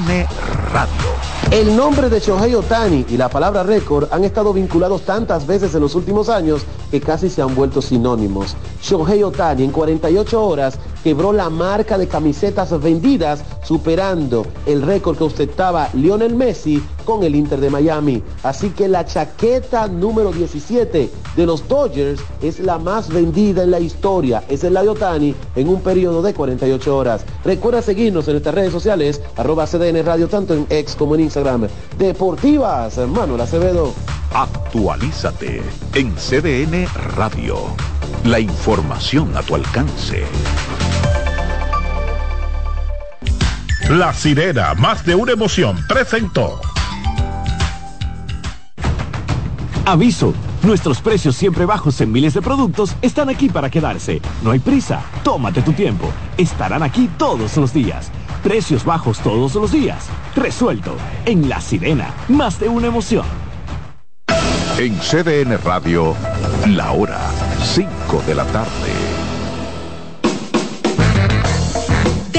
Radio. El nombre de Shohei Otani y la palabra récord han estado vinculados tantas veces en los últimos años que casi se han vuelto sinónimos. Shohei Otani en 48 horas quebró la marca de camisetas vendidas, superando el récord que ostentaba Lionel Messi con el Inter de Miami. Así que la chaqueta número 17 de los Dodgers es la más vendida en la historia. Es el Otani en un periodo de 48 horas. Recuerda seguirnos en nuestras redes sociales, arroba CDN Radio, tanto en ex como en Instagram. Deportivas, Manuel Acevedo. Actualízate en CDN Radio. La información a tu alcance. La sirena, más de una emoción, presentó. Aviso. Nuestros precios siempre bajos en miles de productos están aquí para quedarse. No hay prisa. Tómate tu tiempo. Estarán aquí todos los días. Precios bajos todos los días. Resuelto. En La Sirena. Más de una emoción. En CDN Radio, la hora 5 de la tarde.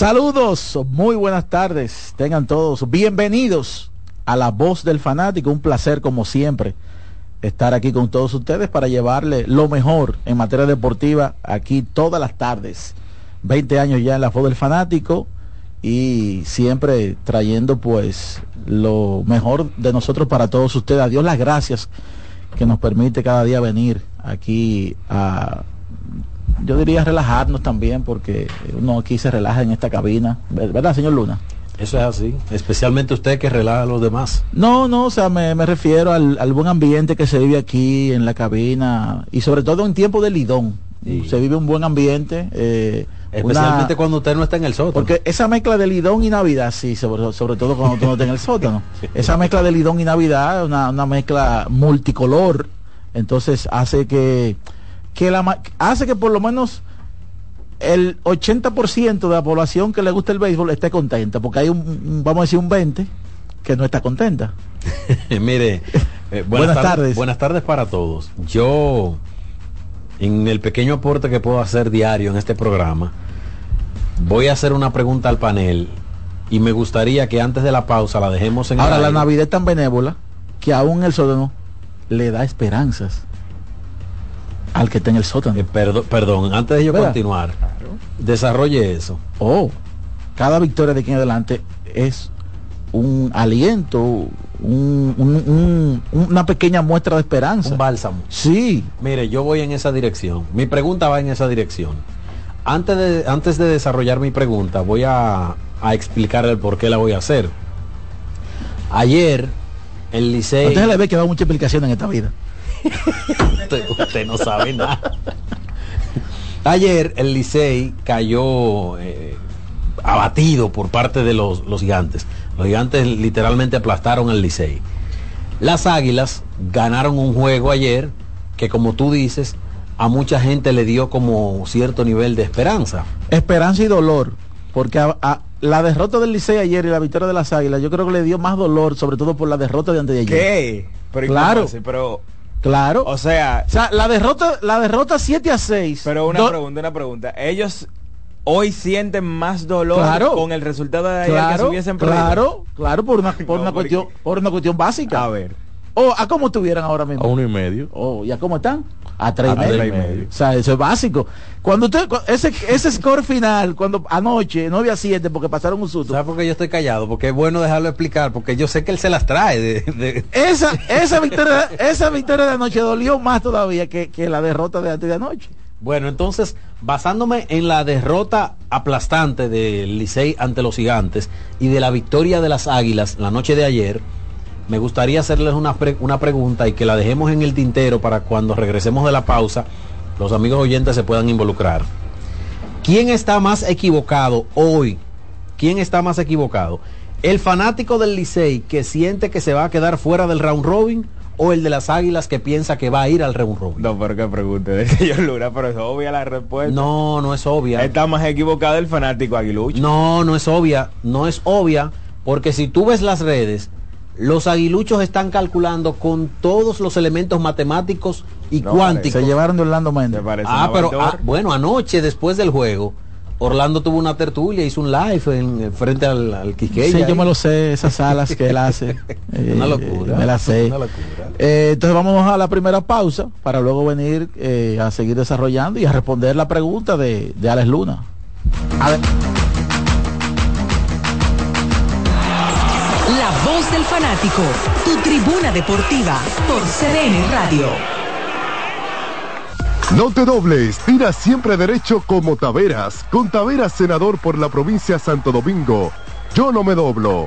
Saludos, muy buenas tardes, tengan todos bienvenidos a La Voz del Fanático, un placer como siempre estar aquí con todos ustedes para llevarle lo mejor en materia deportiva aquí todas las tardes. 20 años ya en La Voz del Fanático y siempre trayendo pues lo mejor de nosotros para todos ustedes. A Dios las gracias que nos permite cada día venir aquí a yo diría relajarnos también, porque uno aquí se relaja en esta cabina, ¿verdad, señor Luna? Eso es así, especialmente usted que relaja a los demás. No, no, o sea, me, refiero al, buen ambiente que se vive aquí en la cabina y sobre todo en tiempo de lidón. Se vive un buen ambiente. Eh, Especialmente cuando usted no está en el sótano. Porque esa mezcla de lidón y Navidad, sí, sobre, sobre todo cuando usted no está en el sótano. Esa mezcla de lidón y Navidad, una, una mezcla multicolor, entonces hace que que la, hace que por lo menos el 80% de la población que le gusta el béisbol esté contenta, porque hay un, vamos a decir, un 20 que no está contenta. Mire, eh, buenas, tardes, Buenas tardes para todos. Yo, en el pequeño aporte que puedo hacer diario en este programa, voy a hacer una pregunta al panel y me gustaría que antes de la pausa la dejemos en Ahora, la Navidad es tan benévola que aún el sótano le da esperanzas al que está en el sótano. Eh, perdón, antes de yo continuar, desarrolle eso. Oh, cada victoria de aquí en adelante es un aliento, una pequeña muestra de esperanza. Un bálsamo. Sí. Mire, yo voy en esa dirección. Mi pregunta va en esa dirección. Antes de, antes de desarrollar mi pregunta, voy a, a explicar el por qué la voy a hacer. Ayer, el Licey... Usted le ve que va mucha explicación en esta vida usted, no sabe nada. Ayer el Licey cayó eh, abatido por parte de los, los, gigantes. Los gigantes literalmente aplastaron al Licey. Las Águilas ganaron un juego ayer que como tú dices, a mucha gente le dio como cierto nivel de esperanza. Esperanza y dolor. Porque la derrota del Licey ayer y la victoria de las Águilas, yo creo que le dio más dolor, sobre todo por la derrota de antes de ayer. ¿Qué? Pero claro. Pero Claro. O sea, o sea, la derrota la derrota 7 a 6. Pero una pregunta, una pregunta. Ellos hoy sienten más dolor con el resultado de ayer claro, que se hubiesen perdido. Claro, claro, por una, por una cuestión, por una cuestión básica. A ver. O a cómo estuvieran ahora mismo. A uno y medio. Oh, ¿y a cómo están? A tres, y, medio. O sea, eso es básico. Cuando usted, ese, ese score final, cuando anoche, 9 a 7, porque pasaron un susto. ¿Sabes por qué yo estoy callado? Porque es bueno dejarlo explicar, porque yo sé que él se las trae. De, Esa, esa victoria, esa victoria de anoche dolió más todavía que, que la derrota de antes de anoche. Bueno, entonces, basándome en la derrota aplastante del Licey ante los gigantes y de la victoria de las Águilas la noche de ayer, me gustaría hacerles una, una pregunta y que la dejemos en el tintero para cuando regresemos de la pausa, los amigos oyentes se puedan involucrar. ¿Quién está más equivocado hoy? ¿Quién está más equivocado? ¿El fanático del Licey que siente que se va a quedar fuera del round robin? o el de las águilas que piensa que va a ir al round robin? No, pero que pregunte, yo Luna, pero es obvia la respuesta. No, no es obvia. Está más equivocado el fanático aguilucho. No, no es obvia, no es obvia, porque si tú ves las redes, los aguiluchos están calculando con todos los elementos matemáticos y cuánticos. Se llevaron de Orlando Méndez. Ah, pero ah, bueno, anoche después del juego, Orlando tuvo una tertulia, hizo un live en, frente al, al Quisqueya. Sí, yo me lo sé, esas salas que él hace. una locura. Me la sé. Una locura. Eh, entonces vamos a la primera pausa para luego venir eh, a seguir desarrollando y a responder la pregunta de, de Alex Luna. A ver. Del fanático, tu tribuna deportiva por CDN Radio. No te dobles, tira siempre derecho como Taveras. Con Taveras, senador por la provincia Santo Domingo. Yo no me doblo.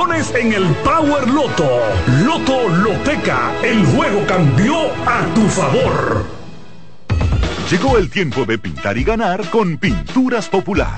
en el Power Loto. Loto Loteca, el juego cambió a tu favor. Llegó el tiempo de pintar y ganar con Pinturas Popular.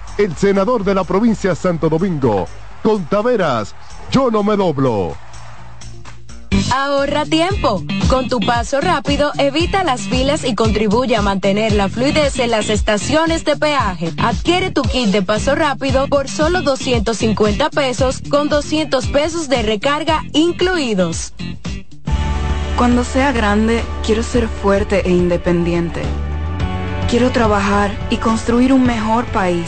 el senador de la provincia de Santo Domingo. Con Taveras, yo no me doblo. Ahorra tiempo. Con tu paso rápido, evita las filas y contribuye a mantener la fluidez en las estaciones de peaje. Adquiere tu kit de paso rápido por solo 250 pesos con 200 pesos de recarga incluidos. Cuando sea grande, quiero ser fuerte e independiente. Quiero trabajar y construir un mejor país.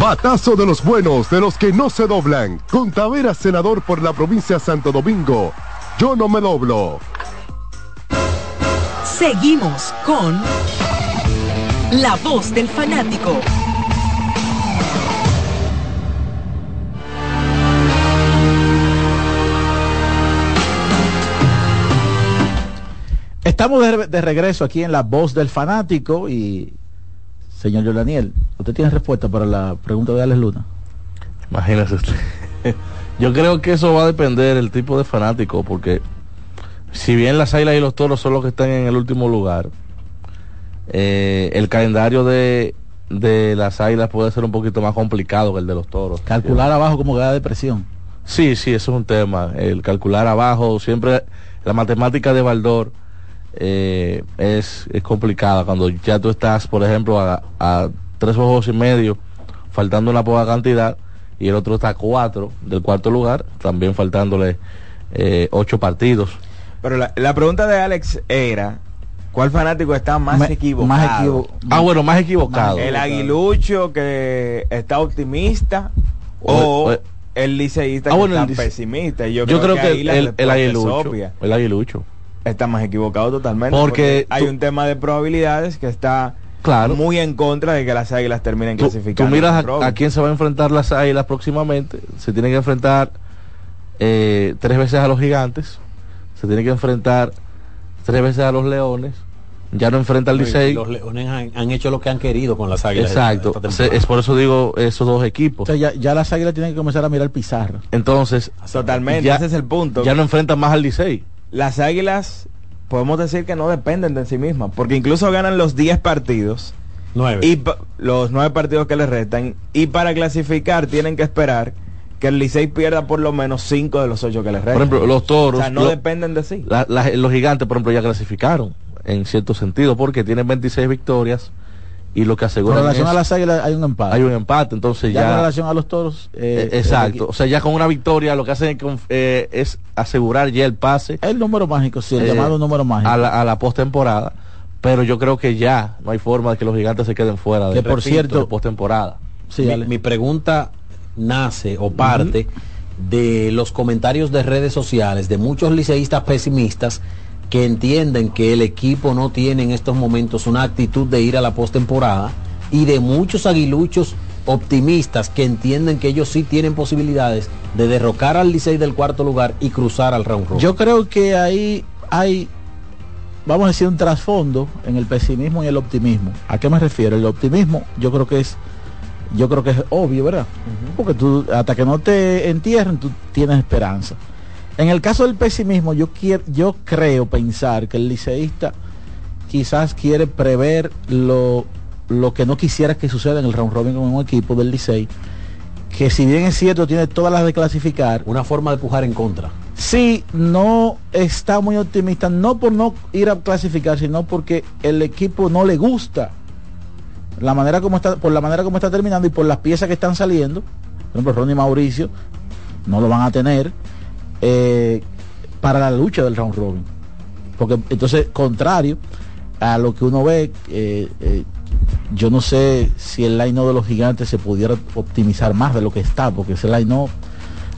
Batazo de los buenos, de los que no se doblan. Con Tavera, senador por la provincia de Santo Domingo. Yo no me doblo. Seguimos con La Voz del Fanático. Estamos de, de regreso aquí en La Voz del Fanático y Señor Daniel, ¿usted tiene respuesta para la pregunta de Alex Luna? Imagínese usted. Yo creo que eso va a depender del tipo de fanático, porque si bien las águilas y los toros son los que están en el último lugar, eh, el calendario de, de las águilas puede ser un poquito más complicado que el de los toros. Calcular abajo como que da depresión. Sí, sí, eso es un tema. El calcular abajo, siempre la matemática de Baldor eh, es, es, complicada. Cuando ya tú estás, por ejemplo, a, a, tres ojos y medio, faltando una poca cantidad, y el otro está a cuatro del cuarto lugar, también faltándole eh, ocho partidos. Pero la, la, pregunta de Alex era, ¿cuál fanático está más Me, equivocado? Más equivo ah, bueno, más equivocado. El aguilucho que está optimista o... o el liceísta ah, que bueno, está pesimista. yo Yo, creo, creo que, que, ahí el, la el, el aguilucho, obvia. el aguilucho está más equivocado totalmente. Porque, porque hay tú, un tema de probabilidades que está claro, muy en contra de que las águilas terminen tú, clasificando. Tú miras a, a, quién se va a enfrentar las águilas próximamente. Se tiene que enfrentar eh, tres veces a los gigantes. Se tiene que enfrentar tres veces a los leones. Ya no enfrenta al Licey. Los leones han, han, hecho lo que han querido con las águilas. Exacto. es por eso digo esos dos equipos. O sea, ya, ya, las águilas tienen que comenzar a mirar pizarra. Entonces, totalmente. Ya, ese es el punto. Ya no enfrentan más al Licey. Las águilas podemos decir que no dependen de sí mismas, porque incluso ganan los 10 partidos. Nueve. Y los 9 partidos que les restan. Y para clasificar tienen que esperar que el Licey pierda por lo menos 5 de los 8 que les restan. Por ejemplo, los toros. O sea, no lo, dependen de sí. La, la, los gigantes, por ejemplo, ya clasificaron, en cierto sentido, porque tienen 26 victorias y lo que aseguran con relación es, a las águilas hay un empate. Hay un empate entonces ya, ya con relación a los toros eh, exacto. o sea ya con una victoria lo que hacen es, eh, es asegurar ya el pase. El número mágico sí el eh, llamado número mágico. a la, a la postemporada pero yo creo que ya no hay forma de que los gigantes se queden fuera que de, por cierto de postemporada. Sí, mi, mi, pregunta nace o parte uh -huh. de los comentarios de redes sociales de muchos liceístas pesimistas que entienden que el equipo no tiene en estos momentos una actitud de ir a la postemporada y de muchos aguiluchos optimistas que entienden que ellos sí tienen posibilidades de derrocar al Licey del cuarto lugar y cruzar al round robin. Yo creo que ahí hay vamos a decir un trasfondo en el pesimismo y el optimismo. ¿A qué me refiero? El optimismo yo creo que es yo creo que es obvio, ¿verdad? Uh -huh. Porque tú hasta que no te entierren tú tienes esperanza. En el caso del pesimismo, yo, quiero, yo creo pensar que el liceísta quizás quiere prever lo, lo que no quisiera que suceda en el round robin con un equipo del Licey, que si bien es cierto tiene todas las de clasificar. Una forma de pujar en contra. Sí, no está muy optimista, no por no ir a clasificar, sino porque el equipo no le gusta la manera como está, por la manera como está terminando y por las piezas que están saliendo. Por ejemplo, Ronnie Mauricio no lo van a tener eh, para la lucha del round robin. Porque entonces, contrario a lo que uno ve, eh, eh, yo no sé si el line de los gigantes se pudiera optimizar más de lo que está, porque ese line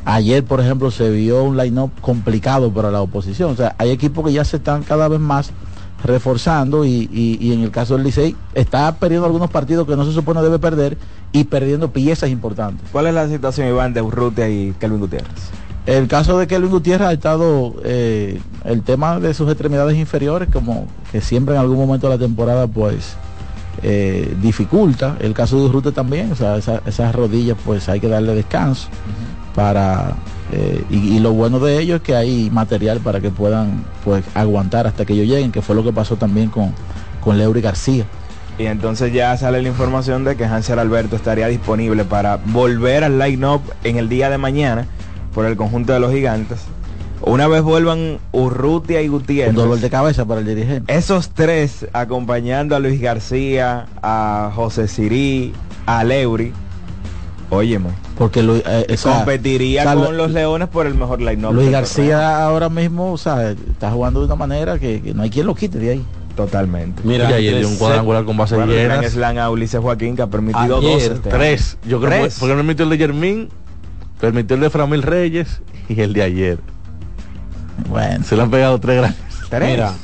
Ayer, por ejemplo, se vio un line-up complicado para la oposición. O sea, hay equipos que ya se están cada vez más reforzando y, en el caso del Licey está perdiendo algunos partidos que no se supone debe perder y perdiendo piezas importantes. ¿Cuál es la situación, Iván, de Urrutia y Kelvin Gutiérrez? El caso de Kelvin Gutiérrez ha estado eh, el tema de sus extremidades inferiores, como que siempre en algún momento de la temporada, pues eh, dificulta. El caso de Urrutia también, o sea, esa- esas rodillas, pues hay que darle descanso para eh, y, y lo bueno de ello es que hay material para que puedan pues aguantar hasta que ellos lleguen, que fue lo que pasó también con, con Leury García. Y entonces ya sale la información de que Hansel Alberto estaría disponible para volver al line-up en el día de mañana por el conjunto de los gigantes. Una vez vuelvan Urrutia y Gutiérrez. Un dolor de cabeza para el dirigente. Esos tres acompañando a Luis García, a José Sirí, a Leury. Óyeme. Porque Luis, eh, o sea, competiría o sea, con lo- los Leones por el mejor line-up. Luis García ahora mismo, o sea, está jugando de una manera que, que no hay quien lo quite de ahí. Totalmente. Mira, y ayer dio un cuadrangular con bases Bueno, el gran llenas. slam a Ulises Joaquín que ha permitido Ayer, dos. este tres. año. Yo creo Tres. porque no permitió el de Germín, permitió el de Framil Reyes y el de ayer. Bueno, se le han pegado tres grandes. Mira,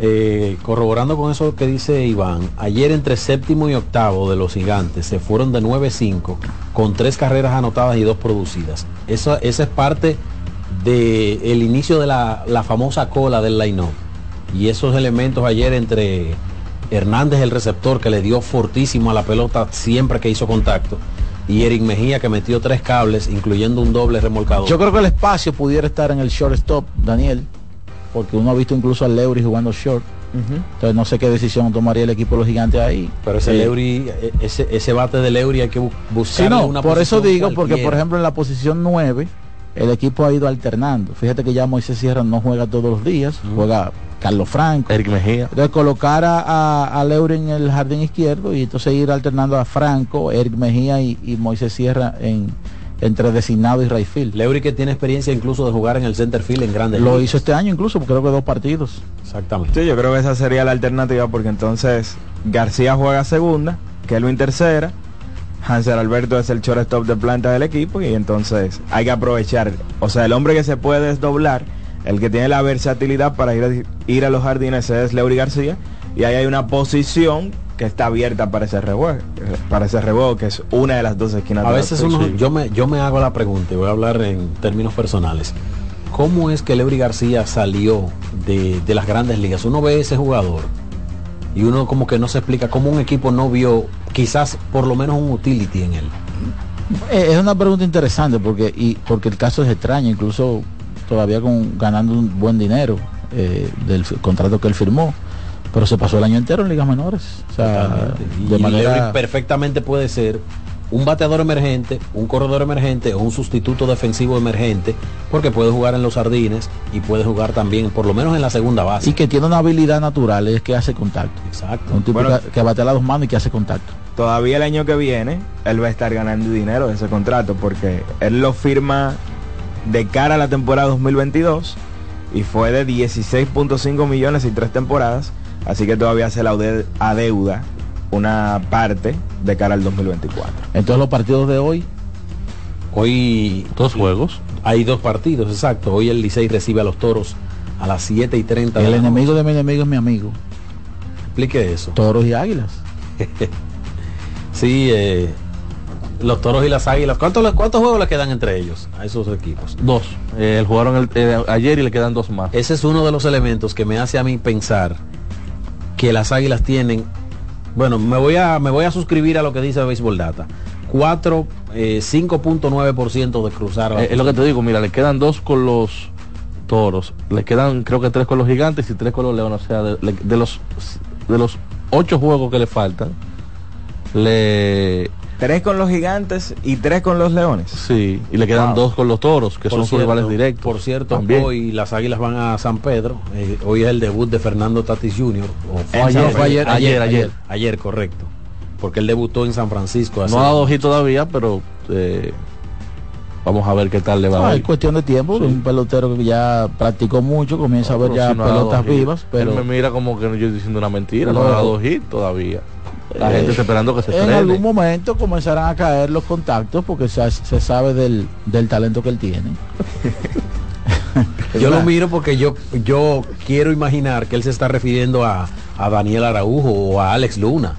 eh, corroborando con eso que dice Iván, ayer entre séptimo y octavo de los gigantes se fueron de 9-5 con tres carreras anotadas y dos producidas. Eso, esa es parte del inicio de la, la famosa cola del line-up. Y esos elementos ayer entre Hernández, el receptor, que le dio fortísimo a la pelota siempre que hizo contacto, y Eric Mejía, que metió tres cables, incluyendo un doble remolcador. Yo creo que el espacio pudiera estar en el shortstop, Daniel, porque uno ha visto incluso al Leury jugando short. Entonces no sé qué decisión tomaría el equipo de los gigantes ahí. Pero ese Eh, Leury, eh, ese, ese bate de Leury hay que bu- buscar Sí, no, una por eso digo, porque por ejemplo en la posición 9, el equipo ha ido alternando. Fíjate que ya Moisés Sierra no juega todos los días, juega Carlos Franco. Eric Mejía. Entonces colocar a, a, a Leury en el jardín izquierdo y entonces ir alternando a Franco, Eric Mejía y, y Moisés Sierra en, entre designado y right field. Leury que tiene experiencia incluso de jugar en el center field en grandes Lo ligas. hizo este año incluso, porque creo que dos partidos. Exactamente. Sí, yo creo que esa sería la alternativa porque entonces García juega segunda, Kelvin tercera, Hansel Alberto es el shortstop de planta del equipo y entonces hay que aprovechar, o sea, el hombre que se puede desdoblar, el que tiene la versatilidad para ir a, ir a los jardines es Leury García y ahí hay una posición que está abierta para ese rebote, para ese rebote que es una de las dos esquinas. A de la veces uno, yo, me, yo me hago la pregunta y voy a hablar en términos personales. ¿Cómo es que Leury García salió de, de las grandes ligas? Uno ve ese jugador y uno como que no se explica cómo un equipo no vio quizás por lo menos un utility en él. Eh, es una pregunta interesante porque y porque el caso es extraño, incluso todavía con ganando un buen dinero eh, del contrato que él firmó, pero se pasó el año entero en ligas menores. O sea, Y de manera Leury perfectamente puede ser un bateador emergente, un corredor emergente o un sustituto defensivo emergente, porque puede jugar en los jardines y puede jugar también, por lo menos en la segunda base. y que tiene una habilidad natural es que hace contacto. Exacto. Un tipo Bueno. que, que batea las dos manos y que hace contacto. todavía el año que viene él va a estar ganando dinero de ese contrato porque él lo firma de cara a la temporada 2022 y fue de 16.5 millones y tres temporadas, así que todavía se la ade- adeuda una parte de cara al 2024. Entonces los partidos de hoy, Hoy dos juegos. Hay dos partidos, exacto. Hoy el Licey recibe a los toros a las 7 y 30 de el enemigo de mi enemigo es mi amigo. Explique eso. Toros y águilas. Sí, eh, los toros y las águilas. ¿Cuántos, ¿Cuántos juegos le quedan entre ellos a esos equipos? Dos. Eh, jugaron el- eh, ayer y le quedan dos más. Ese es uno de los elementos que me hace a mí pensar que las águilas tienen. Bueno, me voy a, me voy a suscribir a lo que dice Baseball Data. 4, eh, 5.9% de cruzar. Eh, es lo que te digo, mira, le quedan dos con los toros, le quedan creo que tres con los gigantes y tres con los leones. O sea, de los de los ocho juegos que le faltan, le Tres con los gigantes y tres con los leones. sí, y le quedan Wow. dos con los toros, que Por son sus rivales directos. Por cierto, También. hoy las águilas van a San Pedro. Eh, hoy es el debut de Fernando Tatis Jr. O fue ayer, ayer, ayer, Ayer, ayer, correcto. Porque él debutó en San Francisco. hace- No ha dado hit todavía, pero eh, vamos a ver qué tal le va. No, hoy. es cuestión de tiempo, Sí. un pelotero que ya practicó mucho, comienza a ver ya si no pelotas vivas, pero Él me mira como que yo estoy diciendo una mentira, no, No. ha dado hit todavía. La gente está esperando que se En algún momento comenzarán a caer los contactos porque se, se sabe del, del talento que él tiene. Yo lo miro porque yo, yo quiero imaginar que él se está refiriendo a, a Daniel Araujo o a Alex Luna.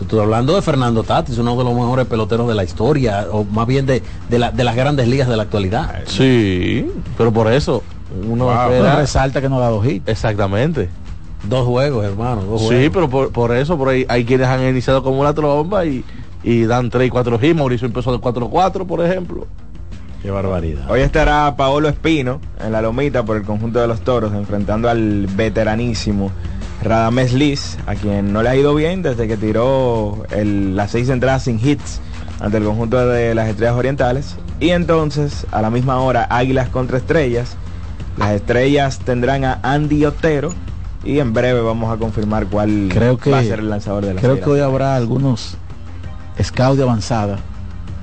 Estás hablando de Fernando Tatis, uno de los mejores peloteros de la historia, o más bien de, de, la- de las grandes ligas de la actualidad. Sí, pero por eso uno Wow. resalta que no da dos hits. Exactamente. Dos juegos, hermano. Dos Sí, juegos. pero por, por eso, por ahí hay quienes han iniciado como una tromba y, y dan 3 y 4 hits. Mauricio empezó de 4-4, por ejemplo. Qué barbaridad. Hoy estará Paolo Espino en la lomita por el conjunto de los toros, enfrentando al veteranísimo Radames Liz, a quien no le ha ido bien desde que tiró el- las seis entradas sin hits ante el conjunto de las estrellas orientales. Y entonces, a la misma hora, Águilas contra Estrellas. Las estrellas tendrán a Andy Otero. Y en breve vamos a confirmar cuál Creo que, va a ser el lanzador de la creo que hoy habrá algunos scouts de avanzada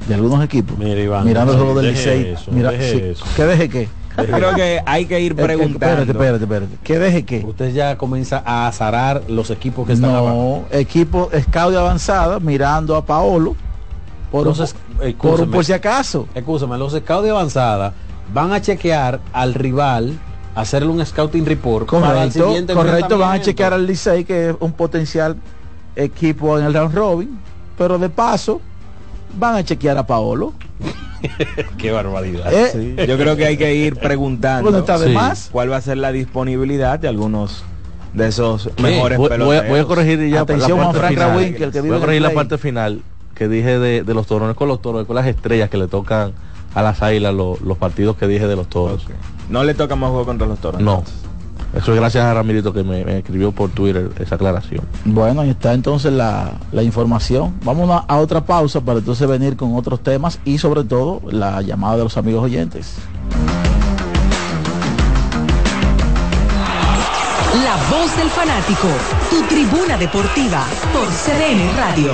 de algunos equipos Iván, mirando el juego del Licey. Mira, deje sí, eso. ¿Qué deje qué? Creo que hay que ir preguntando. Espérate, espérate, espérate. ¿Qué deje qué? Usted ya comienza a azarar los equipos que están abajo. No, equipo scout de avanzada mirando a Paolo por, Entonces, un- por, excúseme. por si acaso. Escúchame, los scouts de avanzada van a chequear al rival, hacerle un scouting report para el Correcto, siguiente correcto, van a chequear al Licey que es un potencial equipo en el round robin, pero de paso van a chequear a Paolo. Qué barbaridad. Eh, Sí, Yo creo que hay que ir preguntando Bueno, está de Sí. más. cuál va a ser la disponibilidad de algunos de esos ¿Qué? mejores voy, voy a, peloteros. voy a corregir ya Atención, la parte Frank final. Rawinkel, que vive Voy a corregir la parte final que dije de, de los toros, no es con los toros, es con las estrellas que le tocan a las águilas lo- los partidos que dije de los toros. No le toca más juego contra los toros. No. Eso es gracias a Ramirito que me, me escribió por Twitter esa aclaración. Bueno, ahí está entonces la, la información. Vamos a, a otra pausa para entonces venir con otros temas y sobre todo la llamada de los amigos oyentes. La voz del fanático, tu tribuna deportiva por CDN Radio.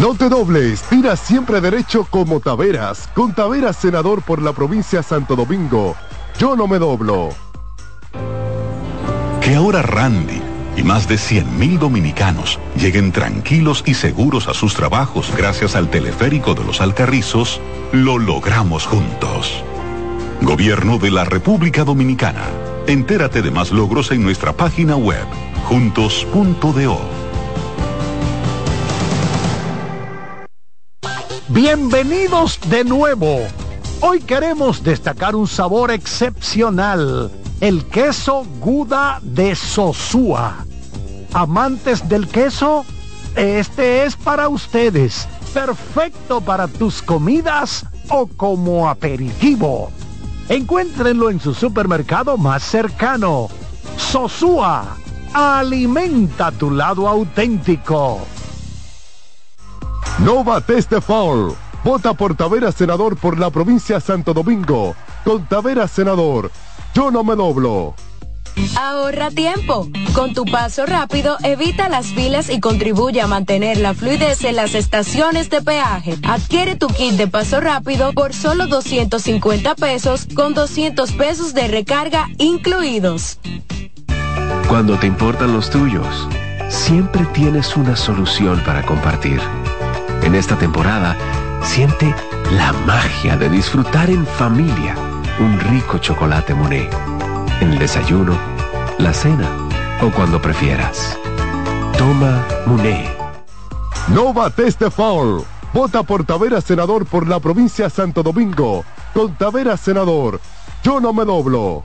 No te dobles, tira siempre derecho como Taveras. Con Taveras, senador por la provincia Santo Domingo. Yo no me doblo. Que ahora Randy y más de 100.000 dominicanos lleguen tranquilos y seguros a sus trabajos gracias al teleférico de los Alcarrizos, lo logramos juntos. Gobierno de la República Dominicana. Entérate de más logros en nuestra página web, juntos.do. Bienvenidos de nuevo. Hoy queremos destacar un sabor excepcional, el queso Guda de Sosúa. Amantes del queso, este es para ustedes, perfecto para tus comidas o como aperitivo. Encuéntrenlo en su supermercado más cercano. Sosúa, alimenta tu lado auténtico. No bates de foul. Vota por Taveras, senador por la provincia Santo Domingo. Con Taveras, senador. Yo no me doblo. Ahorra tiempo. Con tu paso rápido, evita las filas y contribuye a mantener la fluidez en las estaciones de peaje. Adquiere tu kit de paso rápido por solo 250 pesos con 200 pesos de recarga incluidos. Cuando te importan los tuyos, siempre tienes una solución para compartir. En esta temporada, siente la magia de disfrutar en familia un rico chocolate Monet. En el desayuno, la cena o cuando prefieras. Toma Muné. No bates de foul. Vota por Tavera Senador por la provincia de Santo Domingo. Con Tavera Senador. Yo no me doblo.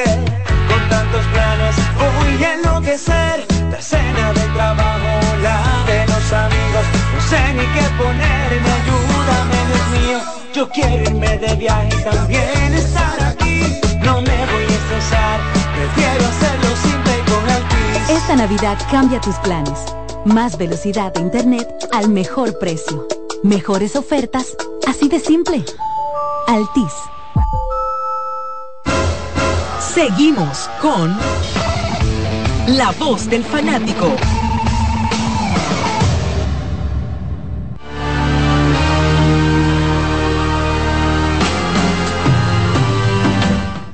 Quiero irme de viaje también estar aquí. No me voy a estresar, prefiero hacerlo simple y con Altis. Esta Navidad cambia tus planes. Más velocidad de internet al mejor precio. Mejores ofertas, así de simple. Altis. Seguimos con La Voz del Fanático.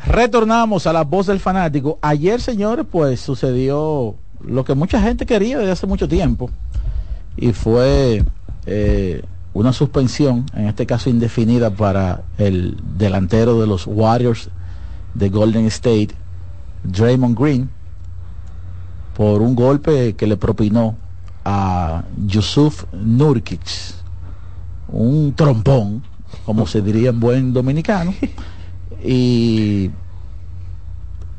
Retornamos a la voz del fanático. Ayer, señores, pues sucedió lo que mucha gente quería desde hace mucho tiempo. Y fue eh, una suspensión, en este caso indefinida, para el delantero de los Warriors de Golden State, Draymond Green, por un golpe que le propinó a Yusuf Nurkic, un trompón, como se diría en buen dominicano. Y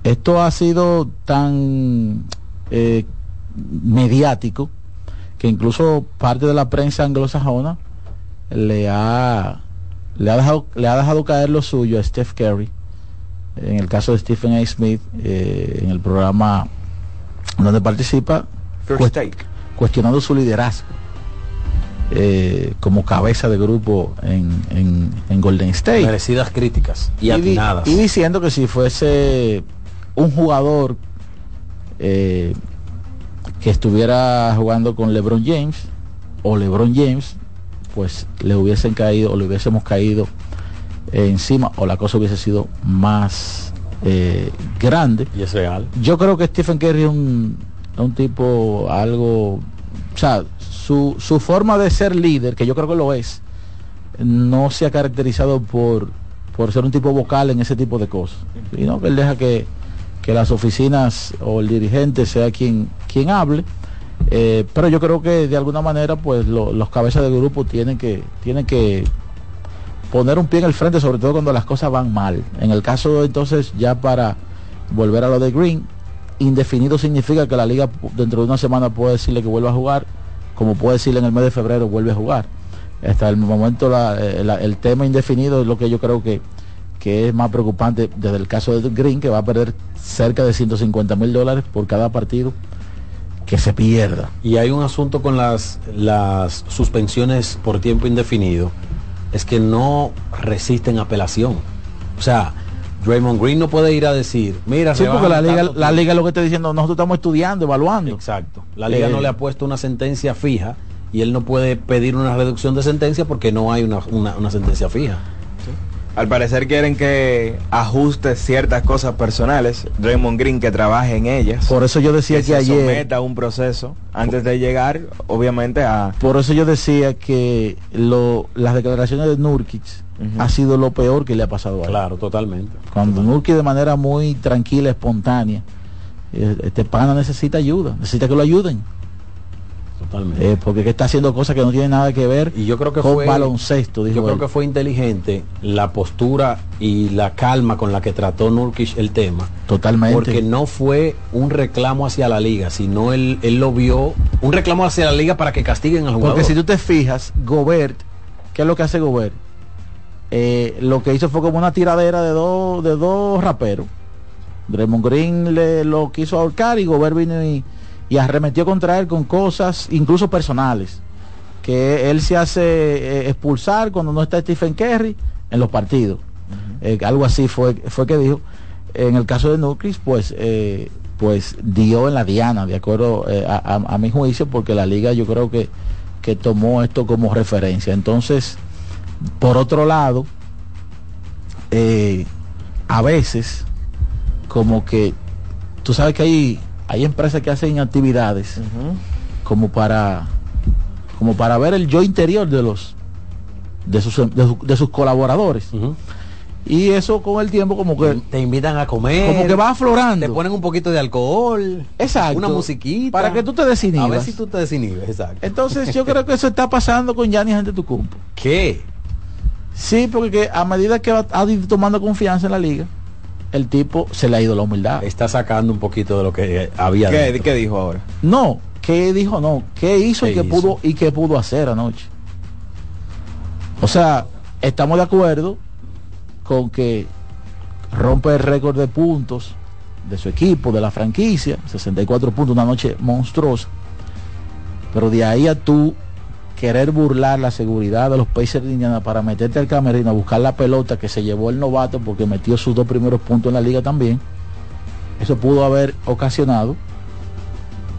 esto ha sido tan eh, mediático que incluso parte de la prensa anglosajona le ha, le ha, dejado, le ha dejado caer lo suyo a Steph Curry. En el caso de Stephen A. Smith, eh, en el programa donde participa, cuest- cuestionando su liderazgo eh, como cabeza de grupo en, en- en Golden State. Merecidas críticas y, di- atinadas. y diciendo que si fuese un jugador eh, que estuviera jugando con LeBron James o LeBron James, pues le hubiesen caído o le hubiésemos caído encima o la cosa hubiese sido más eh, grande. Y es real. Yo creo que Stephen Curry es un, un tipo algo, o sea, su, su forma de ser líder, que yo creo que lo es, no se ha caracterizado por, por ser un tipo vocal en ese tipo de cosas, sino que él deja que, que las oficinas o el dirigente sea quien, quien hable. Eh, pero yo creo que de alguna manera pues lo- los cabezas de grupo tienen que, tienen que poner un pie en el frente, sobre todo cuando las cosas van mal. En el caso entonces, ya para volver a lo de Green, indefinido significa que la liga dentro de una semana puede decirle que vuelva a jugar, como puede decirle en el mes de febrero vuelve a jugar. Hasta el momento eh, el tema indefinido es lo que yo creo que, que es más preocupante desde el caso de Green, que va a perder cerca de 150 mil dólares por cada partido que se pierda. Y hay un asunto con las, las suspensiones por tiempo indefinido, es que no resisten apelación. O sea, Draymond Green no puede ir a decir, mira, Sí, porque la liga, tanto la tiempo". liga lo que está diciendo, nosotros estamos estudiando, evaluando. Exacto. La liga Eh, no le ha puesto una sentencia fija y él no puede pedir una reducción de sentencia porque no hay una, una- una sentencia fija. Al parecer quieren que ajuste ciertas cosas personales, Draymond Green que trabaje en ellas. Por eso yo decía que se ayer- someta a un proceso antes de llegar, obviamente, a Por eso yo decía que lo, las declaraciones de Nurkic ha sido lo peor que le ha pasado a él. Claro, totalmente. Cuando Nurkic de manera muy tranquila, espontánea, eh, este pana necesita ayuda, necesita que lo ayuden. Totalmente. Eh, porque que está haciendo cosas que no tienen nada que ver Y yo creo que con fue baloncesto, dijo Yo creo él. que fue inteligente la postura y la calma con la que trató Nurkic el tema. Totalmente. Porque no fue un reclamo hacia la liga, sino él, él lo vio, un reclamo hacia la liga para que castiguen al jugador. Porque si tú te fijas, Gobert, ¿qué es lo que hace Gobert? Eh, lo que hizo fue como una tiradera de dos de dos raperos. Draymond Green le lo quiso ahorcar y Gobert vino y, y arremetió contra él con cosas, incluso personales. Que él se hace eh, expulsar cuando no está Stephen Curry en los partidos. Eh, algo así fue, fue que dijo. en el caso de Nucris, pues, pues dio en la diana, de acuerdo a, a- a mi juicio, porque la liga yo creo que, que tomó esto como referencia. Entonces, por otro lado, eh, a veces, como que, tú sabes que hay, hay empresas que hacen actividades como para, como para ver el yo interior de los, de sus, de, su- de sus colaboradores. Y eso con el tiempo como que te invitan a comer. como que va aflorando. Te ponen un poquito de alcohol. Exacto. Una musiquita. Para que tú te desinhibas. A ver si tú te desinhibes, exacto. Entonces yo creo que eso está pasando con Giannis Antetokounmpo. ¿Qué? Sí, porque que a medida que va- ha ido tomando confianza en la liga, el tipo se le ha ido la humildad. Está sacando un poquito de lo que había ¿Qué, qué dijo ahora? No, ¿qué dijo? No, ¿qué hizo y ¿Qué qué hizo? pudo y qué pudo hacer anoche? O sea, estamos de acuerdo con que rompe el récord de puntos de su equipo, de la franquicia, 64 puntos, una noche monstruosa. Pero de ahí a tú querer burlar la seguridad de los Pacers de Indiana para meterte al camerino a buscar la pelota que se llevó el novato porque metió sus dos primeros puntos en la liga también, eso pudo haber ocasionado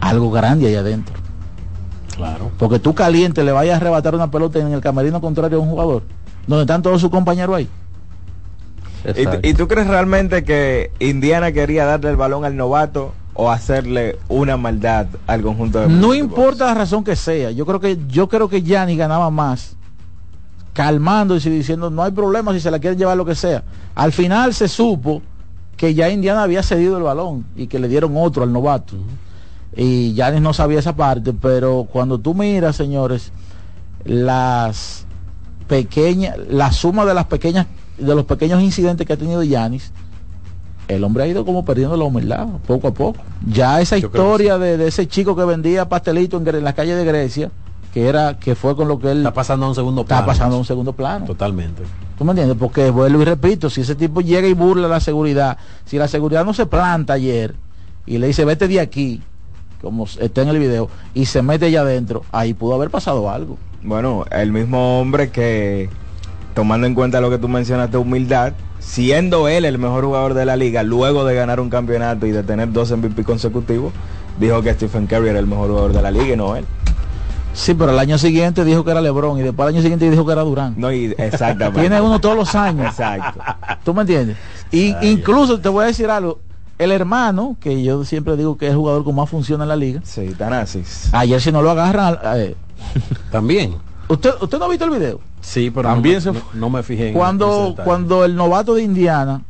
algo grande ahí adentro. Claro. Porque tú caliente le vayas a arrebatar una pelota en el camerino contrario a un jugador, donde están todos sus compañeros ahí. ¿Y, tú- y tú crees realmente que Indiana quería darle el balón al novato o hacerle una maldad al conjunto de No importa la razón que sea, yo creo que yo creo que Gianni ganaba más calmando y diciendo no hay problema si se la quieren llevar lo que sea. Al final se supo que ya Indiana había cedido el balón y que le dieron otro al novato. Y Giannis no sabía esa parte, pero cuando tú miras, señores, las pequeñas, la suma de las pequeñas, de los pequeños incidentes que ha tenido Giannis, el hombre ha ido como perdiendo la humildad poco a poco. Ya esa Yo historia de, de ese chico que vendía pastelito en, Gre- en la calle de Grecia, que era, que fue con lo que él Está pasando a un segundo está plano. pasando a un segundo plano. Totalmente. ¿Tú me entiendes? Porque vuelvo y repito, si ese tipo llega y burla la seguridad, si la seguridad no se planta ayer y le dice vete de aquí, como está en el video, y se mete allá adentro, ahí pudo haber pasado algo. Bueno, el mismo hombre que, tomando en cuenta lo que tú mencionas de humildad, siendo él el mejor jugador de la liga, luego de ganar un campeonato y de tener dos MVP consecutivos, dijo que Stephen Curry era el mejor jugador de la liga y no él. Sí, pero el año siguiente dijo que era Lebron y después el año siguiente dijo que era Durán. No, y exactamente. Tiene uno todos los años. Exacto. ¿Tú me entiendes? Y incluso te voy a decir algo, el hermano, que yo siempre digo que es el jugador con más función en la liga, Sí, Tanasis. ayer si no lo agarran, eh, También. ¿usted, ¿usted no ha visto el video? Sí, pero También no, se me- no, no me fijé en cuando, cuando el novato de Indiana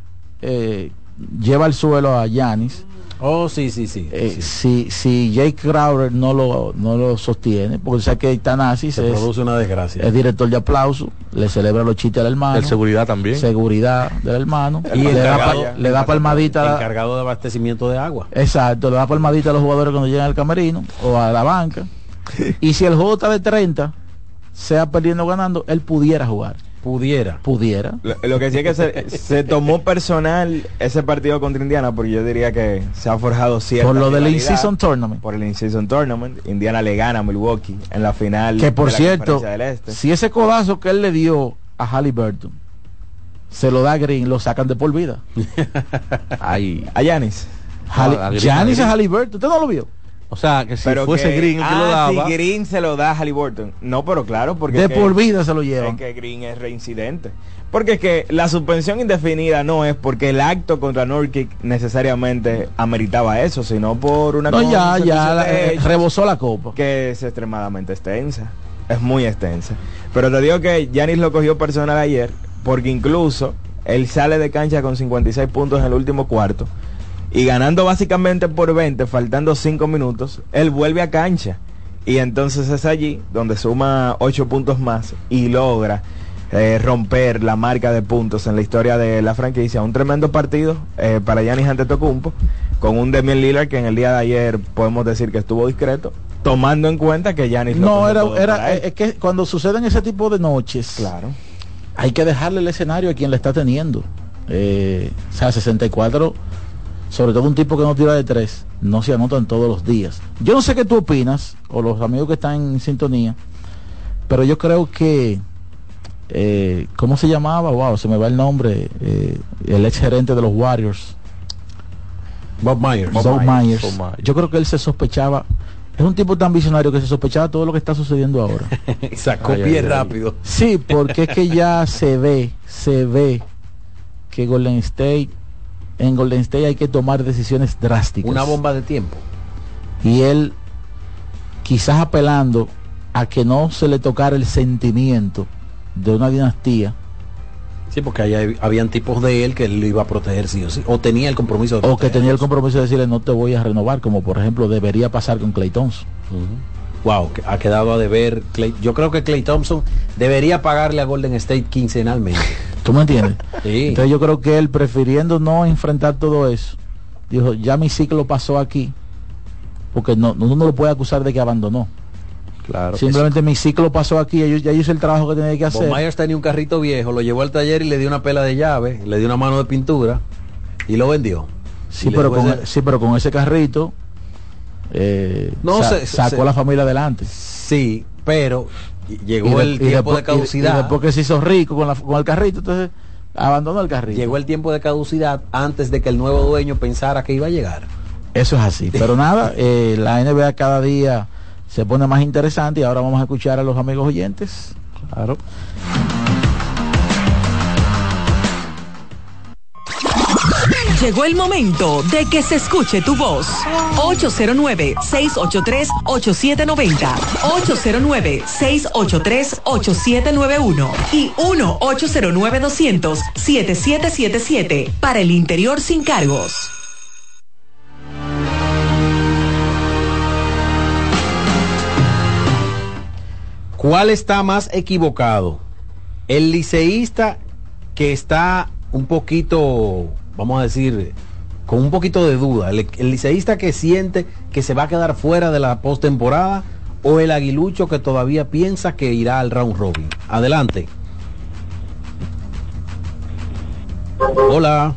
eh, lleva al suelo a Yanis, Oh, sí, sí, sí. eh, sí. si, si Jake Crowder no lo, no lo sostiene, porque sabe que Tanasis Se es, produce una desgracia. es director de aplauso, le celebra los chistes al hermano, El seguridad también. seguridad del hermano, Y le, da, pa- le da palmadita, encargado de abastecimiento de agua. exacto, le da palmadita a los jugadores cuando llegan al camerino o a la banca, y si el juego está de 30, sea perdiendo o ganando, él pudiera jugar, Pudiera. pudiera. Lo, lo que sí es que se, se tomó personal ese partido contra Indiana porque yo diría que se ha forjado cierta Por lo del in-season tournament. por el in-season tournament Indiana le gana a Milwaukee en la final Que por de la cierto, del Este. si ese codazo que él le dio a Halliburton se lo da a Green, lo sacan de por vida. Ay. a a Green, Giannis a. Halliburton, ¿usted no lo vio? O sea, que si pero fuese que- Green el que lo ah, daba. si Green se lo da a Halliburton no pero claro porque De es que- por vida se lo es llevan. que Green es reincidente porque es que la suspensión indefinida no es porque el acto contra Norkick necesariamente ameritaba eso sino por una No, ya, ya la- eh, hechos rebosó la copa. que es extremadamente extensa es muy extensa pero te digo que Giannis lo cogió personal ayer porque incluso él sale de cancha con 56 puntos en el último cuarto y ganando básicamente por 20, faltando 5 minutos, él vuelve a cancha. Y entonces es allí donde suma 8 puntos más y logra eh, romper la marca de puntos en la historia de la franquicia. Un tremendo partido eh, para Giannis Antetokounmpo, con un Demian Lillard que en el día de ayer podemos decir que estuvo discreto, tomando en cuenta que Giannis No, era, era, es que cuando suceden ese tipo de noches, claro. hay que dejarle el escenario a quien le está teniendo. Eh, o sea, 64, sobre todo un tipo que no tira de tres, no se anotan todos los días. Yo no sé qué tú opinas, o los amigos que están en sintonía, pero yo creo que, eh, ¿cómo se llamaba? Wow, se me va el nombre, eh, el ex gerente de los Warriors, Bob Myers. Bob, Myers. Yo creo que él se sospechaba. Es un tipo tan visionario que se sospechaba todo lo que está sucediendo ahora. Sacó pie rápido. Sí, porque es que ya se ve, se ve que Golden State, en Golden State hay que tomar decisiones drásticas. Una bomba de tiempo. Y él, quizás apelando a que no se le tocara el sentimiento de una dinastía, Sí, porque ahí habían tipos de él que él lo iba a proteger sí o sí. O tenía el compromiso de o que tenía el compromiso de decirle no te voy a renovar, como por ejemplo debería pasar con Clay Thompson. Wow, que ha quedado a deber. Clay- yo creo que Clay Thompson debería pagarle a Golden State quincenalmente. ¿Tú me entiendes? Sí. Entonces yo creo que él, prefiriendo no enfrentar todo eso, dijo, ya mi ciclo pasó aquí, porque no, uno no lo puede acusar de que abandonó. Claro. Simplemente mi ciclo pasó aquí, yo, ya hice el trabajo que tenía que hacer. Myers tenía un carrito viejo, lo llevó al taller y le dio una pela de llave, le dio una mano de pintura y lo vendió. Sí, pero con, ese- sí, pero con ese carrito eh, No, sa- se- sacó se- a la familia adelante. Sí, pero llegó el tiempo después- de caducidad. Y, y después que se hizo rico con, la- con el carrito, entonces abandonó el carrito. Llegó el tiempo de caducidad antes de que el nuevo dueño pensara que iba a llegar. Eso es así. Pero nada, eh, la NBA cada día se pone más interesante y ahora vamos a escuchar a los amigos oyentes. Claro. Llegó el momento de que se escuche tu voz. 809-683-8790. 809-683-8791. Y 1-809-200-7777. Para el interior sin cargos. ¿Cuál está más equivocado? El liceísta que está un poquito, vamos a decir, con un poquito de duda. El, el liceísta que siente que se va a quedar fuera de la postemporada o el aguilucho que todavía piensa que irá al round robin. Adelante. Hola.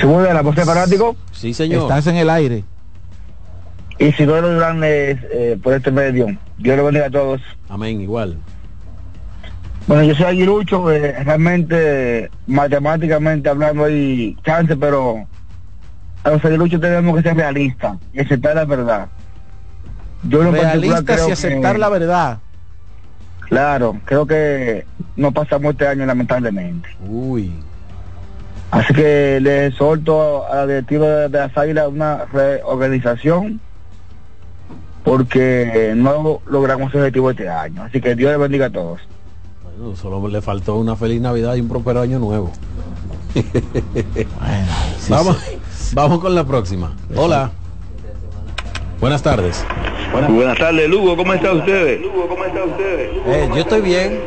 Según de la poste fanático. Sí, señor. Estás en el aire. Y si no lo grandes eh, por este medio. Dios le bendiga a todos. Amén, igual. Bueno, yo soy aguilucho, eh, realmente, matemáticamente hablando hay chance, pero a los aguiluchos tenemos que ser realistas y aceptar la verdad. Yo lo Realistas y aceptar que- la verdad. Claro, creo que no pasamos este año lamentablemente. Uy. Así que le exhorto a la directiva de, de las Águilas una reorganización porque no logramos el objetivo este año. Así que Dios le bendiga a todos. Bueno, solo le faltó una feliz Navidad y un próspero año nuevo. vamos, vamos con la próxima. Hola. Buenas tardes. Buenas tardes, Lugo, ¿cómo están ustedes? Eh, yo estoy bien.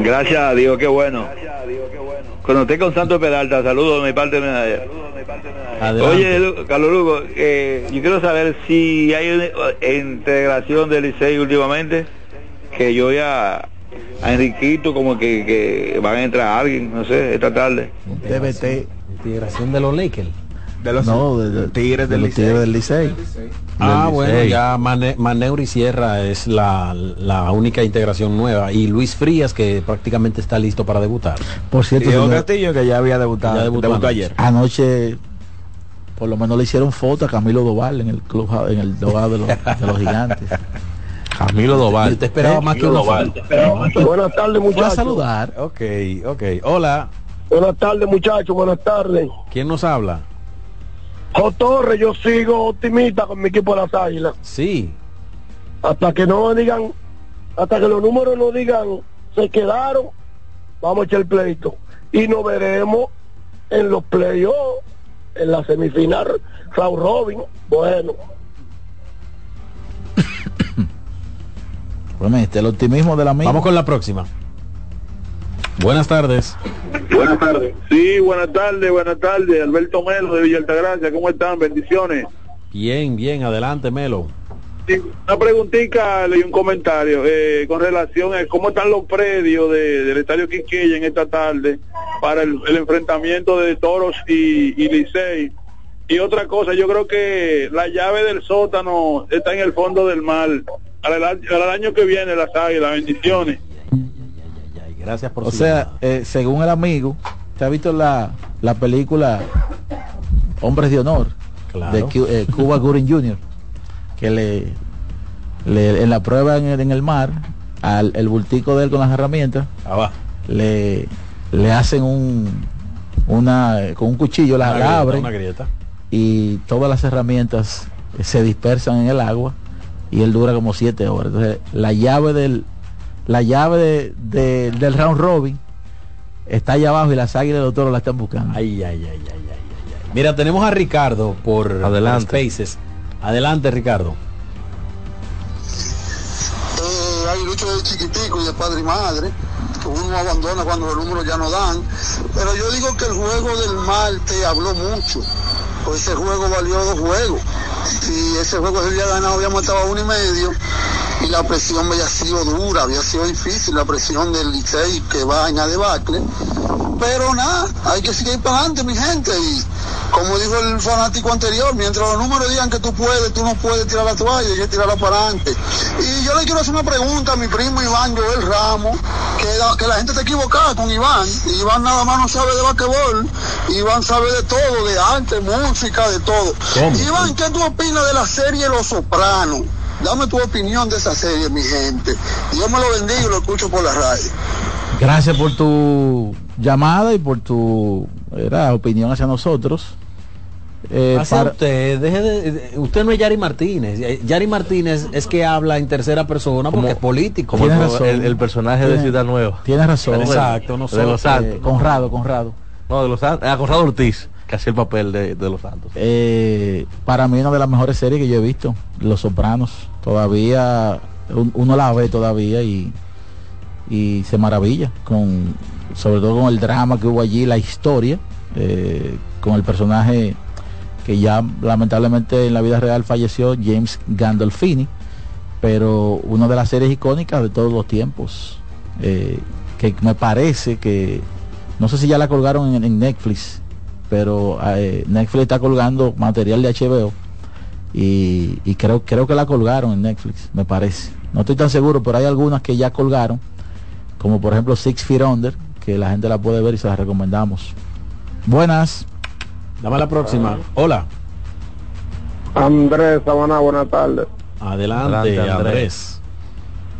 Gracias a Dios, qué bueno. Cuando esté con Santo Peralta, saludos de mi parte. de Adelante. Oye, Carlos Lugo, eh, yo quiero saber si hay una integración del Licey últimamente, que yo ya a Enriquito como que, que van a entrar alguien, no sé, esta tarde. TBT. Integración de los Lakers. De los No, de, de- Tigres de del los. Tigres del Licey. Ah, Del bueno, ya Mane- Maneuri Sierra es la, la única integración nueva y Luis Frías que prácticamente está listo para debutar. Por cierto, Y Diego Castillo que ya había debutado, Ya debutó debutó, anoche. ayer. anoche por lo menos le hicieron foto a Camilo Doval en el club en el de los, de los gigantes. Camilo Doval. Yo te esperaba más que foto. Buenas tardes, Voy a muchachos. saludar. Ok, ok. Hola. Buenas tardes, muchachos. Buenas tardes. ¿Quién nos habla? Jo Torres, yo sigo optimista con mi equipo de las Águilas. Sí. Hasta que no digan, hasta que los números no digan, se quedaron, vamos a echar el pleito. Y nos veremos en los playoffs, en la semifinal, Raúl Robin. Bueno, Este, el optimismo del amigo. Vamos con la próxima. Buenas tardes. Buenas tardes. Sí, buenas tardes, buenas tardes. Alberto Melo de Villa Altagracia, ¿cómo están? Bendiciones. Bien, bien, adelante, Melo. Sí, una preguntita y un comentario eh, con relación a cómo están los predios de- del Estadio Quisqueya en esta tarde para el, el enfrentamiento de Toros y, y Licey. Y otra cosa, yo creo que la llave del sótano está en el fondo del mar. El, año- que viene las águilas, bendiciones. Gracias por O sea, eh, según el amigo, ¿te ha visto la, la película hombres de honor Claro. de eh, Cuba Gooding Jr. que le, le- en la prueba en el, en el mar al el bultico de él con las herramientas Ah, le le hacen un una con un cuchillo la, Una la grieta, abren una grieta. y todas las herramientas se dispersan en el agua y él dura como siete horas entonces la llave del la llave de- de- del round robin está allá abajo y las águilas de los toros la están buscando Ay, ay, ay, ay, ay, ay, ay. Mira, tenemos a Ricardo por Adelante. Spaces. Adelante, Ricardo. Eh, hay lucho de chiquitico y de padre y madre, que uno abandona cuando los números ya no dan. Pero yo digo que el juego del Marte habló mucho, pues ese juego valió dos juegos. Si ese juego se había ganado, habíamos estado a uno y medio, y la presión había sido dura, había sido difícil, la presión del Licey que va en la debacle. Pero nada, hay que seguir para adelante, mi gente, y como dijo el fanático anterior, mientras los números digan que tú puedes, tú no puedes tirar la toalla, que tirarla para adelante. Y yo le quiero hacer una pregunta a mi primo Iván Joel Ramos, que la, que la gente está equivocada con Iván. Iván nada más no sabe de basquetbol, Iván sabe de todo, de arte, música, de todo. ¿Cómo? Iván, ¿qué tú opinas de la serie Los Sopranos? Dame tu opinión de esa serie, mi gente. Dios me lo bendiga y lo escucho por la radio. gracias por tu llamada y por tu era, opinión hacia nosotros Eh, para- usted, deje de- de- usted no es Yari Martínez. Eh, Yari Martínez es que habla en tercera persona porque Como- es político. como razón. el- el personaje de Ciudad Nueva. tienes razón Exacto, de nosotros, los Santos. Eh, Conrado Conrado No, de los Santos. Ah, Conrado Ortiz, que hacía el papel de, de los Santos. Eh, para mí una de las mejores series que yo he visto, Los Sopranos. Todavía un- uno la ve todavía y, y se maravilla con sobre todo con el drama que hubo allí, la historia, eh, con el personaje que ya lamentablemente en la vida real falleció, James Gandolfini, pero una de las series icónicas de todos los tiempos, eh, que me parece que, no sé si ya la colgaron en Netflix, pero eh, Netflix está colgando material de HBO y, y creo, creo que la colgaron en Netflix, me parece. No estoy tan seguro, pero hay algunas que ya colgaron, como por ejemplo Six Feet Under, que la gente la puede ver y se las recomendamos. Buenas. Dame la próxima. Hola. Andrés Sabana, buenas tardes. Adelante, Adelante, Andrés. Andrés.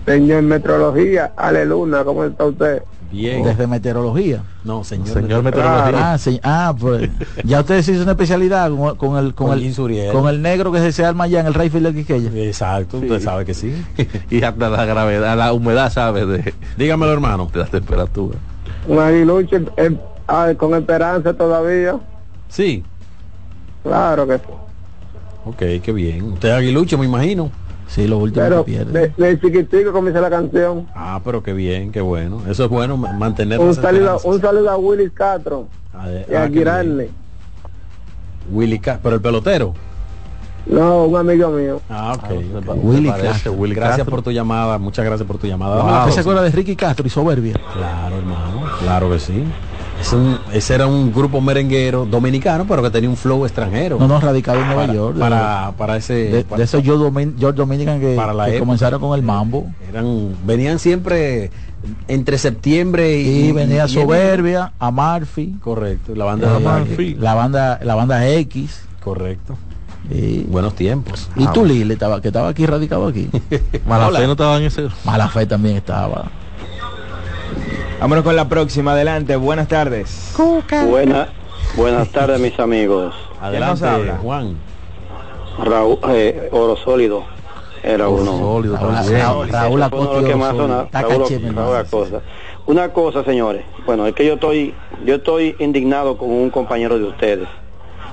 Señor Metrología, Aleluna, ¿cómo está usted? Bien. Desde meteorología. No, señor. Señor Meteorología. Ah, sí, ah, pues ya ustedes hicieron una especialidad con, con el con, Con el con el negro que se, arma allá en el Rayfield del Quiqueya. Exacto, usted sabe que sí. Y hasta la gravedad, la humedad, ¿sabe? De, Dígamelo, hermano. de la temperatura. Un aguilucho eh, ah, con esperanza todavía. Sí. Claro que sí. Ok, qué bien. Usted es aguilucho, me imagino. Sí, lo último Pero que pierde. de, de chiquitico comienza la canción. Ah, pero qué bien, qué bueno. Eso es bueno, ma- mantener Un saludo, un saludo a Willis Castro Ade- y a ah, bien. Girarle. Willy Ca- pero el pelotero. No, un amigo mío. Ah, ok. ok. Willy parece, Castro. Willy Gracias Castro. por tu llamada, muchas gracias por tu llamada. Dame la ¿Usted se próxima. acuerda de Ricky Castro y Soberbia? Claro, hermano, claro que sí. Es un- ese era un grupo merenguero dominicano, pero que tenía un flow extranjero. No, no, radicado en Nueva para, York. Para, para ese. de, para- de esos George Domin- George Dominican que, Para la que época. comenzaron con el mambo. eran, venían siempre entre septiembre y. Y, venía y- Soberbia, Amalfi, Correcto, la banda eh, la banda la banda X. Correcto. Y, Buenos tiempos. y tú, Lili, estaba, que estaba aquí radicado aquí. Mala Hola. fe no estaba en ese. Mala fe también estaba. Vámonos con la próxima. Adelante. Buenas tardes. Buena, buenas tardes, mis amigos. Adelante, habla? Juan. Raúl, eh, Oro Sólido era uno. Sólido Raúl, también. Raúl, Raúl Acosta Raúl-. Una cosa, señores. Bueno, es que yo estoy, yo estoy indignado con un compañero de ustedes.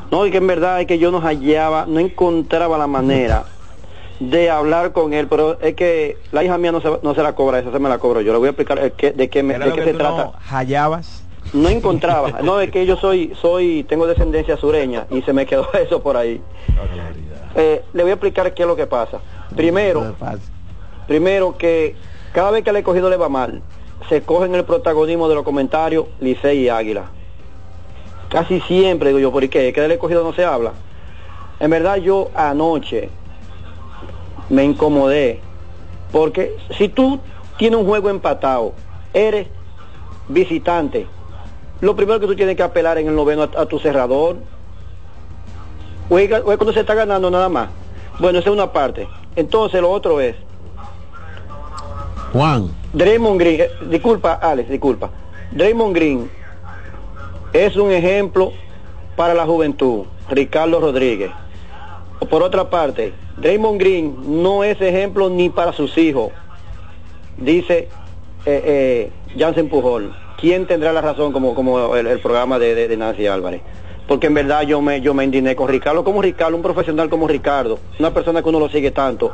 No, y que en verdad es que yo no hallaba, no encontraba la manera de hablar con él, pero es que la hija mía no se, no se la cobra, esa se me la cobro yo. Le voy a explicar el qué- de qué, me, de qué que se trata. no hallabas. No encontraba. No, es que yo soy, soy, tengo descendencia sureña y se me quedó eso por ahí. Eh, le voy a explicar qué es lo que pasa. Primero, primero que cada vez que le he cogido le va mal, se cogen el protagonismo de los comentarios Licey y Águila. Casi siempre digo yo, ¿por qué? Que del escogido no se habla. En verdad yo anoche me incomodé, porque si tú tienes un juego empatado, eres visitante, lo primero que tú tienes que apelar en el noveno a, a tu cerrador, o es, o es cuando se está ganando nada más. Bueno, esa es una parte. Entonces lo otro es, Juan. Draymond Green, eh, disculpa Alex, disculpa. Draymond Green es un ejemplo para la juventud, Ricardo Rodríguez. Por otra parte, Draymond Green no es ejemplo ni para sus hijos, dice eh, eh, Jansen Pujol. ¿Quién tendrá la razón como, como el, el programa de, de- de Nancy Álvarez? Porque en verdad yo me, yo me indigné con Ricardo, como Ricardo, un profesional como Ricardo, una persona que uno lo sigue tanto,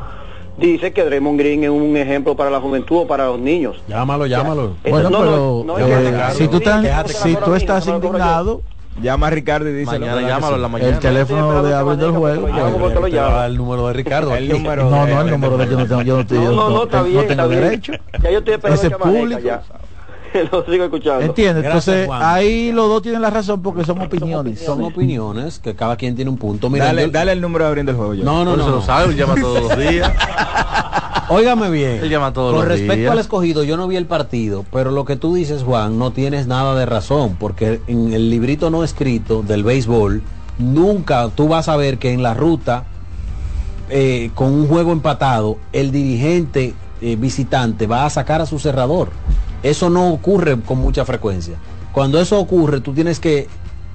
dice que Draymond Green es un ejemplo para la juventud o para los niños. Llámalo, llámalo. Bueno, no, pero no, no, eh, si tú, tan- si tú estás indignado, llama a Ricardo y díselo. Mañana llámalo en la mañana. el teléfono de abriendo el juego. porque lo llama. el número de Ricardo. El número No, no, el número de yo no tengo, yo no, estoy- No, no, no, está tengo- bien, no está tengo bien. derecho. Ya yo estoy esperando Ese público. ya. lo sigo escuchando. ¿Entiendes? Gracias, Entonces, Juan. ahí los dos tienen la razón porque son opiniones. Son opiniones que cada quien tiene un punto. Mira, Dale, yo- dale el número de abriendo el juego. yo. No, no, no. no. lo sabe, llama todos los días. Óigame bien. Él llama todos Con los respecto días. al escogido, yo no vi el partido, pero lo que tú dices, Juan, no tienes nada de razón, porque en el librito no escrito del béisbol, nunca tú vas a ver que en la ruta, eh, con un juego empatado, el dirigente eh, visitante va a sacar a su cerrador. Eso no ocurre con mucha frecuencia. Cuando eso ocurre, tú tienes que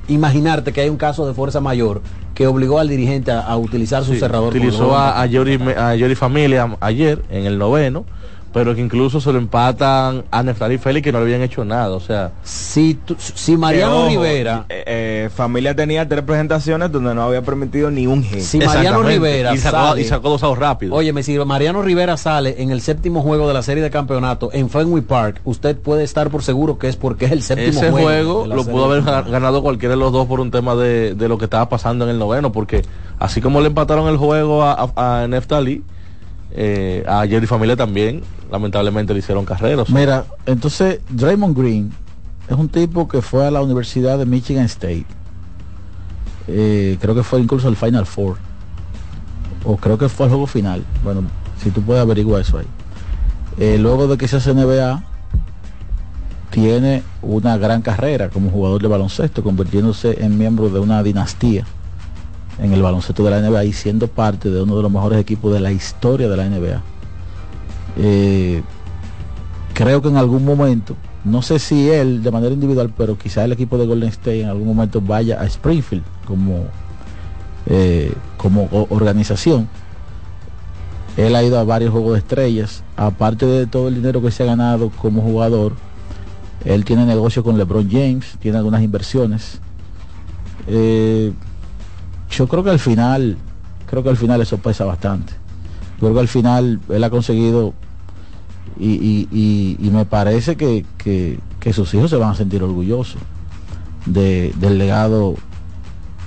imaginarte que hay un caso de fuerza mayor que obligó al dirigente a, a utilizar su Sí, cerrador. utilizó a, a Yori, a Yori Familia ayer en el noveno, pero que incluso se lo empatan a Neftali Félix que no le habían hecho nada. O sea, si, tú- si Mariano ojo, Rivera, eh, eh, familia tenía tres presentaciones donde no había permitido ni un hit. si Mariano. Rivera y sacó, sale, y sacó dos outs rápido. óyeme, si Mariano Rivera sale en el séptimo juego de la serie de campeonato en Fenway Park, usted puede estar por seguro que es porque es el séptimo ese juego lo pudo haber ganado cualquiera de los dos por un tema de, de lo que estaba pasando en el noveno, porque así como le empataron el juego a, a, a Neftali, eh, a Jerry Familia también, lamentablemente le hicieron carrera. o sea, Mira, entonces Draymond Green es un tipo que fue a la Universidad de Michigan State. Eh, creo que fue incluso el Final Four. O creo que fue el juego final. Bueno, si tú puedes averiguar eso ahí. Eh, luego de que se hace NBA, tiene una gran carrera como jugador de baloncesto, convirtiéndose en miembro de una dinastía en el baloncesto de la NBA y siendo parte de uno de los mejores equipos de la historia de la NBA. Eh, creo que en algún momento, no sé si él de manera individual, pero quizá el equipo de Golden State en algún momento vaya a Springfield como, eh, como organización. Él ha ido a varios juegos de estrellas, aparte de todo el dinero que se ha ganado como jugador, él tiene negocio con LeBron James, tiene algunas inversiones. Eh, yo creo que al final, creo que al final eso pesa bastante. Yo creo que al final él ha conseguido y, y- y- y me parece que, que- que sus hijos se van a sentir orgullosos de- del legado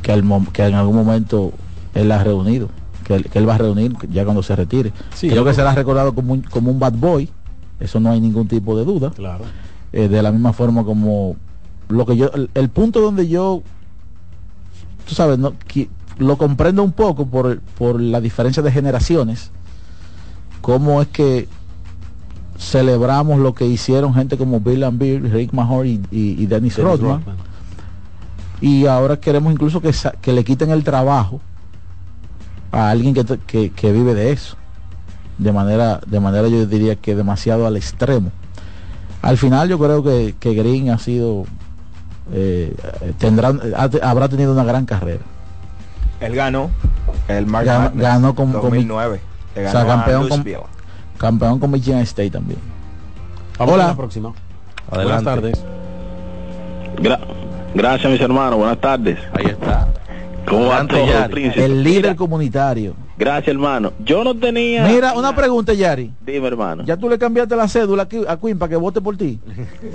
que, en algún momento él ha reunido, que él, que él va a reunir ya cuando se retire. Sí, creo que será recordado como un, como un bad boy, eso no hay ningún tipo de duda. Claro. Eh, de la misma forma como lo que yo, el, el punto donde yo, tú sabes, no, lo comprendo un poco por, por la diferencia de generaciones, cómo es que celebramos lo que hicieron gente como Bill and Bill, Rick Mahor y, y- y Dennis, Dennis Rodman, Rodman. y ahora queremos incluso que, que le quiten el trabajo a alguien que, que, que vive de eso de manera de manera yo diría que demasiado al extremo al final yo creo que, que Green ha sido eh, tendrá ha- habrá tenido una gran carrera Él ganó el Mark Ganó- Madness ganó con- con 2009. Le o sea, campeón con. Campeón con Michigan State también Vamos Hola. con la próxima. Adelante. Buenas tardes. Gra- gracias, mis hermanos. Buenas tardes. Ahí está. ¿Cómo va Adelante, todo, Yari. príncipe? el líder Mira, comunitario gracias, hermano. Yo no tenía... mira una pregunta Yari Dime, hermano. ya tú le cambiaste la cédula a Queen para que vote por ti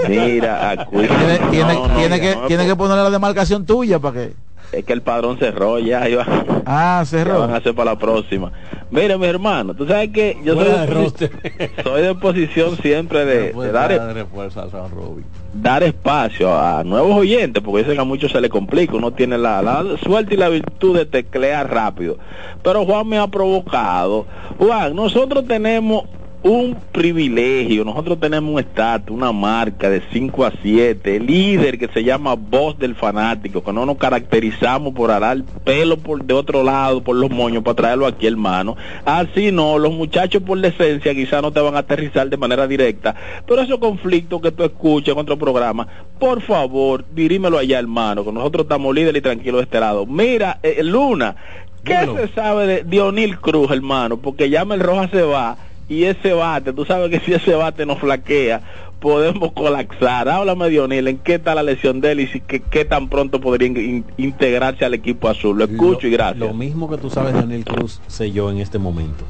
Mira, a Queen. tiene, No, tiene, no, tiene no, que no, tiene que ponerle la demarcación tuya para que Es que el padrón cerró ya. Iba, ah cerró van a hacer para la próxima. Mira, mi hermano, tú sabes que yo soy de de, roster. posi- soy de posición siempre de, dar, a San Roby. dar espacio a nuevos oyentes, porque sé que a muchos se les complica, uno tiene la, la suerte y la virtud de teclear rápido. Pero Juan me ha provocado. Juan, nosotros tenemos un privilegio. Nosotros tenemos un estatus, una marca de 5 a 7, líder que se llama Voz del Fanático, que no nos caracterizamos por arar pelo por de otro lado, por los moños, para traerlo aquí, hermano. Así no, los muchachos por decencia quizás no te van a aterrizar de manera directa, pero esos conflictos que tú escuchas en otro programa, por favor, dirímelo allá, hermano, que nosotros estamos líderes y tranquilos de este lado. Mira, eh, Luna, ¿qué se sabe de Dionil Cruz, hermano? Porque ya el Roja se va y ese bate, tú sabes que si ese bate nos flaquea, podemos colapsar. Háblame de O'Neill, ¿en qué está la lesión de él y si, qué, qué tan pronto podría in- integrarse al equipo azul? Lo escucho y gracias. Lo mismo que tú sabes de O'Neill Cruz sé yo en este momento.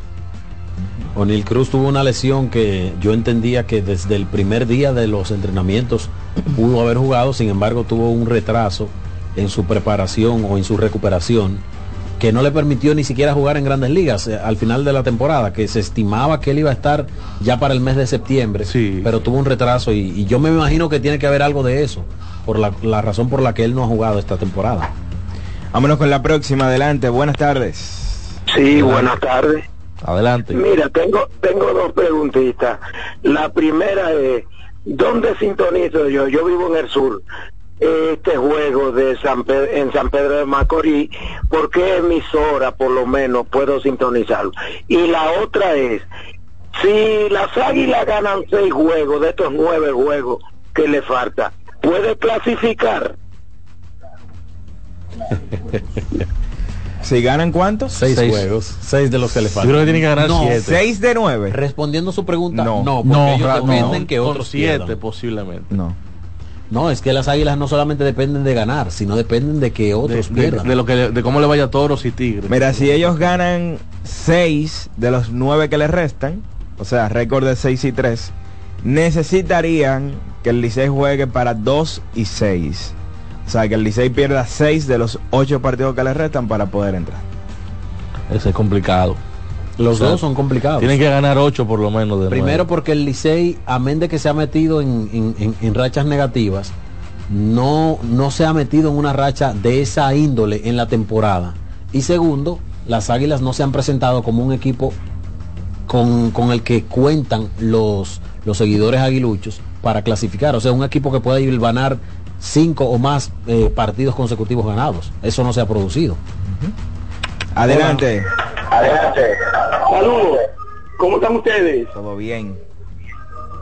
O'Neill Cruz tuvo una lesión que yo entendía que desde el primer día de los entrenamientos pudo haber jugado, sin embargo tuvo un retraso en su preparación o en su recuperación que no le permitió ni siquiera jugar en grandes ligas eh, al final de la temporada, que se estimaba que él iba a estar ya para el mes de septiembre, pero tuvo un retraso y, y yo me imagino que tiene que haber algo de eso, por la, la razón por la que él no ha jugado esta temporada. Vámonos con la próxima, adelante, buenas tardes. Sí, buenas tardes. Adelante. Mira, tengo tengo dos preguntitas. La primera es, ¿dónde sintonizo yo? Yo vivo en el sur. Este juego de San Pedro, en San Pedro de Macorís, ¿por qué emisora por lo menos puedo sintonizarlo? Y la otra es, si las águilas ganan seis juegos de estos nueve juegos que le falta, ¿puede clasificar? Si ganan cuántos? Seis, juegos, seis de los que le faltan. Yo creo que tienen que ganar No, siete. Seis de nueve. Respondiendo su pregunta, No. no, porque No, ellos dependen no, que otros siete pierdan. posiblemente. No. No, es que las águilas no solamente dependen de ganar, sino dependen de que otros de, pierdan. de lo que de cómo le vaya a toros y tigres. Mira, si ellos ganan seis de los nueve que les restan, o sea, récord de 6 y 3, necesitarían que el Licey juegue para 2 y 6. O sea, que el Licey pierda 6 de los 8 partidos que les restan para poder entrar. Ese es complicado. Los dos son complicados. Tienen que ganar ocho por lo menos de Primero porque el Licey, amén de que se ha metido en, en- en- en rachas negativas, no, no se ha metido en una racha de esa índole en la temporada. Y segundo, las Águilas no se han presentado como un equipo con, con el que cuentan los, los seguidores aguiluchos para clasificar. O sea, un equipo que pueda ganar cinco o más eh, partidos consecutivos ganados. Eso no se ha producido. Adelante. Adelante. Saludos. ¿Cómo están ustedes? Todo bien.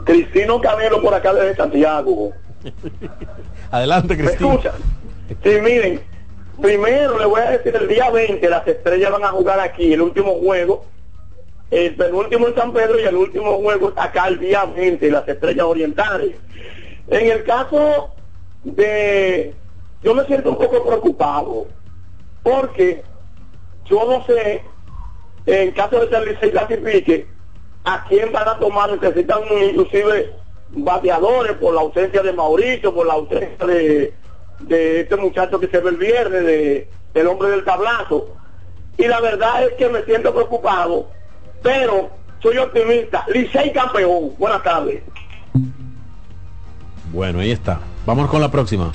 Cristino Camelo por acá desde Santiago. Adelante, ¿Me escuchan? Sí, miren, primero le voy a decir el día 20 las estrellas van a jugar aquí el último juego, el penúltimo en San Pedro y el último juego acá el día 20 las estrellas orientales. En el caso de, yo me siento un poco preocupado porque yo no sé, en caso de que el Licey clasifique, a quién van a tomar, necesitan inclusive bateadores por la ausencia de Mauricio, por la ausencia de, de este muchacho que se ve el viernes, de, del hombre del tablazo. Y la verdad es que me siento preocupado, pero soy optimista. Licey campeón. Buenas tardes. Bueno, ahí está. Vamos con la próxima.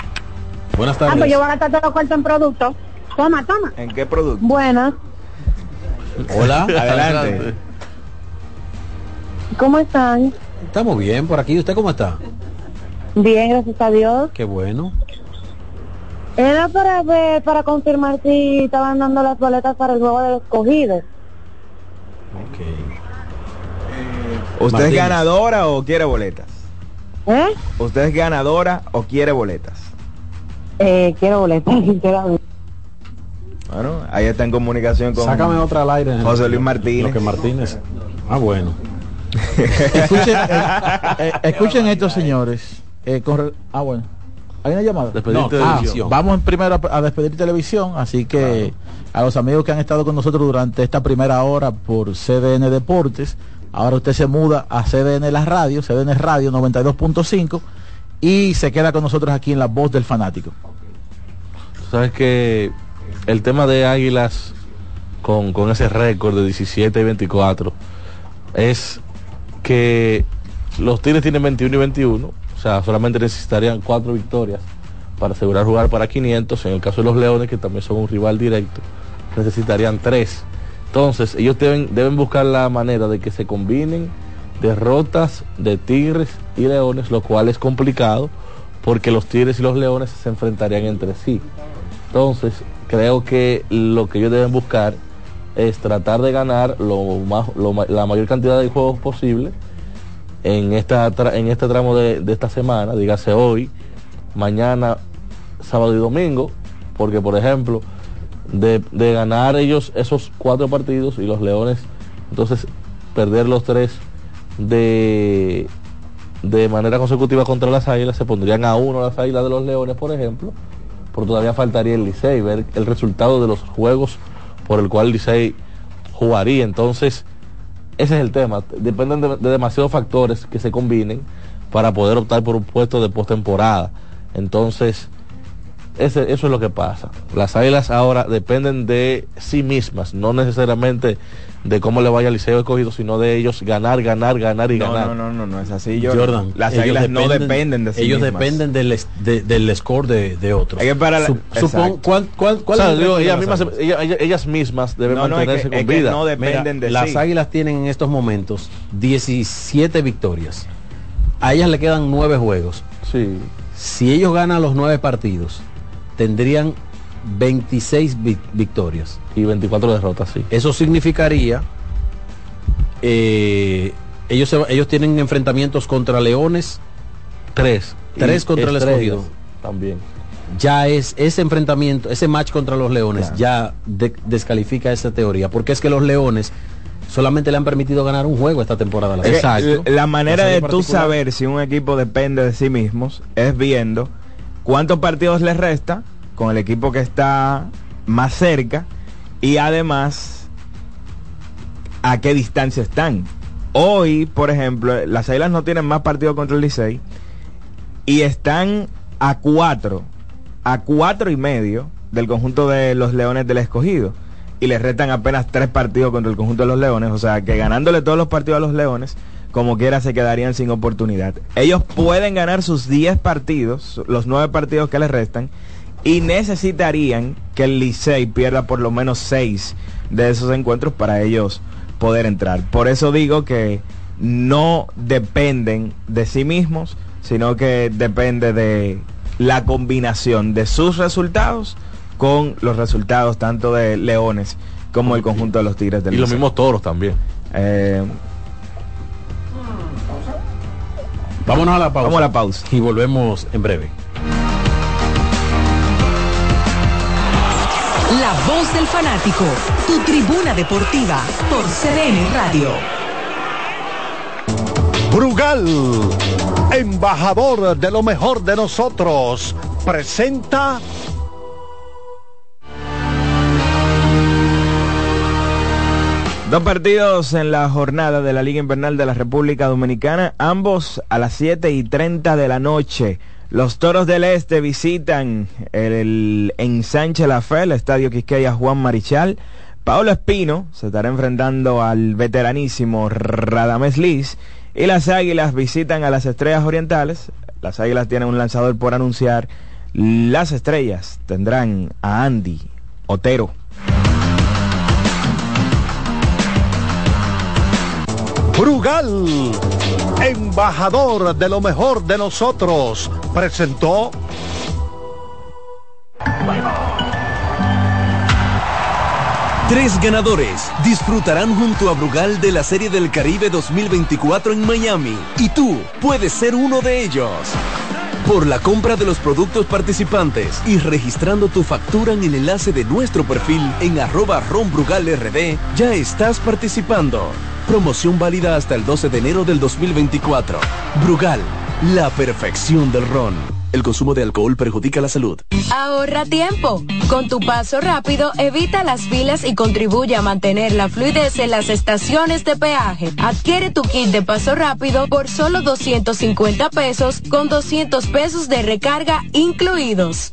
Buenas Ah, pues tardes. yo voy a gastar todo cuarto en producto. Toma, toma. ¿En qué producto? Buenas. Hola, Adelante. ¿Cómo están? Estamos bien por aquí. ¿Usted cómo está? Bien, gracias a Dios. Qué bueno. Era para ver, para confirmar si estaban dando las boletas para el juego de los cogidos. ¿Usted es ganadora o quiere boletas? ¿Eh? ¿Usted es ganadora o quiere boletas? Eh, quiero boletas, sinceramente. Bueno, ahí está en comunicación con Sácame otra al aire. José Luis Martínez. Lo que Martínez. Ah, bueno. Escuchen, eh, eh, escuchen esto, señores. Eh, con ah, bueno. ¿Hay una llamada? Despedir No, televisión. ah, vamos primero a, a despedir televisión, así que a los amigos que han estado con nosotros durante esta primera hora por CDN Deportes, ahora usted se muda a CDN La Radio, CDN Radio 92.5 y se queda con nosotros aquí en La Voz del Fanático. Tú sabes que el tema de Águilas con, con ese récord de 17 y 24 es que los Tigres tienen 21 y 21, o sea, solamente necesitarían cuatro victorias para asegurar jugar para 500. En el caso de los Leones, que también son un rival directo, necesitarían tres. Entonces, ellos deben, deben buscar la manera de que se combinen derrotas de Tigres y Leones, lo cual es complicado porque los Tigres y los Leones se enfrentarían entre sí. Entonces, creo que lo que ellos deben buscar es tratar de ganar lo más, la mayor cantidad de juegos posible en, esta, en este tramo de, de esta semana, dígase hoy, mañana, sábado y domingo, porque por ejemplo, de, de ganar ellos esos cuatro partidos y los Leones, entonces perder los tres de, de manera consecutiva contra las Águilas, se pondrían a uno las Águilas de los Leones, por ejemplo, pero todavía faltaría el Licey, ver el resultado de los juegos por el cual Licey jugaría. Entonces, ese es el tema. Dependen de, de demasiados factores que se combinen para poder optar por un puesto de postemporada. Entonces, ese- eso es lo que pasa. Las águilas ahora dependen de sí mismas, no necesariamente de cómo le vaya al liceo escogido, sino de ellos ganar, ganar, ganar y No, ganar. no, no, no, no es así, Jordan. Jordan, Las águilas no dependen de sí Ellos mismas. dependen del, es- de- del score de, de otros. Es que para la-. ¿cuál, cuál, cuál O sea, es el digo, récord de ellas, las mismas, ellas mismas deben No, no, es que- mantenerse es con que vida. no dependen Mira, de las sí. águilas tienen en estos momentos 17 victorias. A ellas le quedan 9 juegos. Sí. Si ellos ganan los 9 partidos, tendrían 26 vi- victorias. Y 24 derrotas, sí. Eso significaría, eh, ellos, se- ellos tienen enfrentamientos contra Leones. Tres. Tres Y contra el escogido. También. ya es ese enfrentamiento, ese match contra los Leones, ya de- descalifica esa teoría, porque es que los Leones solamente le han permitido ganar un juego esta temporada. a las Es que Águilas. l- La manera La de serie tú particular. saber si un equipo depende de sí mismos es viendo cuántos partidos les resta con el equipo que está más cerca y además a qué distancia están. Hoy, por ejemplo, las Águilas no tienen más partidos contra el Licey y están a cuatro, a cuatro y medio del conjunto de los Leones del Escogido. Y les restan apenas tres partidos contra el conjunto de los Leones. O sea que ganándole todos los partidos a los Leones, como quiera se quedarían sin oportunidad. Ellos pueden ganar sus 10 partidos, los 9 partidos que les restan, y necesitarían que el Licey pierda por lo menos 6 de esos encuentros para ellos poder entrar. Por eso digo que no dependen de sí mismos, sino que depende de la combinación de sus resultados con los resultados tanto de Leones como el conjunto de los Tigres del Y los mismos toros también. Eh, Vámonos a la pausa. Vamos a la pausa. Y volvemos en breve. La voz del fanático, tu tribuna deportiva por CDN Radio. Brugal, embajador de lo mejor de nosotros, presenta Dos partidos en la jornada de la Liga Invernal de la República Dominicana, ambos a las 7 y 30 de la noche. Los Toros del Este visitan el, ensanche La Fe, el Estadio Quisqueya Juan Marichal. Paulo Espino se estará enfrentando al veteranísimo Radames Liz. Y las Águilas visitan a las Estrellas Orientales. Las Águilas tienen un lanzador por anunciar. Las Estrellas tendrán a Andy Otero. Brugal, embajador de lo mejor de nosotros, presentó Tres ganadores disfrutarán junto a Brugal de la Serie del Caribe 2024 en Miami y tú puedes ser uno de ellos. Por la compra de los productos participantes y registrando tu factura en el enlace de nuestro perfil en arroba ronbrugalrd, ya estás participando. Promoción válida hasta el 12 de enero del 2024. Brugal, la perfección del ron. El consumo de alcohol perjudica la salud. Ahorra tiempo. Con tu paso rápido, evita las filas y contribuye a mantener la fluidez en las estaciones de peaje. Adquiere tu kit de paso rápido por solo 250 pesos con 200 pesos de recarga incluidos.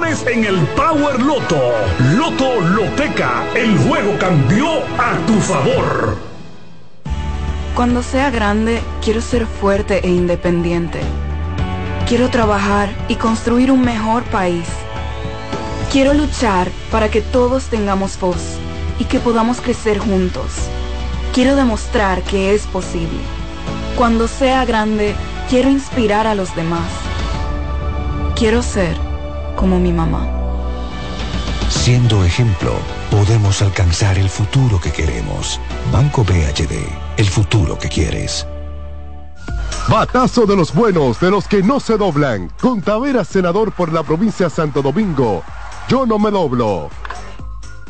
en el Power Loto. Loto Loteca, el juego cambió a tu favor. Cuando sea grande, quiero ser fuerte e independiente. Quiero trabajar y construir un mejor país. Quiero luchar para que todos tengamos voz y que podamos crecer juntos. Quiero demostrar que es posible. Cuando sea grande, quiero inspirar a los demás. Quiero ser como mi mamá. Siendo ejemplo, podemos alcanzar el futuro que queremos. Banco BHD, el futuro que quieres. Batazo de los buenos, de los que no se doblan. Con Tavera, senador por la provincia de Santo Domingo. Yo no me doblo.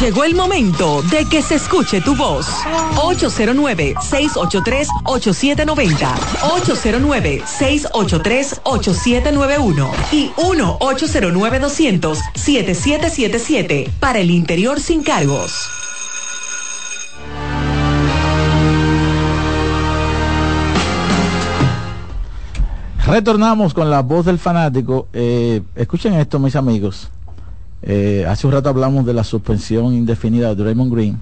Llegó el momento de que se escuche tu voz. 809-683-8790. 809-683-8791. Y 1-809-200-7777. Para el interior sin cargos. Retornamos con la voz del fanático. Eh, escuchen esto, mis amigos. Eh, hace un rato hablamos de la suspensión indefinida de Draymond Green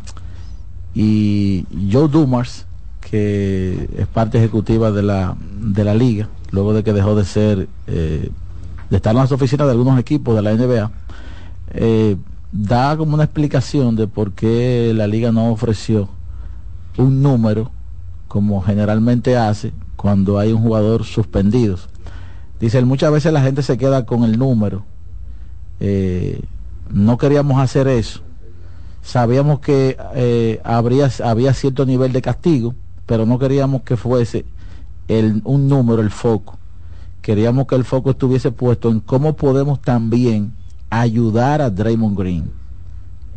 y Joe Dumars, que es parte ejecutiva de la, de la liga, luego de que dejó de ser, eh, de estar en las oficinas de algunos equipos de la NBA, eh, da como una explicación de por qué la liga no ofreció un número como generalmente hace cuando hay un jugador suspendido. Dice, muchas veces la gente se queda con el número eh, no queríamos hacer eso. Sabíamos que eh, habría, había cierto nivel de castigo, pero no queríamos que fuese el, un número, el foco. Queríamos que el foco estuviese puesto en cómo podemos también ayudar a Draymond Green,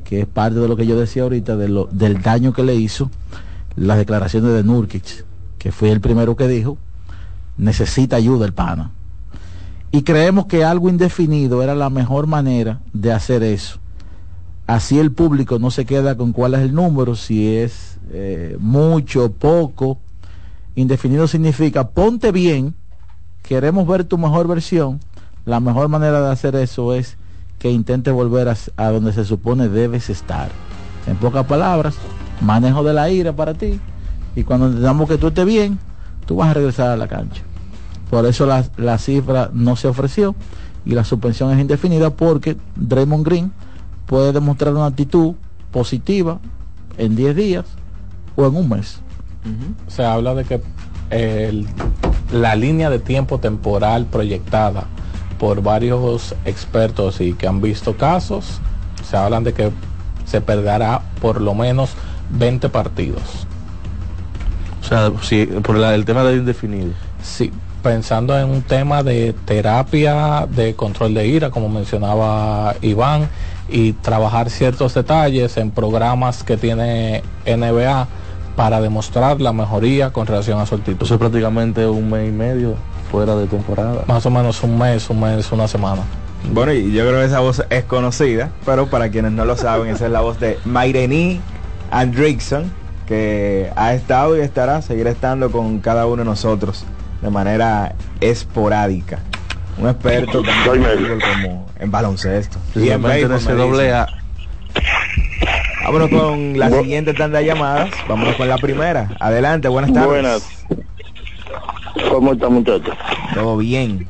que es parte de lo que yo decía ahorita, de lo, del daño que le hizo las declaraciones de Nurkic, que fue el primero que dijo, necesita ayuda el pana y creemos que algo indefinido era la mejor manera de hacer eso. Así el público no se queda con cuál es el número, si es eh, mucho, poco. Indefinido significa ponte bien, queremos ver tu mejor versión. La mejor manera de hacer eso es que intentes volver a, a donde se supone debes estar. En pocas palabras, manejo de la ira para ti. Y cuando entendamos que tú estés bien, tú vas a regresar a la cancha. Por eso la, la, cifra no se ofreció y la suspensión es indefinida porque Draymond Green puede demostrar una actitud positiva en 10 días o en un mes. Uh -huh. Se habla de que el, la línea de tiempo temporal proyectada por varios expertos y que han visto casos Se hablan de que se perderá por lo menos 20 partidos. O sea, sí, por la- el tema del indefinido. Sí, pensando en un tema de terapia, de control de ira, como mencionaba Iván, y trabajar ciertos detalles en programas que tiene NBA para demostrar la mejoría con relación a su actitud. Eso es prácticamente un mes y medio fuera de temporada. Más o menos un mes, un mes, una semana. Bueno, y yo creo que esa voz es conocida, pero para quienes no lo saben, esa es la voz de Maireni Andrickson, que ha estado y estará, seguirá estando con cada uno de nosotros de manera esporádica. Un experto tanto en fútbol como en baloncesto. Y en doble. A. Vámonos con la siguiente tanda de llamadas. Vámonos con la primera. Adelante, buenas tardes. Buenas. ¿Cómo está muchachos? Todo bien.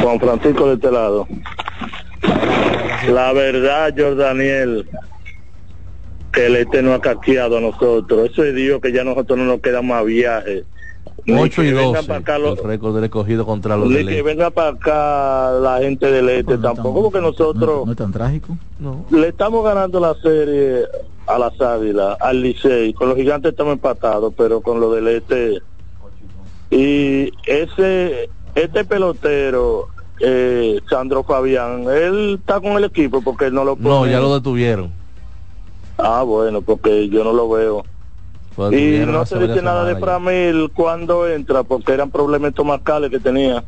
Juan Francisco de este lado. La verdad, Jordaniel, que el este no ha caqueado a nosotros. Eso es Dios que ya nosotros no nos queda más viaje. Ni 8 y que vengan 12. para acá los- el récord del escogido contra los del que venga para acá la gente del este tampoco, porque nosotros No es tan trágico. No. le estamos ganando la serie a las Águilas, al Licey. Con los gigantes estamos empatados, pero con lo del este. Y ese, este pelotero, eh, Sandro Fabián, él está con el equipo porque no lo No, pone- ya lo detuvieron. Ah, bueno, porque yo no lo veo. Y no se dice nada de. Framil cuando entra, porque eran problemas estomacales que tenía.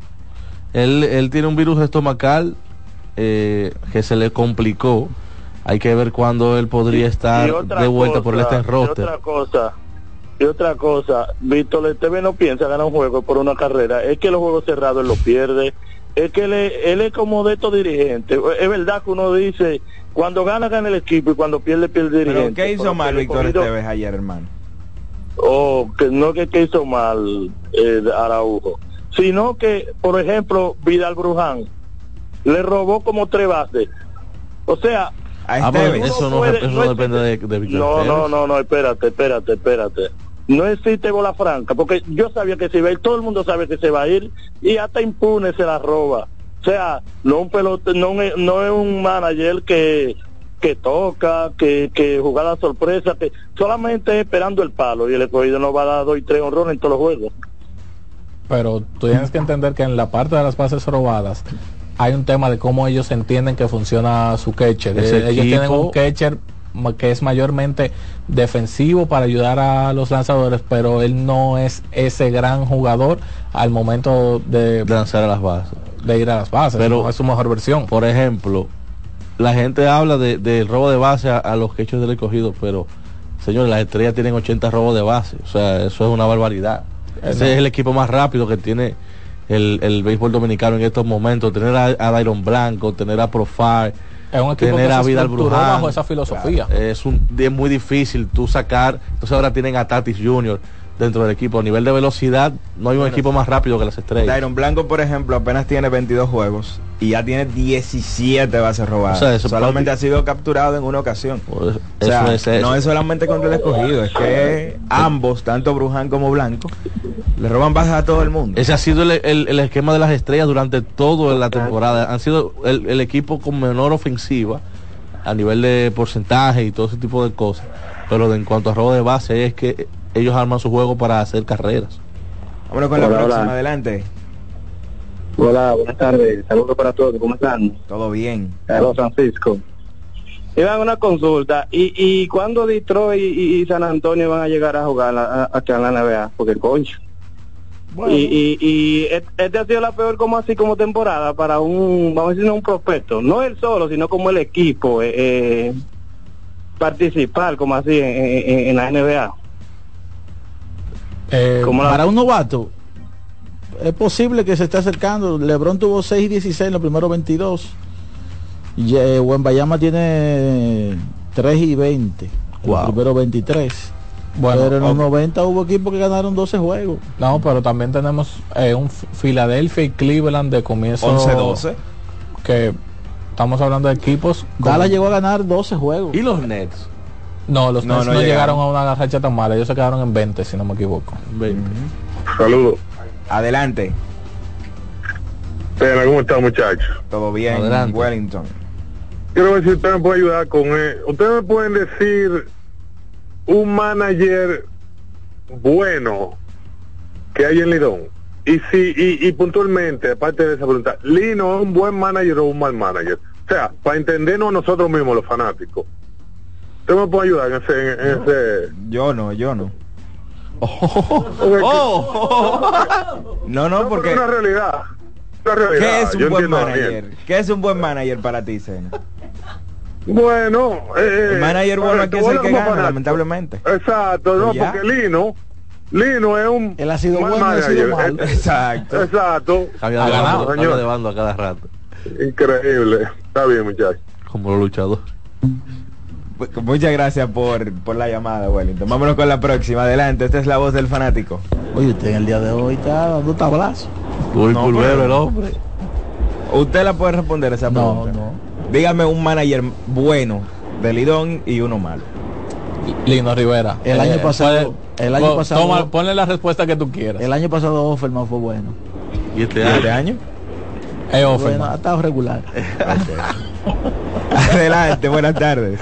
Él, él tiene un virus estomacal eh, que se le complicó. Hay que ver cuándo él podría estar Y de vuelta por este y roster. otra cosa, y otra cosa, Víctor TV no piensa ganar un juego por una carrera, es que los juegos cerrados él los pierde, es que él es, él es como de estos dirigentes, es verdad que uno dice, cuando gana gana el equipo y cuando pierde pierde el Pero dirigente. ¿qué hizo Pero mal Víctor Esteves ayer, hermano? O que no que, que hizo mal eh, Araujo, sino que, por ejemplo, Vidal Bruján le robó como tres bases. O sea, Ah, eso no, puede- eso no no depende de, de Víctor no, Pérez. no, no, no, espérate, espérate, espérate. No existe bola franca, porque yo sabía que se iba a ir, todo el mundo sabe que se va a ir, y hasta impune se la roba. O sea, no un pelote, no, no es un manager que que toca, que, que jugada sorpresa, que solamente esperando el palo, y el escogido no va a dar dos y tres honrones en todos los juegos. Pero tú tienes que entender que en la parte de las bases robadas hay un tema de cómo ellos entienden que funciona su catcher. Ese Eh, ellos tienen un catcher que es mayormente defensivo para ayudar a los lanzadores, pero él no es ese gran jugador al momento de, lanzar a las bases. De ir a las bases, Pero- no es su mejor versión. Por ejemplo, la gente habla de- del robo de base a, a los quechos del escogido, pero señores, las estrellas tienen 80 robos de base. O sea, eso es una barbaridad. Ese no. es el equipo más rápido que tiene el, el béisbol dominicano en estos momentos. Tener a, a Dairon Blanco, tener a equipo tener que a Vidal Bruján. bajo esa filosofía. Claro, es, un, es muy difícil tú sacar. Entonces ahora tienen a Tatis Jr. dentro del equipo. A nivel de velocidad, no hay un equipo más rápido que las estrellas. Dairon Blanco, por ejemplo, apenas tiene 22 juegos y ya tiene 17 bases robadas. O sea, eso solamente ha sido capturado en una ocasión. o sea, es no es solamente contra el escogido, es que ambos, tanto Bruján como Blanco, le roban bases a todo el mundo. Ese ha sido el, el- el esquema de las estrellas durante toda la temporada. Han sido el, el equipo con menor ofensiva a nivel de porcentaje y todo ese tipo de cosas. Pero en cuanto a robo de base es que ellos arman su juego para hacer carreras. Vámonos con la próxima, hola. adelante. Hola, buenas tardes, saludos para todos, ¿cómo están? Todo bien. Carlos Francisco. Iban una consulta, ¿y, y cuándo Detroit y, y San Antonio van a llegar a jugar a- acá en la NBA? Porque concho. Y, y, y et- este ha sido la peor como así como temporada para un, vamos a decir, no un prospecto, no él solo, sino como el equipo, eh, eh, participar como así en, en- en la NBA. Como la- Para un novato, es posible que se esté acercando. LeBron tuvo 6 y 16 en los primeros 22. Y eh, Wembayama tiene 3 y 20 en los Wow. primeros 23. Bueno, Pero en los ok. 90 hubo equipos que ganaron 12 juegos. No, pero también tenemos eh, un Philadelphia y Cleveland de comienzo 11-12. que estamos hablando de equipos con- Dallas llegó a ganar 12 juegos. ¿Y los Nets? No los No, Nets no no, llegaron. llegaron a una racha tan mala ellos se quedaron en 20 si no me equivoco Saludos. Adelante. ¿cómo están muchachos? Todo bien. Adelante. Wellington. quiero ver si ustedes me pueden ayudar con él. Ustedes me pueden decir un manager bueno que hay en Lidón. Y si, y, y puntualmente, aparte de esa pregunta, ¿Lino es un buen manager o un mal manager? O sea, para entendernos nosotros mismos, los fanáticos. ¿Usted me puede ayudar en ese... En ese... Yo no, yo no. Oh. No, no, porque... Es una realidad. Una realidad. ¿Qué es un Yo buen manager? Daniel. ¿Qué es un buen manager para ti, Sena? Bueno, eh, El manager bueno aquí es el que gana, lamentablemente. Exacto, no, ya. porque Lino, Lino es un Él ha sido mal bueno y ha sido manager. Eh, Exacto. Exacto. Cambia de Ha ganado, señor. de bando a cada rato. Increíble. Está bien, muchachos. Como los luchadores. Muchas gracias por, por la llamada, Wellington. Vámonos con la próxima. Adelante, esta es la voz del fanático. Oye, usted en el día de hoy está dando tablazo. Uy, No, pulvero pero- el hombre. Usted la puede responder esa No, pregunta. no. Dígame un manager bueno de Lidón y uno malo. Lino Rivera. El año Eh, pasado- puede- el año po- pasado- toma- ponle la respuesta que tú quieras. El año pasado Offerman fue bueno. ¿Y este ¿Y año? este año? Es Bueno, Offerman. ha estado regular. Adelante, buenas tardes.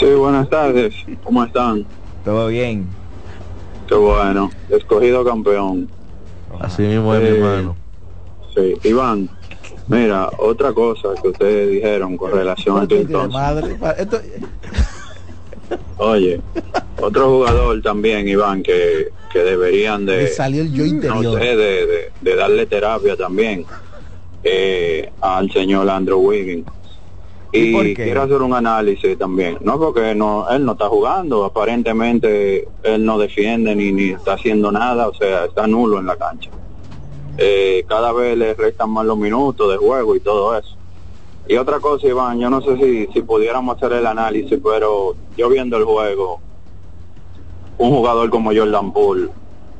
Sí, buenas tardes. ¿Cómo están? Todo bien. Qué bueno. Escogido campeón. Así mismo es mi hermano. Sí, Iván. Mira, otra cosa que ustedes dijeron con relación a madre, pa- esto- Oye, otro jugador también, Iván, que, que deberían de, salió el yo no interior. sé, de, de- de darle terapia también eh, al señor Andrew Wiggins. ¿Y quiero hacer un análisis también. No porque no, él no está jugando, aparentemente él no defiende ni, ni está haciendo nada, o sea, está nulo en la cancha. Eh, cada vez le restan más los minutos de juego y todo eso. Y otra cosa, Iván, yo no sé si, si pudiéramos hacer el análisis, pero yo viendo el juego, un jugador como Jordan Poole,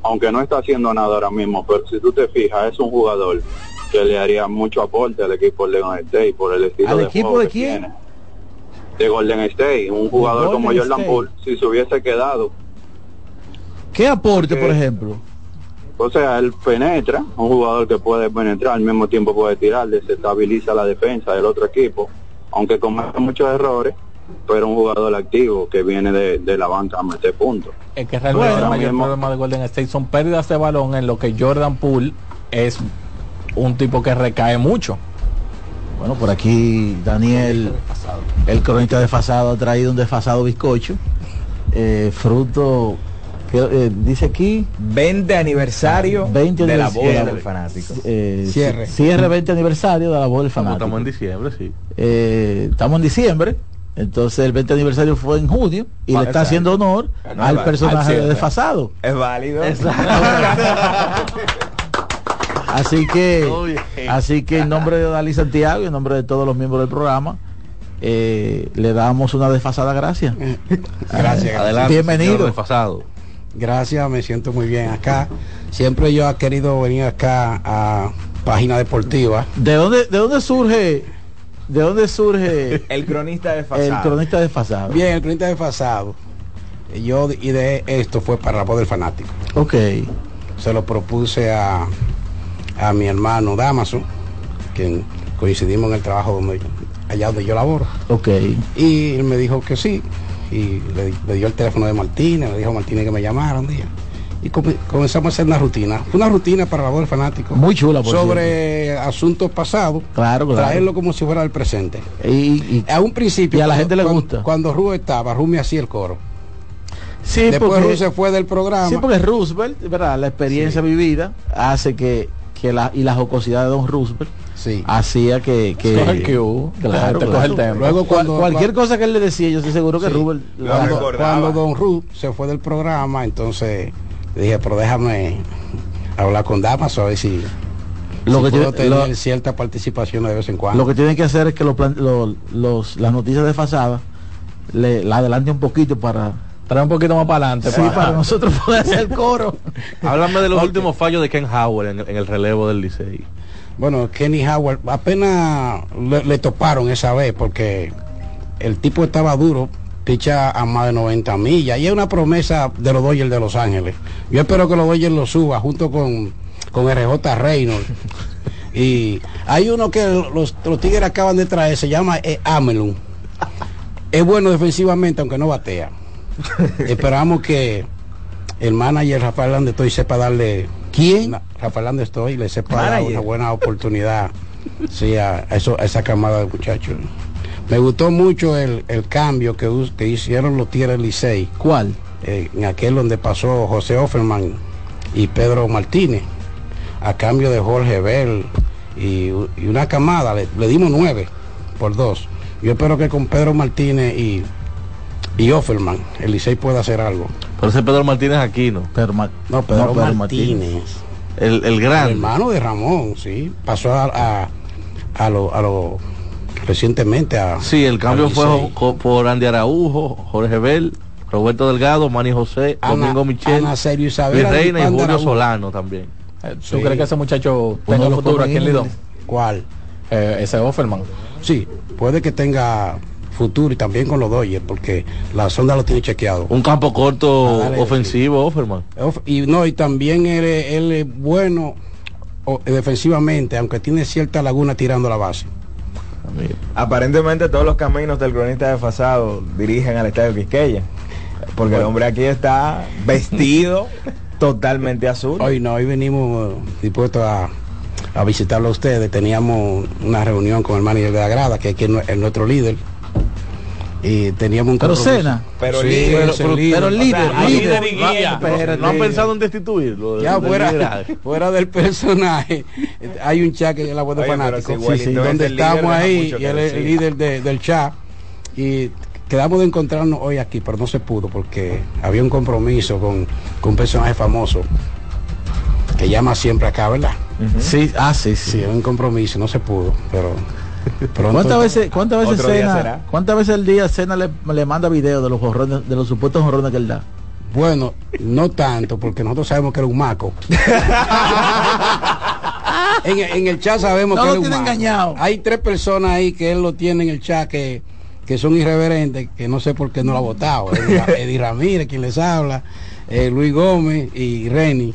aunque no está haciendo nada ahora mismo, pero si tú te fijas, es un jugador que le haría mucho aporte al equipo de Golden State por el estilo ¿Al de equipo juego de que quién? tiene. De Golden State, un jugador Golden como Jordan State. Poole, si se hubiese quedado, ¿Qué aporte, por Porque- ejemplo? o sea, él penetra, un jugador que puede penetrar, al mismo tiempo puede tirar, desestabiliza la defensa del otro equipo, aunque comete muchos errores, pero un jugador activo que viene de, de la banca a meter puntos. Es que realmente Bueno, el mayor mismo- problema de Golden State son pérdidas de balón en lo que Jordan Poole es un tipo que recae mucho. Bueno, por aquí Daniel, el cronista desfasado, ha traído un desfasado bizcocho. eh, fruto, que, eh, dice aquí, 20 aniversario 20 de la boda del fanático. eh, Cierre. cierre 20 aniversario de la voz del fanático. estamos en diciembre, sí. Eh, estamos en diciembre, entonces el 20 aniversario fue en junio y le está exacto. haciendo honor No, al personaje al desfasado. Es válido. Así que, así que en nombre de Dalí Santiago y en nombre de todos los miembros del programa, eh, le damos una desfasada gracias. Gracias. Adelante. Bienvenido. desfasado. Gracias, me siento muy bien acá. Siempre yo he querido venir acá a Página Deportiva. ¿De dónde, de dónde surge, de dónde surge El cronista de el cronista desfasado? Bien, el 30 de pasado. Yo y de esto fue para la voz del fanático. Ok, Se lo propuse a, a mi hermano Damaso, que coincidimos en el trabajo donde allá donde yo laboro. ok. Y él me dijo que sí. Y le, le dio el teléfono de Martínez, le dijo a Martínez que me llamara un día. Y come- comenzamos a hacer una rutina. Una rutina para la voz del fanático. Muy chula, por Sobre asuntos pasados. Claro, claro. Traerlo como si fuera el presente. Y, y- A un principio. Y a la cuando- gente le cuando- gusta. Cuando Ru estaba, Ru me hacía el coro. sí, Después porque, Ru se fue del programa. sí, porque Roosevelt, ¿verdad? La experiencia vivida hace que, que la, y la jocosidad de Don Roosevelt Sí. hacía que, que Coge el cue, que la gente coge el tempo. Luego cuando- cualquier cosa que él le decía, yo estoy seguro que Sí. Rubel Lo cuando, cuando Don Ru se fue del programa, entonces dije, pero déjame hablar con Damaso a ver si, Lo si que puedo tiene- tener lo- cierta participación de vez en cuando. Lo que tienen que hacer es que los, plan- lo- los, las noticias desfasadas le la adelante un poquito para, Trae un poquito más para adelante. sí, para nosotros poder hacer el coro. Háblame de los últimos fallos de Ken Howard en, en el relevo del Licey. Bueno, Kenny Howard apenas le, le toparon esa vez porque el tipo estaba duro, picha a más de 90 millas y es una promesa de los Dodgers de Los Ángeles. Yo espero que los Dodgers lo suba junto con, con RJ Reynolds Y hay uno que los, los tigres acaban de traer, se llama eh, Amelun. Es bueno defensivamente, aunque no batea. Esperamos que el manager Rafael Landestoy sepa darle. ¿Quién? Rafael Landestoy le sepa dar una buena oportunidad sí, a, eso, a esa camada de muchachos. Me gustó mucho el, el cambio que, hicieron los Tigres Licey. ¿Cuál? en aquel donde pasó José Offerman y Pedro Martínez, a cambio de Jorge Bell y, y una camada, le, le dimos nueve por dos. Yo espero que con Pedro Martínez y, y Offerman, el Licey pueda hacer algo. Pero ese Pedro Martínez aquí, ¿no? Pedro Ma- No, Pedro, No, Pedro Martínez. El, el gran. El hermano de Ramón, sí. Pasó a, a, a lo, a lo recientemente a. Sí, el cambio fue jo- por Andy Araujo, Jorge Bell, Roberto Delgado, Manny José, Ana- Domingo Michel, Ana Sergio Luis Isabel, Reina y Julio Araujo. Solano también. ¿Tú Sí. crees que ese muchacho tenga futuro aquí en en- Lidón? ¿Cuál? Eh, ese Offerman. Sí, puede que tenga futuro y también con los Dodgers, porque la sonda lo tiene chequeado. Un campo corto Ah, ofensivo, Offerman. Of- Y no, y también él, es- él es bueno o- defensivamente, aunque tiene cierta laguna tirando la base. Aparentemente todos los caminos del cronista desfasado dirigen al estadio Quisqueya. Porque el hombre aquí está vestido totalmente azul. Hoy no, hoy venimos dispuestos a, a visitarlo a ustedes. Teníamos una reunión con el manager de la grada, que aquí es nuestro líder. Y teníamos un Pero compromiso. Cena. Pero Sí, líder, es el pero- líder. pero O sea, líder, líder. y guía. espérate. No han pensado en destituirlo. Ya fuera, fuera del personaje, hay un chat que es la voz de Oye, pero fanático, Wellington es donde el líder, estamos ahí y él es el decir. líder de- del chat y quedamos de encontrarnos hoy aquí, pero no se pudo porque había un compromiso con, con un personaje famoso que llama siempre acá, ¿verdad? Sí, ah, sí, sí. Sí, un compromiso, no se pudo, pero pronto- ¿Cuántas veces, cuántas veces Cena, cuántas veces al día Cena le, le manda videos de los jorrones, de los supuestos jorrones que él da? Bueno, no tanto, porque nosotros sabemos que era un maco. en, en el chat sabemos No que lo era un tiene maco. engañado. Hay tres personas ahí que él lo tiene en el chat que, que son irreverentes, que no sé por qué no lo ha votado. Eddie, Ra- Eddie Ramírez, quien les habla, eh, Luis Gómez y Reni.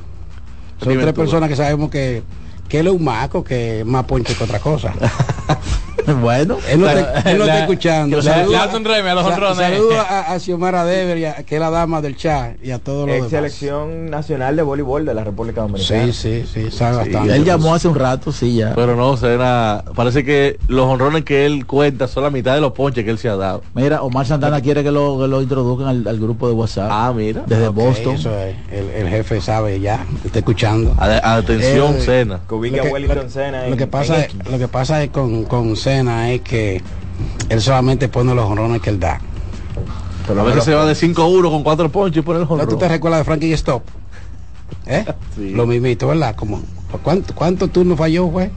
Son tres personas que sabemos que, que él es un maco, que más ponche que otra cosa. bueno, Él no, está, él no está escuchando. Saludos a a, Xiomara Dever, y a- que es la dama del chat, y a todos los Ex demás. selección nacional de voleibol de la República Dominicana. Sí, sí, sí, sabe bastante. él llamó hace un rato, sí, ya. Pero no, Cena, parece que los honrones que él cuenta son la mitad de los ponches que él se ha dado. Mira, Omar Santana quiere que lo, que lo introduzcan al, al grupo de WhatsApp. Ah, mira. Desde Boston. eso es, el, el jefe sabe ya, está escuchando. Atención, Eh, Cena. Ubica Lo que- Wellington lo- Cena Lo que pasa, en es, lo que pasa es con, con Cena es que él solamente pone los honrones que él da. Pero a veces se va de 5-1 con 4 ponches y pone el ¿No tú honrón. te recuerdas de Frankie Stop? ¿Eh? Sí. Lo mismito, ¿verdad? Como, ¿cuánto, ¿Cuántos turnos falló, fue?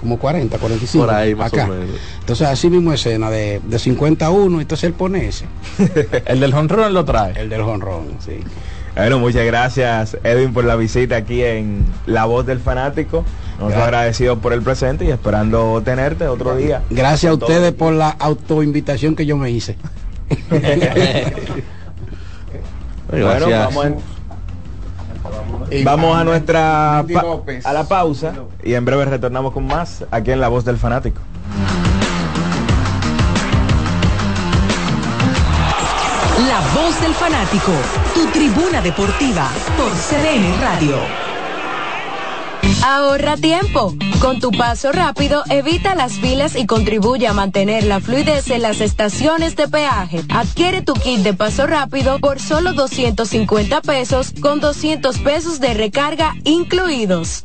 Como 40, 45. Por ahí, más acá. o menos. Entonces, así mismo escena de, de 51, entonces él pone ese. El del honrón lo trae. El del honrón, sí. Bueno, muchas gracias Edwin por la visita aquí en La Voz del Fanático. Nosotros Gracias. agradecidos por el presente y esperando tenerte otro día. Gracias a ustedes por la autoinvitación que yo me hice. Bueno, Gracias. vamos, en- vamos a nuestra a la pausa y en breve retornamos con más aquí en La Voz del Fanático. Del fanático, tu tribuna deportiva por CDN Radio. Ahorra tiempo. Con tu paso rápido, evita las filas y contribuye a mantener la fluidez en las estaciones de peaje. Adquiere tu kit de paso rápido por solo 250 pesos con 200 pesos de recarga incluidos.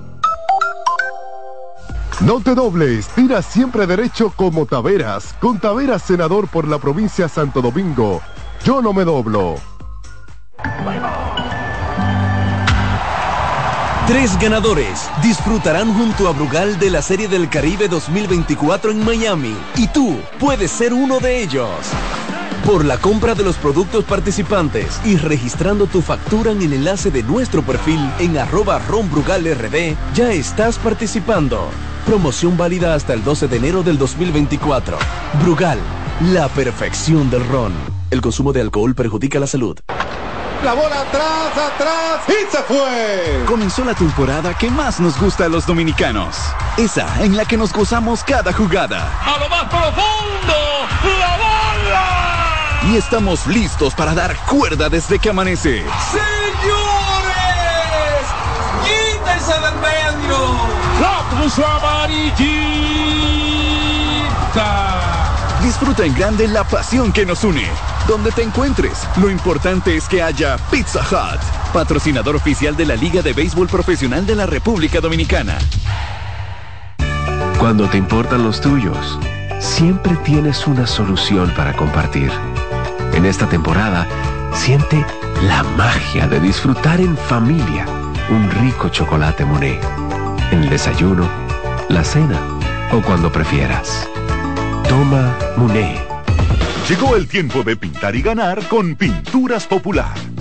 No te dobles, tira siempre derecho como Taveras. Con Taveras, senador por la provincia de Santo Domingo. Yo no me doblo. Tres ganadores disfrutarán junto a Brugal de la Serie del Caribe 2024 en Miami y tú puedes ser uno de ellos. Por la compra de los productos participantes y registrando tu factura en el enlace de nuestro perfil en arroba ronbrugalrd, ya estás participando. Promoción válida hasta el 12 de enero del 2024. Brugal, la perfección del ron. El consumo de alcohol perjudica la salud. La bola atrás, atrás y se fue. Comenzó la temporada que más nos gusta a los dominicanos. Esa en la que nos gozamos cada jugada. A lo más profundo, la bola. Y estamos listos para dar cuerda desde que amanece. Señores, puso amarillita. Disfruta en grande la pasión que nos une. Donde te encuentres, lo importante es que haya Pizza Hut, patrocinador oficial de la Liga de Béisbol Profesional de la República Dominicana. Cuando te importan los tuyos, siempre tienes una solución para compartir. En esta temporada, siente la magia de disfrutar en familia un rico chocolate Monet. En el desayuno, la cena o cuando prefieras. Toma Monet. Llegó el tiempo de pintar y ganar con Pinturas Popular.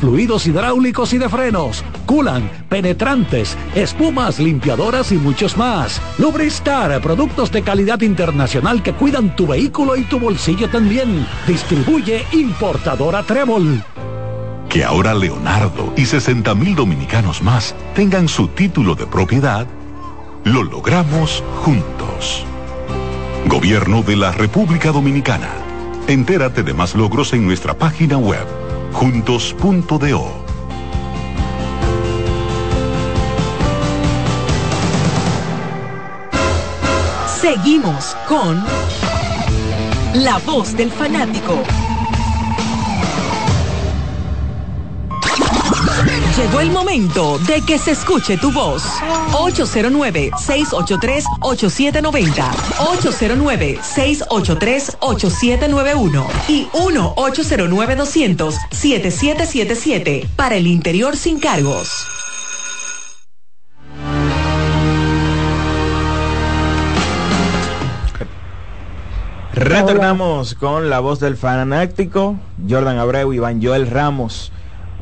fluidos hidráulicos y de frenos, culan, penetrantes, espumas, limpiadoras y muchos más. Lubristar, productos de calidad internacional que cuidan tu vehículo y tu bolsillo también. Distribuye importadora Trébol. Que ahora Leonardo y 60 mil dominicanos más tengan su título de propiedad, lo logramos juntos. Gobierno de la República Dominicana. Entérate de más logros en nuestra página web juntos.do. Seguimos con La Voz del Fanático. Llegó el momento de que se escuche tu voz. 809-683-8790. 809-683-8791. Y 1-809-200-7777. Para el interior sin cargos. Retornamos con la voz del fanático, Jordan Abreu, Iván Joel Ramos.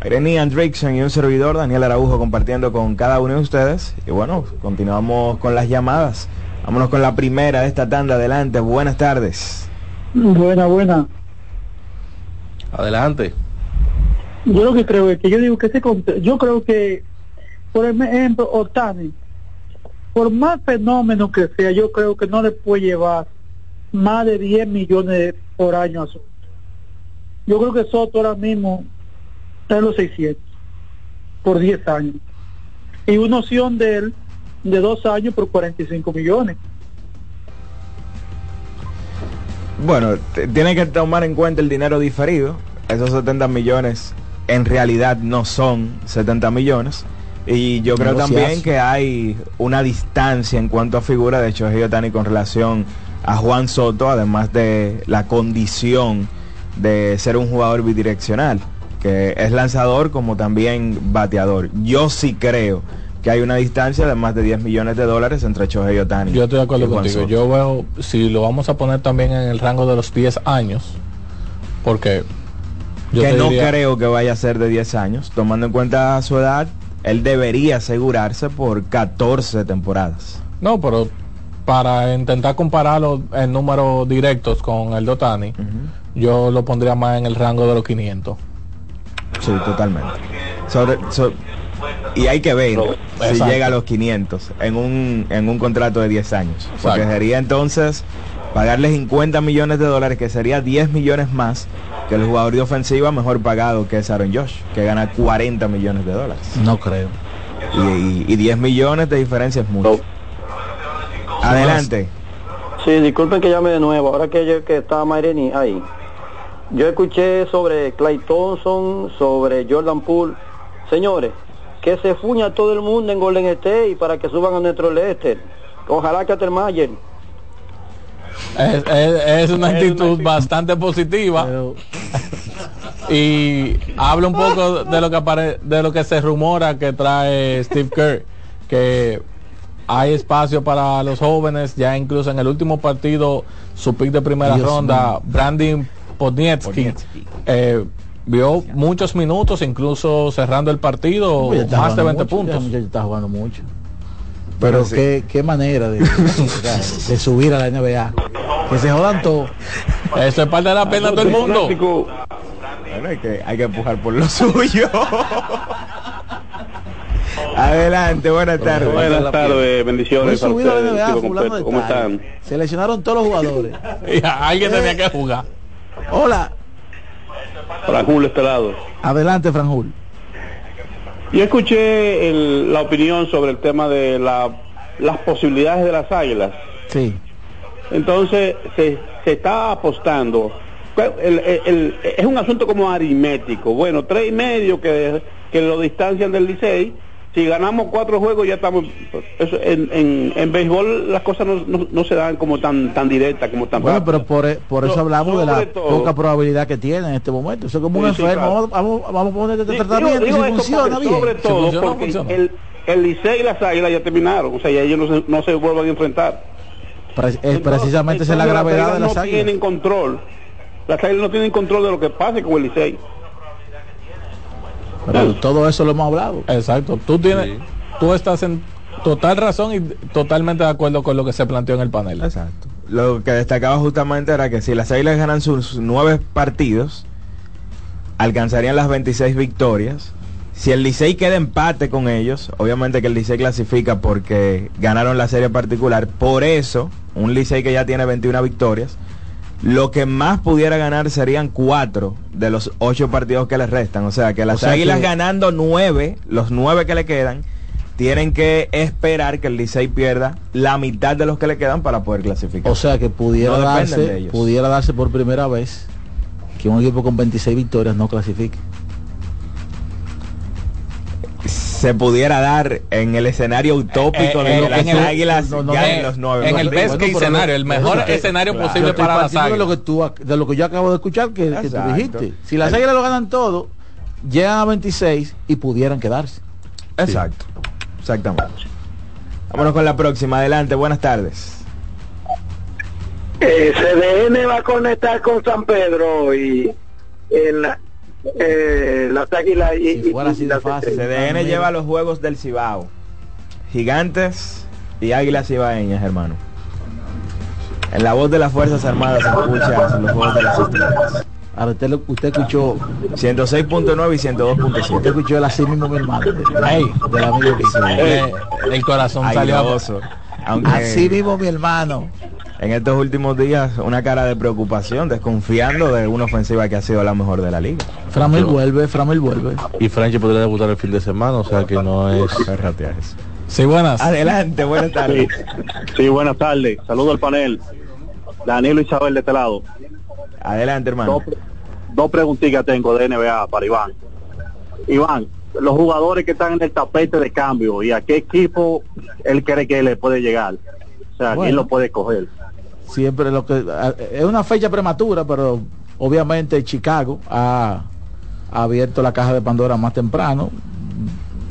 Irene Andrickson y un servidor, Daniel Araujo, compartiendo con cada uno de ustedes. Y bueno, continuamos con las llamadas. Vámonos con la primera de esta tanda. Adelante, buenas tardes. Buena, buena. Adelante. Yo lo que creo es que yo digo que ese yo creo que, por ejemplo, Otani, por más fenómeno que sea, yo creo que no le puede llevar más de 10 millones por año a Soto. Yo creo que Soto ahora mismo está en los 600 por 10 años. Y una opción de él de dos años por 45 millones. Bueno, tiene que tomar en cuenta el dinero diferido. Esos 70 millones en realidad no son 70 millones. Y yo creo también que hay una distancia en cuanto a figura de Shohei Otani con relación a Juan Soto, además de la condición de ser un jugador bidireccional que es lanzador como también bateador. Yo sí creo que hay una distancia de más de 10 millones de dólares entre Choje y Otani. Yo estoy de acuerdo contigo. Yo veo, si lo vamos a poner también en el rango de los 10 años, porque... Yo que no creo que vaya a ser de 10 años, tomando en cuenta su edad, él debería asegurarse por 14 temporadas. No, pero para intentar compararlo en números directos con el de Otani, yo lo pondría más en el rango de los 500. Sí, totalmente. Sobre- so- y hay que ver si Exacto. llega a los 500 en un, en un contrato de 10 años. Porque Exacto. sería entonces pagarle 50 millones de dólares, que sería 10 millones más que el jugador de ofensiva mejor pagado que es Aaron Josh, que gana 40 millones de dólares. No creo. Y, y- y 10 millones de diferencia es mucho. Adelante. Sí, disculpen que llame de nuevo, ahora que, yo, que está Mayreni ahí. Yo escuché sobre Clay Thompson, sobre Jordan Poole. Señores, que se fuña todo el mundo en Golden State para que suban a nuestro Lester. Ojalá que Mayer. Es, es- es una actitud bastante positiva y habla un poco de lo que apare- de lo que se rumora que trae Steve Kerr que hay espacio para los jóvenes ya incluso en el último partido su pick de primera Dios ronda mío. Podnietsky eh, vio muchos minutos incluso cerrando el partido está más de jugando 20 mucho, ese puntos muchacho está jugando mucho. Pero sí. qué, qué manera de, de subir a la NBA. Que se jodan todos. eso es parte de la pena todo el mundo Bueno, hay que, hay que empujar por lo suyo. Adelante, buenas tardes. Buenas tardes, bendiciones para subido a la ustedes, NBA ¿Cómo están? Seleccionaron todos los jugadores. Y alguien tenía que jugar Hola, Julio este lado. adelante Franjul. Yo escuché el- la opinión sobre el tema de la- las posibilidades de las águilas. Sí. Entonces, se, se está apostando. El- el- el- es un asunto como aritmético. Bueno, tres y medio que, que lo distancian del Licey. Si ganamos cuatro juegos ya estamos... eso, en, en, en béisbol las cosas no, no- no se dan como tan tan directas, como tan Bueno, rápidas. pero por, e- por eso So- hablamos de la todo- poca probabilidad que tiene en este momento. Eso es como un sí, enfermo. claro. Vamos, vamos, vamos a poner este Sí, tratamiento digo- y digo si esto funciona porque bien. Sobre todo funciona, porque funciona. el, el Licey y las águilas ya terminaron. O sea, ya ellos no se, no se vuelvan a enfrentar. Pre- es precisamente esa es la gravedad de las no águilas. tienen control. Las águilas no tienen control de lo que pase con el Licey. Pero todo eso lo hemos hablado. Exacto. Tú tienes, tú estás en total razón y totalmente de acuerdo con lo que se planteó en el panel. Exacto. Lo que destacaba justamente era que si las Águilas ganan sus nueve partidos, alcanzarían las 26 victorias. Si el Licey queda empate con ellos, obviamente que el Licey clasifica porque ganaron la serie particular. Por eso, un Licey que ya tiene 21 victorias, lo que más pudiera ganar serían cuatro de los ocho partidos que les restan. O sea, que las O sea Águilas que- ganando nueve, los nueve que le quedan, tienen que esperar que el Licey pierda la mitad de los que le quedan para poder clasificar. O sea que pudiera No dependen de darse, ellos. pudiera darse por primera vez que un equipo con 26 victorias no clasifique. Se pudiera dar en el escenario utópico Eh, de eh, que las en el- águilas los nueve en el best case escenario, el mejor escenario claro. posible para las partiendo de lo águilas. que tú ac- de lo que yo acabo de escuchar que, que tú Exacto. dijiste. Si las águilas lo ganan todo, llegan a 26 y pudieran quedarse. Exacto, exactamente. Vámonos con la próxima. Adelante, buenas tardes. Eh, CDN va a conectar con San Pedro y en la- eh, las águilas y, y- y las estrellas. CDN lleva los juegos del Cibao. Gigantes y Águilas Cibaeñas, hermano. En la voz de las Fuerzas Armadas se escucha los juegos de las estrellas. Ahora usted, lo- usted escuchó 106.9 y 102.7. Usted escuchó el así mismo mi hermano. Ey, del amigo que eh, el corazón salió. Aunque Así mismo mi hermano. En estos últimos días una cara de preocupación, desconfiando de una ofensiva que ha sido la mejor de la liga. Framil vuelve, Framil vuelve. Y Franchi podría debutar el fin de semana, o sea que no es. Sí, buenas. Adelante, buenas tardes. Sí, buenas tardes. Saludo al panel. Danilo Isabel de este lado. Adelante, hermano. Dos, dos preguntitas tengo de NBA para Iván. Iván, los jugadores que están en el tapete de cambio y a qué equipo él cree que le puede llegar. O sea, Bueno. quién lo puede coger. Siempre lo que es una fecha prematura, pero obviamente Chicago ha, ha abierto la caja de Pandora más temprano.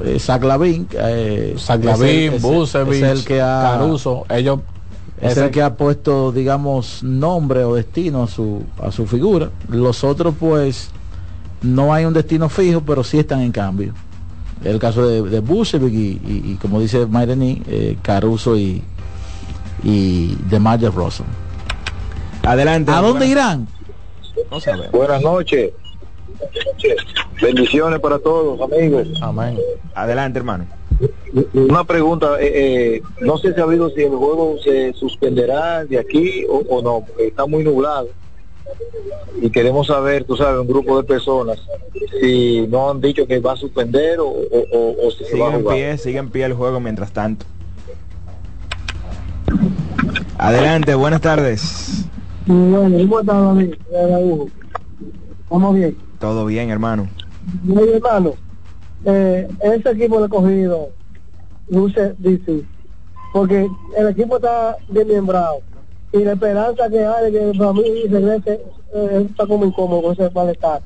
Eh, eh, es es- es el que ha Caruso, ellos es el que ha puesto, digamos, nombre o destino a su, a su figura. Los otros, pues, no hay un destino fijo, pero sí están en cambio. El caso de, de y, y- y como dice Maireni, eh, Caruso y, y de Mayer Rosen. Adelante. ¿A dónde irán? No sabemos. Buenas noches. Bendiciones para todos, amigos. Amén. Adelante, hermano. Una pregunta, eh, eh, no sé si ha habido si el juego se suspenderá de aquí o, o no, porque está muy nublado. Y queremos saber, tú sabes, un grupo de personas, si no han dicho que va a suspender o, o- o- o si se Sigue va a en pie, sigue en pie el juego mientras tanto. Adelante, buenas tardes. Bueno, ¿cómo estás? Vamos bien. Todo bien, hermano. Mi hermano, eh, ese equipo lo he cogido, luce difícil, porque el equipo está bien miembrado y la esperanza que hay que para mí regrese eh, está como incómodo con ese malestar.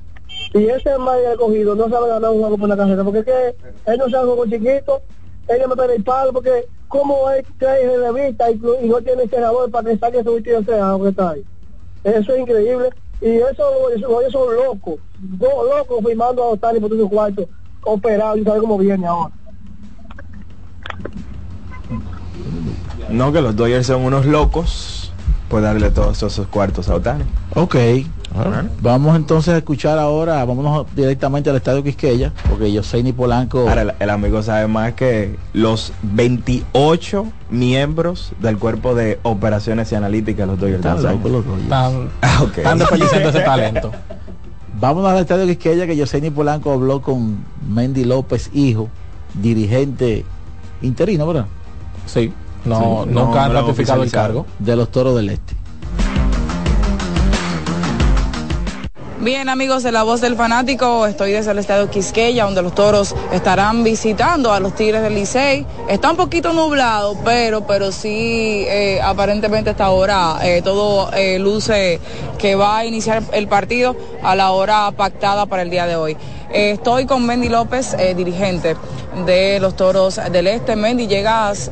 Y ese mal cogido no sabe ganar un juego por la carrera, porque es que él no sabe juego chiquito, no me el palo, porque como es que hay revista y, y no tiene cerrador para que saque su vestido cerrado que está ahí. Eso es increíble. Y eso, ellos son locos. Dos locos firmando a Otani por su cuarto, operado y sabe cómo viene ahora. No, que los Dodgers son unos locos por darle todos esos cuartos a Otani. Ok. Vamos entonces a escuchar ahora, vámonos directamente al estadio Quisqueya, porque Yoseini Polanco. Ahora, el, el amigo sabe más que los 28 miembros del cuerpo de operaciones y analíticas los Dodgers. Están locos los Dodgers. Están, Ah, están ese talento. Vámonos al estadio Quisqueya que Yoseini Polanco habló con Mendy López, hijo, dirigente interino, ¿verdad? Sí, no, Sí, nunca han no, ratificado el cargo. De los toros del este. Bien amigos de La Voz del Fanático, estoy desde el estadio Quisqueya, donde los toros estarán visitando a los Tigres del Licey. Está un poquito nublado, pero, pero sí, eh, aparentemente hasta ahora eh, todo eh, luce que va a iniciar el partido a la hora pactada para el día de hoy. Eh, estoy con Mendy López, eh, dirigente de los Toros del Este. Mendy, llegas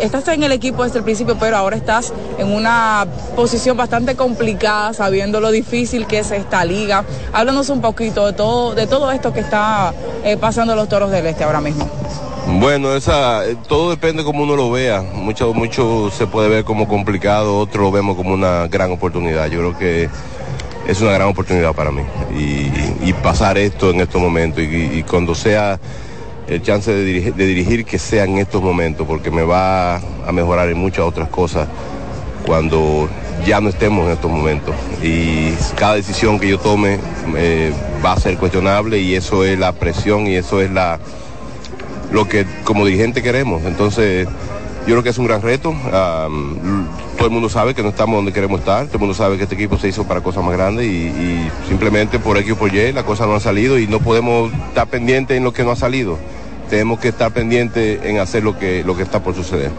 estás en el equipo desde el principio, pero ahora estás en una posición bastante complicada, sabiendo lo difícil que es esta liga. Háblanos un poquito de todo, de todo esto que está eh, pasando los toros del este ahora mismo. Bueno, esa, eh, todo depende como uno lo vea. Mucho, mucho se puede ver como complicado, otro lo vemos como una gran oportunidad. Yo creo que es una gran oportunidad para mí. Y, pasar esto en estos momentos y cuando sea el chance de dirigir, que sea en estos momentos, porque me va a mejorar en muchas otras cosas cuando ya no estemos en estos momentos. Y cada decisión que yo tome eh, va a ser cuestionable y eso es la presión y eso es la lo que como dirigente queremos. Entonces, yo creo que es un gran reto. Todo el mundo sabe que no estamos donde queremos estar. Todo el mundo sabe que este equipo se hizo para cosas más grandes y, y simplemente por X o por Y la cosa no ha salido y no podemos estar pendientes en lo que no ha salido. Tenemos que estar pendientes en hacer lo que, lo que está por suceder.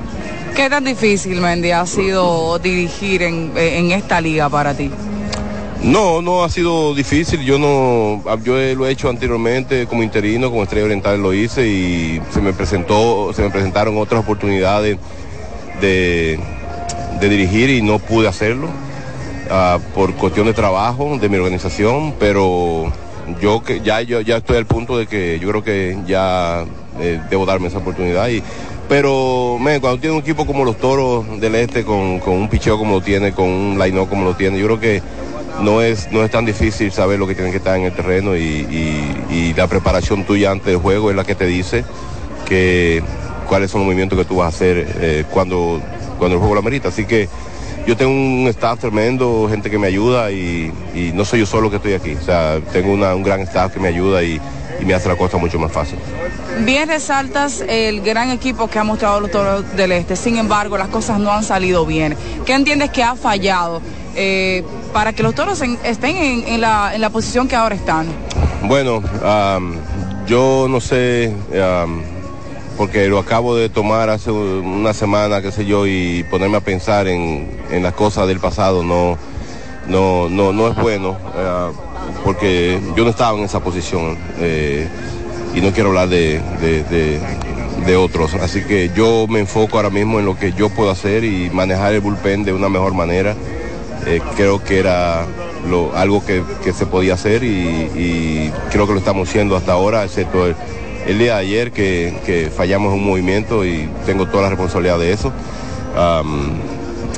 ¿Qué tan difícil, Mendy, ha sido dirigir en, en esta liga para ti? No, no ha sido difícil. Yo no, yo lo he hecho anteriormente como interino, como estrella oriental lo hice y se me presentó, se me presentaron otras oportunidades de, de dirigir y no pude hacerlo ah, por cuestión de trabajo de mi organización, pero yo que ya yo ya estoy al punto de que yo creo que ya eh, debo darme esa oportunidad y pero men, cuando tiene un equipo como los toros del este con, con un picheo como lo tiene, con un line como lo tiene, yo creo que no es, no es tan difícil saber lo que tiene que estar en el terreno y, la preparación tuya antes del juego es la que te dice que cuáles son los movimientos que tú vas a hacer eh, cuando, cuando el juego lo amerita. Así que yo tengo un staff tremendo, gente que me ayuda y, y no soy yo solo que estoy aquí. O sea, tengo una- un gran staff que me ayuda y, y me hace la cosa mucho más fácil. Bien resaltas el gran equipo que ha mostrado los toros del este, sin embargo las cosas no han salido bien. ¿Qué entiendes que ha fallado eh, para que los toros en- estén en, en la, en la posición que ahora están? Bueno, yo no sé, porque lo acabo de tomar hace una semana, qué sé yo, y ponerme a pensar en, en las cosas del pasado no, no, no, no es bueno, eh, porque yo no estaba en esa posición eh, y no quiero hablar de, de- otros. Así que yo me enfoco ahora mismo en lo que yo puedo hacer y manejar el bullpen de una mejor manera. Eh, creo que era lo- algo que, que se podía hacer y, creo que lo estamos haciendo hasta ahora, excepto el, día de ayer que, que fallamos un movimiento y tengo toda la responsabilidad de eso.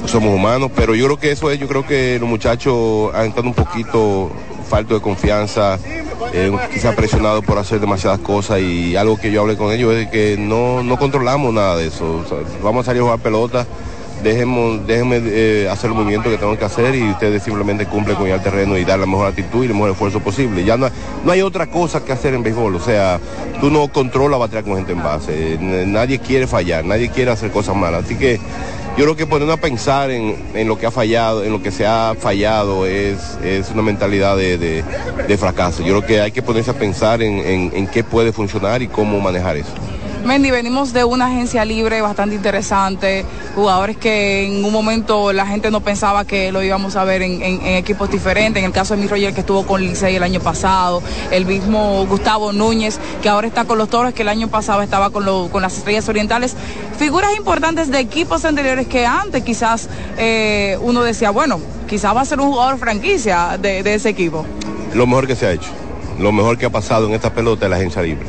Somos humanos, pero yo creo que eso es, yo creo que los muchachos han estado un poquito falto de confianza, eh, quizá presionados por hacer demasiadas cosas y algo que yo hablé con ellos es que no, no controlamos nada de eso. Vamos a salir a jugar pelota, déjenme, déjenme eh, hacer el movimiento que tengo que hacer y ustedes simplemente cumplen con el terreno y dar la mejor actitud y el mejor esfuerzo posible. Ya no, no hay otra cosa que hacer en béisbol, o sea, tú no controlas batear con gente en base, N- nadie quiere fallar, nadie quiere hacer cosas malas, así que yo creo que ponernos a pensar en, en lo que ha fallado, en lo que se ha fallado es, es una mentalidad de, de- fracaso. Yo creo que hay que ponerse a pensar en, en- en qué puede funcionar y cómo manejar eso. Mendy, venimos de una agencia libre bastante interesante, jugadores que en un momento la gente no pensaba que lo íbamos a ver en, equipos diferentes, en el caso de mi Roger que estuvo con Licey el año pasado, el mismo Gustavo Núñez que ahora está con los Toros, que el año pasado estaba con, lo- con las Estrellas Orientales, figuras importantes de equipos anteriores que antes quizás eh, uno decía, bueno, quizás va a ser un jugador franquicia de, de ese equipo. Lo mejor que se ha hecho, lo mejor que ha pasado en esta pelota es la agencia libre.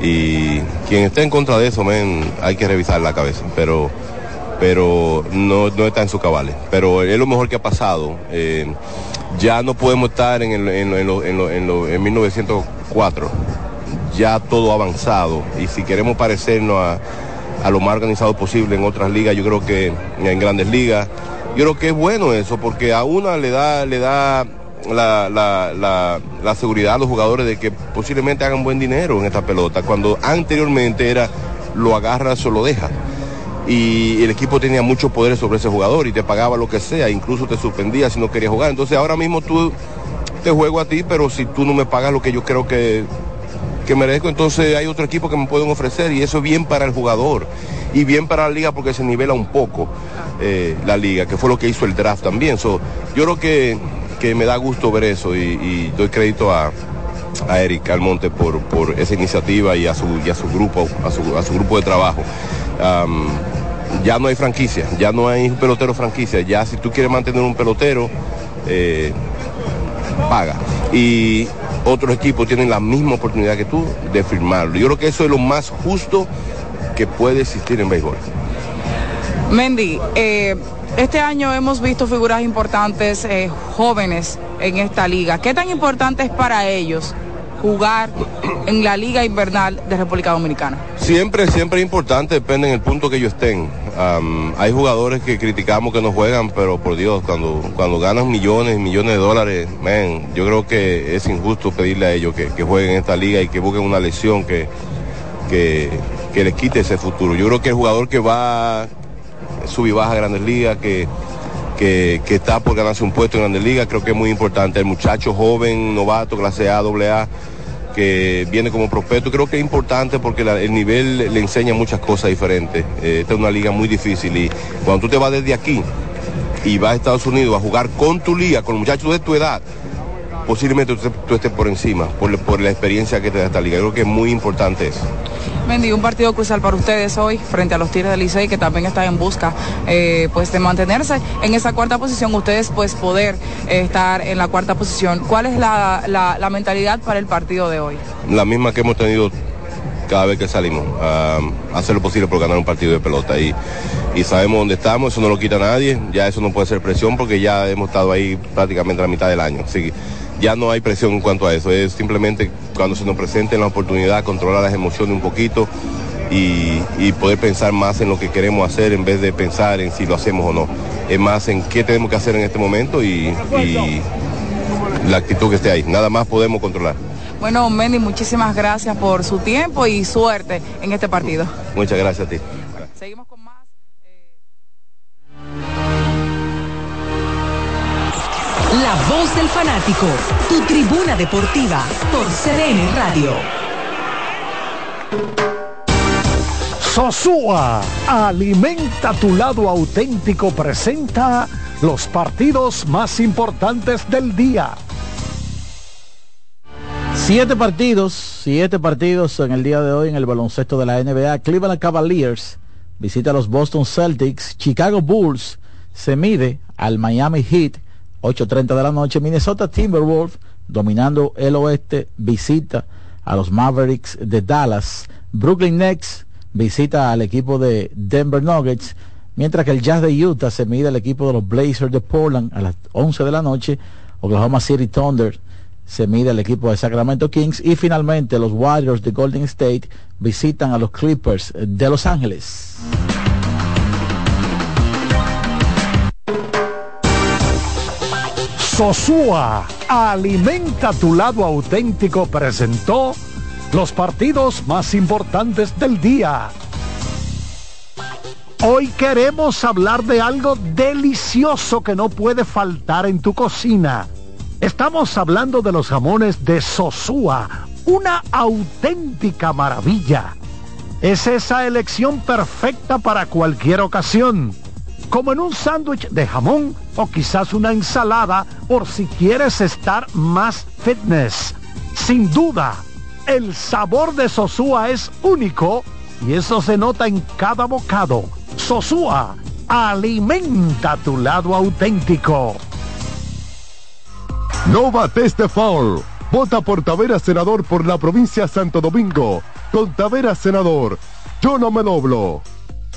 Y quien esté en contra de eso, hay que revisar la cabeza, pero, pero no, está en su cabales. Pero es lo mejor que ha pasado. Eh, ya no podemos estar en, el- en, lo- en, lo- en, lo- en lo- en 1904. Ya todo avanzado y si queremos parecernos a lo más organizado posible en otras ligas, yo creo que en grandes ligas, yo creo que es bueno eso porque a una le da, le da la, la- la- seguridad a los jugadores de que posiblemente hagan buen dinero en esta pelota, cuando anteriormente era lo agarras o lo dejas. Y el equipo tenía mucho poder sobre ese jugador y te pagaba lo que sea, incluso te suspendía si no querías jugar. Entonces ahora mismo tú te juego a ti, pero si tú no me pagas lo que yo creo que, que merezco, entonces hay otro equipo que me pueden ofrecer y eso es bien para el jugador y bien para la liga porque se nivela un poco eh, la liga, que fue lo que hizo el draft también. Yo creo que, que me da gusto ver eso y, doy crédito a, a Eric Almonte por, por esa iniciativa y a su, y a su grupo, a su, a su grupo de trabajo. Ya no hay franquicia, ya no hay un pelotero franquicia, ya si tú quieres mantener un pelotero, eh, paga. Y otros equipos tienen la misma oportunidad que tú de firmarlo. Yo creo que eso es lo más justo que puede existir en béisbol. Mendy, eh, este año hemos visto figuras importantes, eh, jóvenes en esta liga. ¿Qué tan importante es para ellos jugar en la Liga Invernal de República Dominicana? Siempre, siempre es importante, depende en el punto que ellos estén. Hay jugadores que criticamos que no juegan, pero por Dios, cuando, cuando ganan millones y millones de dólares, man, yo creo que es injusto pedirle a ellos que, que jueguen en esta liga y que busquen una lesión que, que les quite ese futuro. Yo creo que el jugador que va sub y baja Grandes Ligas, que, que, está por ganarse un puesto en Grandes Ligas, creo que es muy importante. El muchacho joven, novato, clase A, doble A, que viene como prospecto, creo que es importante porque el nivel le enseña muchas cosas diferentes. Eh, esta es una liga muy difícil y cuando tú te vas desde aquí y vas a Estados Unidos a jugar con tu liga, con muchachos de tu edad, posiblemente tú, tú estés por encima, por, por la experiencia que te da esta liga. Creo que es muy importante eso. Mendy, un partido crucial para ustedes hoy frente a los Tigres del Licey que también están en busca eh, pues de mantenerse en esa cuarta posición, ustedes pues poder eh, estar en la cuarta posición. ¿Cuál es la, la- la mentalidad para el partido de hoy? la misma que hemos tenido cada vez que salimos, a hacer lo posible por ganar un partido de pelota. Y, y sabemos dónde estamos, eso no lo quita nadie, ya eso no puede ser presión porque ya hemos estado ahí prácticamente la mitad del año. Así que ya no hay presión en cuanto a eso, es simplemente cuando se nos presente la oportunidad, controlar las emociones un poquito y, y poder pensar más en lo que queremos hacer en vez de pensar en si lo hacemos o no. Es más en qué tenemos que hacer en este momento y, y la actitud que esté ahí. Nada más podemos controlar. Bueno, Mendy, muchísimas gracias por su tiempo y suerte en este partido. Muchas gracias a ti. Seguimos con La voz del fanático, tu tribuna deportiva por CDN Radio. Sosúa, alimenta tu lado auténtico, presenta los partidos más importantes del día. Siete partidos, siete partidos en el día de hoy en el baloncesto de la NBA. Cleveland Cavaliers visita a los Boston Celtics. Chicago Bulls se mide al Miami Heat, 8.30 de la noche. Minnesota Timberwolves, dominando el oeste, visita a los Mavericks de Dallas. Brooklyn Nets visita al equipo de Denver Nuggets. mientras que el Jazz de Utah se mide al equipo de los Blazers de Portland a las 11 de la noche, Oklahoma City Thunder se mide al equipo de Sacramento Kings y finalmente los Warriors de Golden State visitan a los Clippers de Los Ángeles. Sosúa, alimenta tu lado auténtico, presentó los partidos más importantes del día. Hoy queremos hablar de algo delicioso que no puede faltar en tu cocina. Estamos hablando de los jamones de Sosúa, una auténtica maravilla. Es esa elección perfecta para cualquier ocasión como en un sándwich de jamón o quizás una ensalada por si quieres estar más fitness. Sin duda, el sabor de Sosúa es único y eso se nota en cada bocado. Sosúa, alimenta tu lado auténtico. No bates de foul. Vota por Tavera Senador por la provincia de Santo Domingo. Con Tavera Senador, yo no me doblo.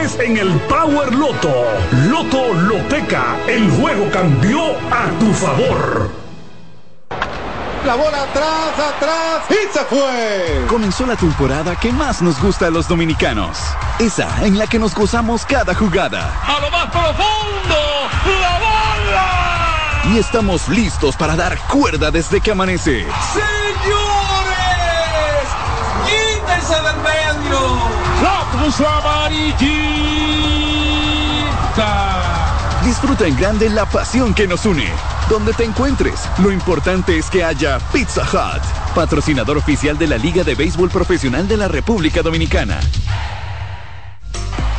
en el Power Loto. Loto Loteca, el juego cambió a tu favor. La bola atrás, atrás y se fue. Comenzó la temporada que más nos gusta a los dominicanos. Esa en la que nos gozamos cada jugada. A lo más profundo, la bola. Y estamos listos para dar cuerda desde que amanece. Señores, quítense cruz amarillita. Disfruta en grande la pasión que nos une. Donde te encuentres, lo importante es que haya Pizza Hut, patrocinador oficial de la Liga de Béisbol Profesional de la República Dominicana.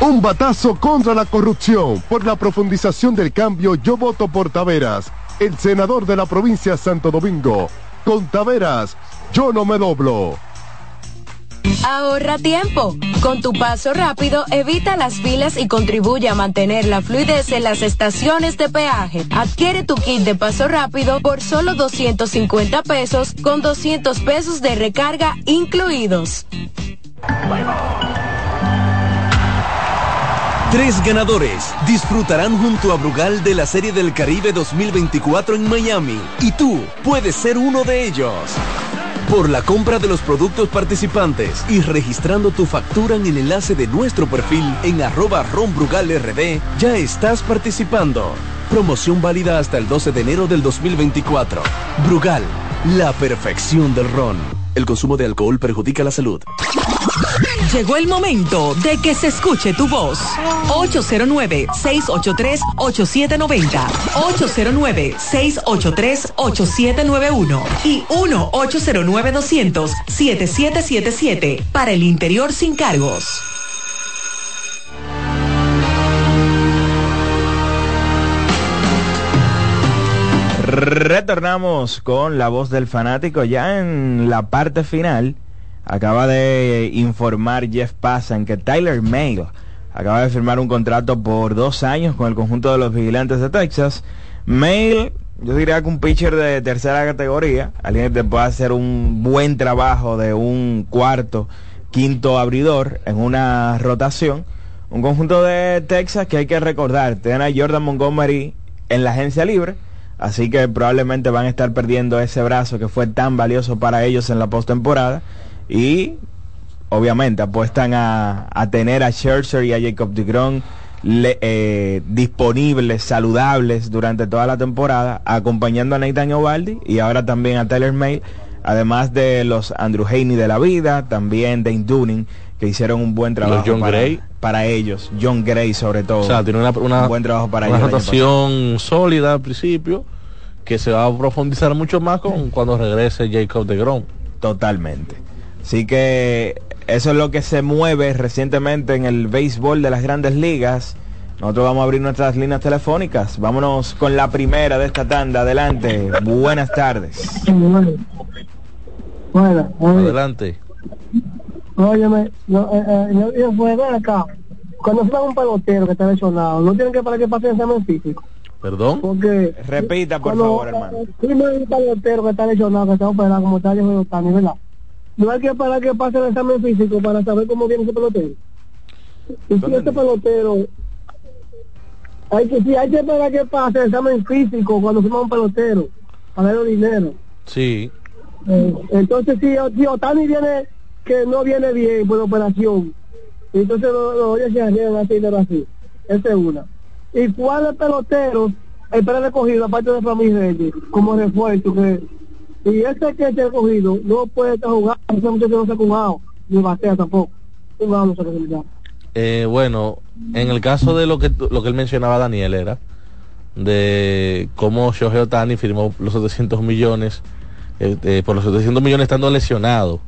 Un batazo contra la corrupción. Por la profundización del cambio, yo voto por Taveras, el senador de la provincia de Santo Domingo. Con Taveras, yo no me doblo. Ahorra tiempo. Con tu paso rápido, evita las filas y contribuye a mantener la fluidez en las estaciones de peaje. Adquiere tu kit de paso rápido por solo 250 pesos con 200 pesos de recarga incluidos. Tres ganadores disfrutarán junto a Brugal de la Serie del Caribe 2024 en Miami y tú puedes ser uno de ellos. Por la compra de los productos participantes y registrando tu factura en el enlace de nuestro perfil en arroba ronbrugalrd, ya estás participando. Promoción válida hasta el 12 de enero del 2024. Brugal, la perfección del ron. El consumo de alcohol perjudica la salud. Llegó el momento de que se escuche tu voz. 809-683-8790. 809-683-8791. Y 1-809-200-7777. Para el interior sin cargos. Retornamos con la voz del fanático ya en la parte final. Acaba de informar Jeff Passan que Tyler Mail acaba de firmar un contrato por dos años con el conjunto de los vigilantes de Texas. Mail, yo diría que un pitcher de tercera categoría, alguien que te pueda hacer un buen trabajo de un cuarto, quinto abridor en una rotación. Un conjunto de Texas que hay que recordar, tiene a Jordan Montgomery en la agencia libre Así que probablemente van a estar perdiendo ese brazo que fue tan valioso para ellos en la postemporada. Y obviamente apuestan a, tener a Scherzer y a Jacob DeGrom eh, disponibles, saludables durante toda la temporada, acompañando a Nathan Ovaldi y ahora también a Tyler May, además de los Andrew Haney de la vida, también Dane Dunning, que hicieron un buen trabajo. Los John Gray. Para ellos. John Gray sobre todo. O sea, tiene una, una- un buen trabajo para una ellos. rotación sólida al principio que se va a profundizar mucho más con cuando regrese Jacob de Grom. Totalmente. Así que eso es lo que se mueve recientemente en el béisbol de las grandes ligas. Nosotros vamos a abrir nuestras líneas telefónicas. Vámonos con la primera de esta tanda. Adelante. Buenas tardes. Bueno, Adelante. Óyeme, no, eh, eh, yo, yo fue de acá. Cuando se va un pelotero que está lesionado, no tienen que para que pase el examen físico. Perdón. Porque Repita, por cuando favor, hermano. Primero un pelotero que está lesionado, que está operado, como está Diego Otani, ¿verdad? No hay que esperar que pase el examen físico para saber cómo viene ese pelotero. Y si ese pelotero, hay que, si hay que esperar que pase el examen físico cuando firma un pelotero, para darle dinero. Sí. Eh, entonces si, si Otani viene que no viene bien por operación, entonces los lo, oyes se arriesgan a hacer dinero así. Esa es una. ¿Y cuáles peloteros espera recogido aparte de Ramírez Reyes como refuerzo? que Y ese que se ha recogido no puede estar jugando, ese muchacho no se ha jugado, ni batea tampoco. Jugado no se. Eh, bueno, en el caso de lo que lo que él mencionaba Daniel era de cómo Shohei Otani firmó los 700 millones eh, eh, por los 700 millones estando lesionado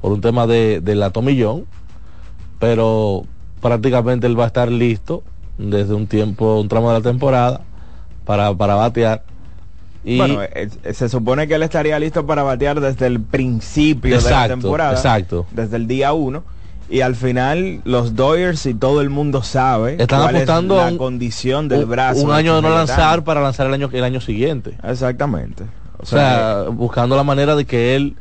por un tema de, del atomillón, pero prácticamente él va a estar listo desde un tiempo, un tramo de la temporada para, para batear. Y Bueno, eh, eh, se supone que él estaría listo para batear desde el principio de la temporada. exacto. Desde el día uno. Y al final los Dodgers y todo el mundo sabe Están cuál es apostando la a un- condición del un, brazo. un año de no lanzar para lanzar el año, el año siguiente. Exactamente. O sea, buscando la manera de que él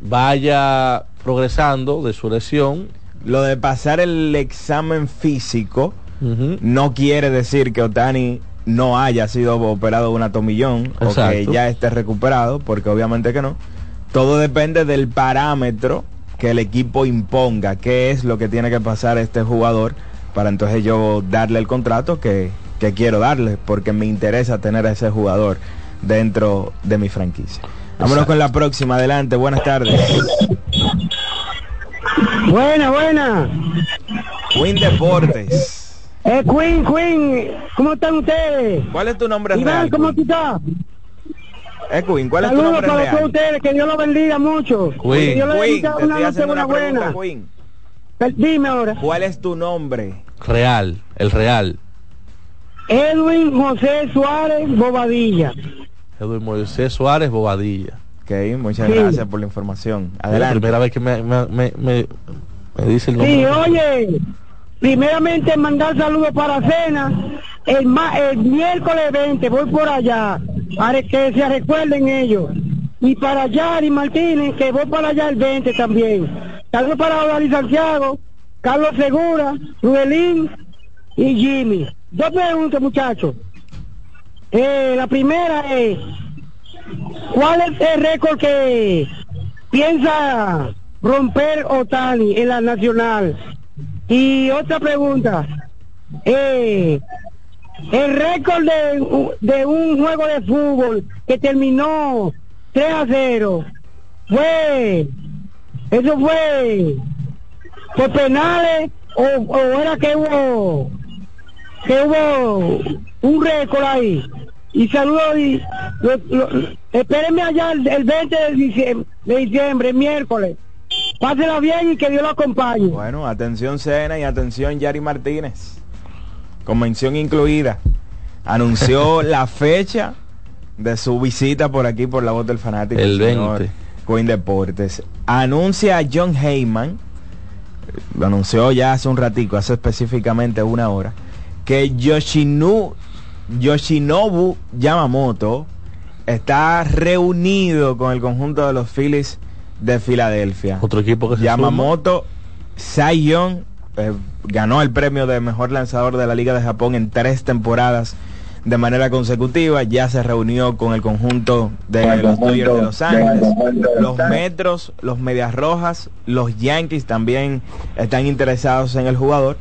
vaya progresando de su lesión. Lo de pasar el examen físico no quiere decir que Otani no haya sido operado de un atomillón o que ya esté recuperado, porque obviamente que no. Todo depende del parámetro que el equipo imponga, qué es lo que tiene que pasar este jugador para entonces yo darle el contrato que, que quiero darle, porque me interesa tener a ese jugador dentro de mi franquicia. Vámonos con la próxima, adelante, buenas tardes. Buena, buena. Queen Deportes. Eh, Queen, Queen, ¿cómo están ustedes? ¿Cuál es tu nombre Iván, real? ¿cómo tú estás? Eh, Queen, ¿cuál es tu Saludos nombre para todos real? ustedes, que Dios los bendiga mucho. Que Dios les Queen, bendiga te una estoy una pregunta, buena. Queen. Dime ahora. ¿Cuál es tu nombre? Real, el real. Edwin José Suárez Bobadilla. Edwin Moisés Suárez Bobadilla. Ok, muchas Sí. gracias por la información. Es la Adelante. primera vez que me, me, me, me- me dice el nombre. Sí, oye, primeramente mandar saludos para Cena. El, ma- el miércoles 20 voy por allá, para que se recuerden ellos. Y para Yari Martínez, que voy para allá el 20 también. Saludos para Odalí Santiago, Carlos Segura, Ruelín y Jimmy. Dos preguntas, muchachos. Eh, la primera es, ¿cuál es el récord que piensa romper Otani en la nacional? Y otra pregunta, eh, el récord de, de un juego de fútbol que terminó 3 a 0 fue, eso fue por penales o, o era que hubo que hubo un récord ahí y saludos y lo- lo- espérenme allá el, el 20 de diciembre, de diciembre, miércoles pásela bien y que Dios lo acompañe Bueno, atención Cena y atención Yari Martínez. Convención incluida. Anunció la fecha de su visita por aquí por la voz del fanático. El señor 20. Queen Deportes. Anuncia a John Heyman. Lo anunció ya hace un ratico, hace específicamente una hora. Que Yoshinu, Yoshinobu Yamamoto está reunido con el conjunto de los Phillies de Filadelfia. Otro equipo que se Yamamoto Cy Young eh, ganó el premio de mejor lanzador de la Liga de Japón en tres temporadas de manera consecutiva. Ya se reunió con el conjunto de el los Dodgers de Los Ángeles, los de. Metros, los Medias Rojas, los Yankees también están interesados en el jugador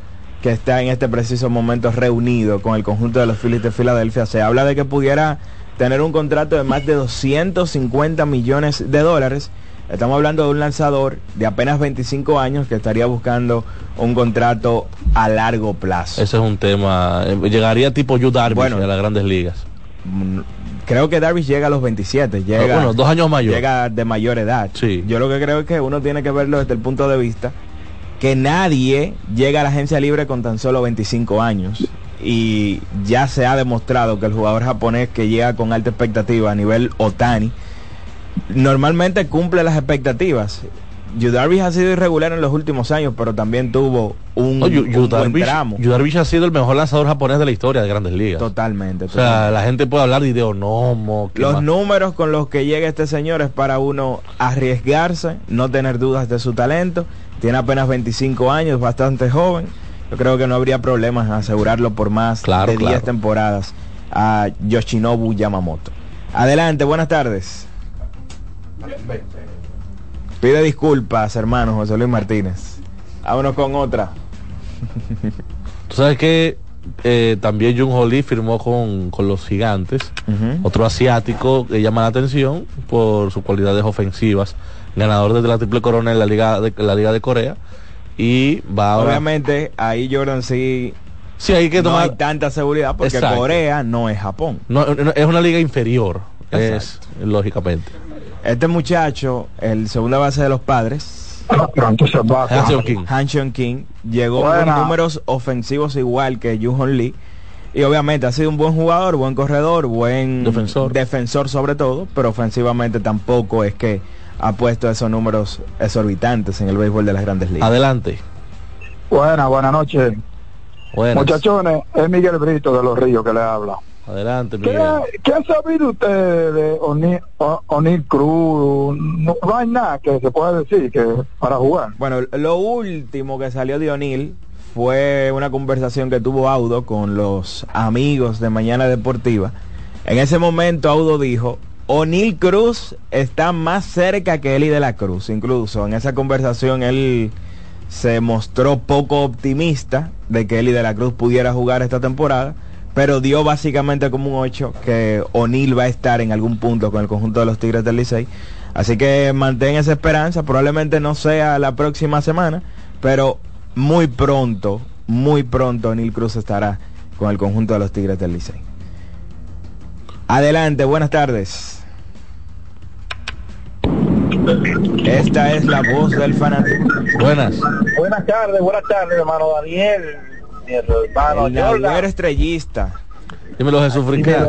que está en este preciso momento reunido con el conjunto de los Phillies de Filadelfia. Se habla de que pudiera tener un contrato de más de 250 millones de dólares Estamos hablando de un lanzador de apenas 25 años que estaría buscando un contrato a largo plazo. Ese es un tema. eh, Llegaría tipo Yu Darvish Bueno. a las grandes ligas. Mm, Creo que Darvish llega a los 27, llega, bueno, dos años mayor. llega de mayor edad. Sí. Yo lo que creo es que uno tiene que verlo desde el punto de vista que nadie llega a la agencia libre con tan solo 25 años. Y ya se ha demostrado que el jugador japonés que llega con alta expectativa a nivel Otani, normalmente cumple las expectativas. Yu Darvish ha sido irregular en los últimos años, pero también tuvo un, No, Yu- un Yu buen Darvish, tramo. Ha sido el mejor lanzador japonés de la historia de grandes ligas. Totalmente. O sea, la gente puede hablar de Ideonomo. ¿qué Los más? números con los que llega este señor es para uno arriesgarse, no tener dudas de su talento. Tiene apenas 25 años, bastante joven. Yo creo que no habría problemas en asegurarlo por más Claro, de 10 claro. temporadas a Yoshinobu Yamamoto. Adelante, buenas tardes. Pide disculpas, hermano José Luis Martínez. Vámonos con otra. Tú sabes que eh, también Jung Ho Lee firmó con, con los gigantes. Otro asiático que llama la atención por sus cualidades ofensivas. Ganador de la triple corona en la Liga de, la Liga de Corea. Y va ahora. Obviamente, ahí Jordan sí, Sí, hay que no tomar. hay tanta seguridad porque Exacto. Corea no es Japón. No, no, es una liga inferior. Es, lógicamente. Este muchacho, el segunda base de los padres, Han King. Han King, llegó Buena. con números ofensivos igual que Yu Hon Lee. Y obviamente ha sido un buen jugador, buen corredor, buen Defensor. defensor sobre todo, pero ofensivamente tampoco es que ha puesto esos números exorbitantes en el béisbol de las grandes ligas. Adelante. Buenas, buenas noches. Buenas. Muchachones, es Miguel Brito de Los Ríos que le habla. Adelante, ¿Qué, Miguel. ¿Qué han sabido ustedes de O'Neill O- O'Neill Cruz? No, no hay nada que se pueda decir que para jugar. Bueno, lo último que salió de O'Neill fue una conversación que tuvo Audo con los amigos de Mañana Deportiva. En ese momento Audo dijo, O'Neill Cruz está más cerca que Eli de la Cruz. Incluso en esa conversación él se mostró poco optimista de que Eli de la Cruz pudiera jugar esta temporada, pero dio básicamente como un 8 que O'Neill va a estar en algún punto con el conjunto de los Tigres del Licey. Así que mantén esa esperanza, probablemente no sea la próxima semana, pero muy pronto, muy pronto O'Neill Cruz estará con el conjunto de los Tigres del Licey. Adelante, buenas tardes. Esta es la voz del fanático. Buenas. Buenas tardes, buenas tardes, hermano Daniel, mi hermano El Jordan. Nagüero estrellista. Dímelo, Jesús Frincas.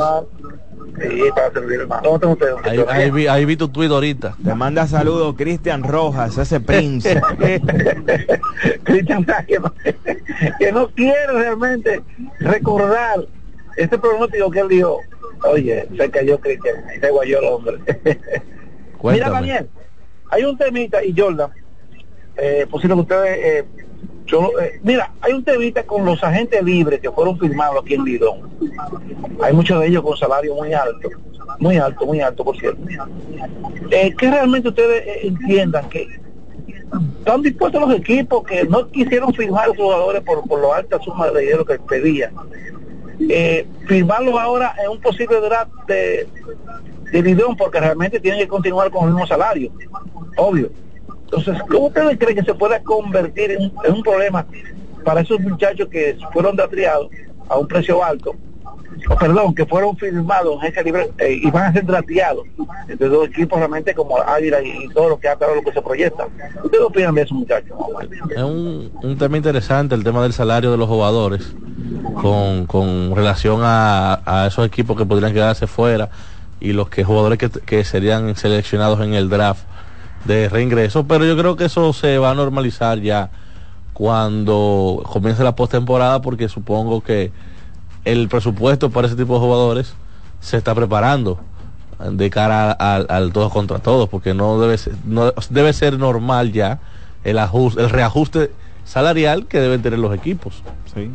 Sí, para servir, hermano. ¿Cómo están ustedes? Ahí, ahí vi, ahí vi tu tweet ahorita. Te manda saludos Cristian Rojas, ese príncipe. Cristian Sá, que no, que no quiere realmente recordar ese pronóstico que él dijo. Oye, se cayó Cristian, y se guayó el hombre. Mira. Daniel, hay un temita, y Jordan, eh, posible que ustedes... eh, yo, eh, mira, hay un temita con los agentes libres que fueron firmados aquí en Lidón. Hay muchos de ellos con salario muy alto, muy alto, muy alto, por cierto. Eh, que realmente ustedes eh, entiendan que están dispuestos los equipos que no quisieron firmar a los jugadores por, por la alta suma de dinero que pedían. Eh, firmarlos ahora en un posible draft de, de Lidón porque realmente tienen que continuar con el mismo salario, obvio. Entonces, ¿cómo ustedes creen que se pueda convertir en, un problema para esos muchachos que fueron drateados a un precio alto? Perdón, que fueron firmados en ese libre eh, y van a ser drateados entre dos equipos realmente como Águila y, y todo lo que ha lo que se proyecta. ¿Ustedes opinan de esos muchachos? Es un, tema interesante el tema del salario de los jugadores con, relación a esos equipos que podrían quedarse fuera y los que jugadores que, que serían seleccionados en el draft de reingreso, pero yo creo que eso se va a normalizar ya cuando comience la postemporada porque supongo que el presupuesto para ese tipo de jugadores se está preparando de cara al, al todos contra todos porque no debe ser, no debe ser normal ya el ajuste, el reajuste salarial que deben tener los equipos. Sí.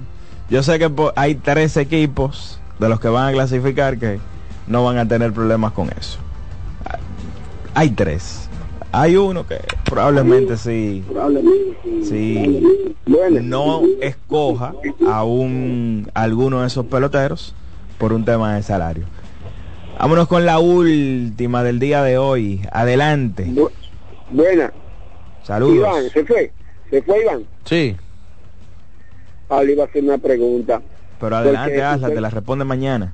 Yo sé que hay tres equipos de los que van a clasificar que no van a tener problemas con eso. Hay tres. Hay uno que probablemente sí, sí no escoja a un a alguno de esos peloteros por un tema de salario. Vámonos con la última del día de hoy. Adelante. Buena. Saludos. Iván, ¿se fue? ¿Se fue Iván? Sí. Ah, le iba a hacer una pregunta. Pero adelante, hazla, usted- te la responde mañana.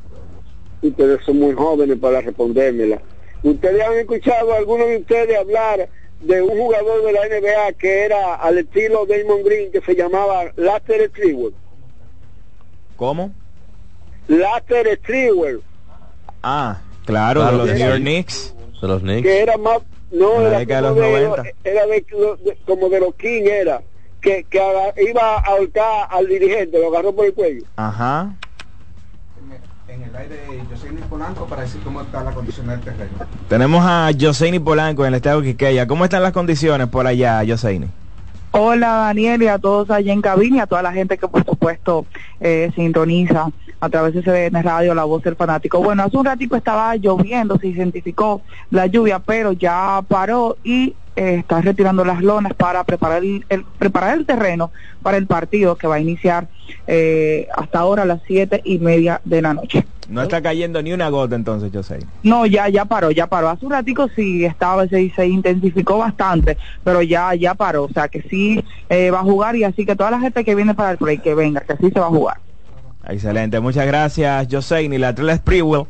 Ustedes son muy jóvenes para respondérmela. ¿Ustedes han escuchado a alguno de ustedes hablar de un jugador de la NBA que era al estilo Damon Green que se llamaba Laster Stewart? ¿Cómo? Laster Stewart, Ah, claro, de los New. York Knicks. De los Knicks. que era más, no, la era década de como los de, 90. era de, de- como de los King era, que, que iba a ahorcar al dirigente, lo agarró por el cuello. Ajá. En el aire, Luis Polanco para decir cómo está la condición del terreno. Tenemos a Joseini Polanco en el estado de Quiqueya. ¿Cómo están las condiciones por allá, Joseini? Hola Daniel y a todos allá en cabina y a toda la gente que por supuesto eh, sintoniza a través de CDN Radio La Voz del Fanático. Bueno, hace un ratito estaba lloviendo, se identificó la lluvia, pero ya paró y eh, está retirando las lonas para preparar el, el- preparar el terreno para el partido que va a iniciar eh, hasta ahora a las siete y media de la noche. No está cayendo ni una gota entonces, Joseini. No, ya, ya paró, ya paró. Hace un ratico sí estaba, se, se intensificó bastante, pero ya, ya paró. O sea que sí eh, va a jugar y así que toda la gente que viene para el break, que venga, que sí se va a jugar. Excelente, muchas gracias, Joseini. La Trela Sprewell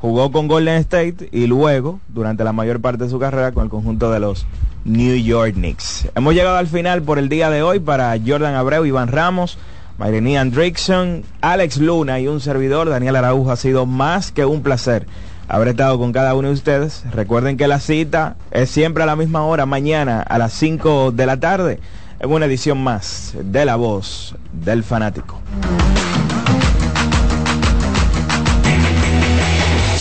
jugó con Golden State y luego, durante la mayor parte de su carrera, con el conjunto de los New York Knicks. Hemos llegado al final por el día de hoy para Jordan Abreu, Iván Ramos, Mayrení Andrickson, Alex Luna y un servidor, Daniel Araujo. Ha sido más que un placer haber estado con cada uno de ustedes. Recuerden que la cita es siempre a la misma hora, mañana a las 5 de la tarde, en una edición más de La Voz del Fanático.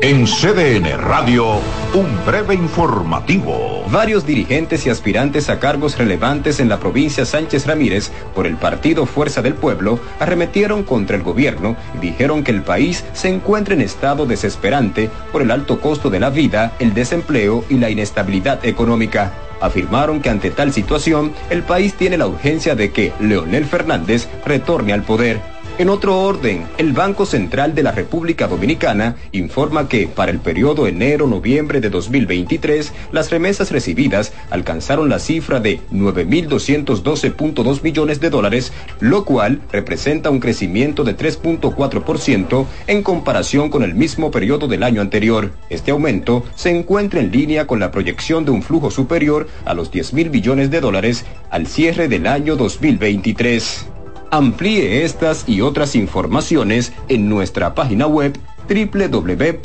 En CDN Radio, un breve informativo. Varios dirigentes y aspirantes a cargos relevantes en la provincia Sánchez Ramírez por el partido Fuerza del Pueblo arremetieron contra el gobierno y dijeron que el país se encuentra en estado desesperante por el alto costo de la vida, el desempleo y la inestabilidad económica. Afirmaron que ante tal situación el país tiene la urgencia de que Leonel Fernández retorne al poder. En otro orden, el Banco Central de la República Dominicana informa que para el periodo enero-noviembre de 2023, las remesas recibidas alcanzaron la cifra de 9.212.2 millones de dólares, lo cual representa un crecimiento de 3.4% en comparación con el mismo periodo del año anterior. Este aumento se encuentra en línea con la proyección de un flujo superior a los 10.000 millones de dólares al cierre del año 2023. Amplíe estas y otras informaciones en nuestra página web www.cdn.com.do.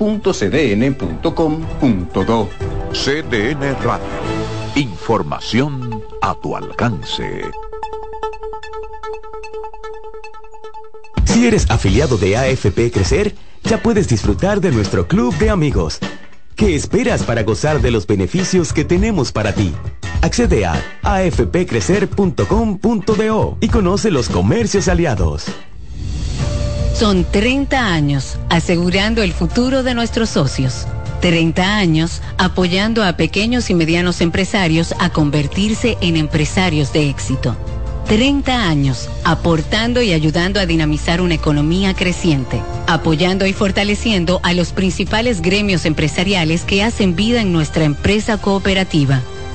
CDN Radio, información a tu alcance. Si eres afiliado de AFP Crecer, ya puedes disfrutar de nuestro club de amigos. ¿Qué esperas para gozar de los beneficios que tenemos para ti? Accede a afpcrecer.com.do y conoce los comercios aliados. Son 30 años asegurando el futuro de nuestros socios. 30 años apoyando a pequeños y medianos empresarios a convertirse en empresarios de éxito. 30 años aportando y ayudando a dinamizar una economía creciente, apoyando y fortaleciendo a los principales gremios empresariales que hacen vida en nuestra empresa cooperativa.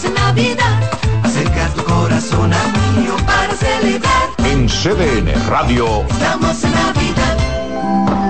Estamos en Navidad. Acerca tu corazón al mío para celebrar. En CDN Radio. Estamos en Navidad.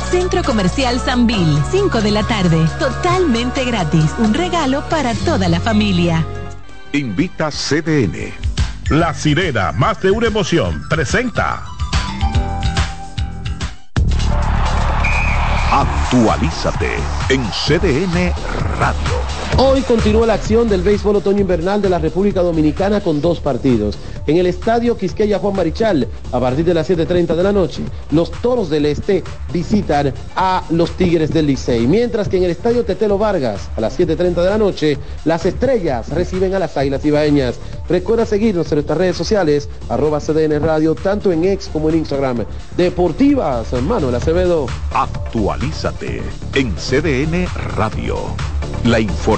Centro Comercial Sanvil, 5 de la tarde, totalmente gratis. Un regalo para toda la familia. Invita CDN. La sirena, más de una emoción, presenta. Actualízate en CDN Radio. Hoy continúa la acción del béisbol otoño invernal de la República Dominicana con dos partidos. En el estadio Quisqueya Juan Marichal, a partir de las 7.30 de la noche, los Toros del Este visitan a los Tigres del Licey. Mientras que en el estadio Tetelo Vargas, a las 7.30 de la noche, las Estrellas reciben a las Águilas Ibaeñas. Recuerda seguirnos en nuestras redes sociales, arroba CDN Radio, tanto en X como en Instagram. Deportivas, Manuel Acevedo. Actualízate en CDN Radio. La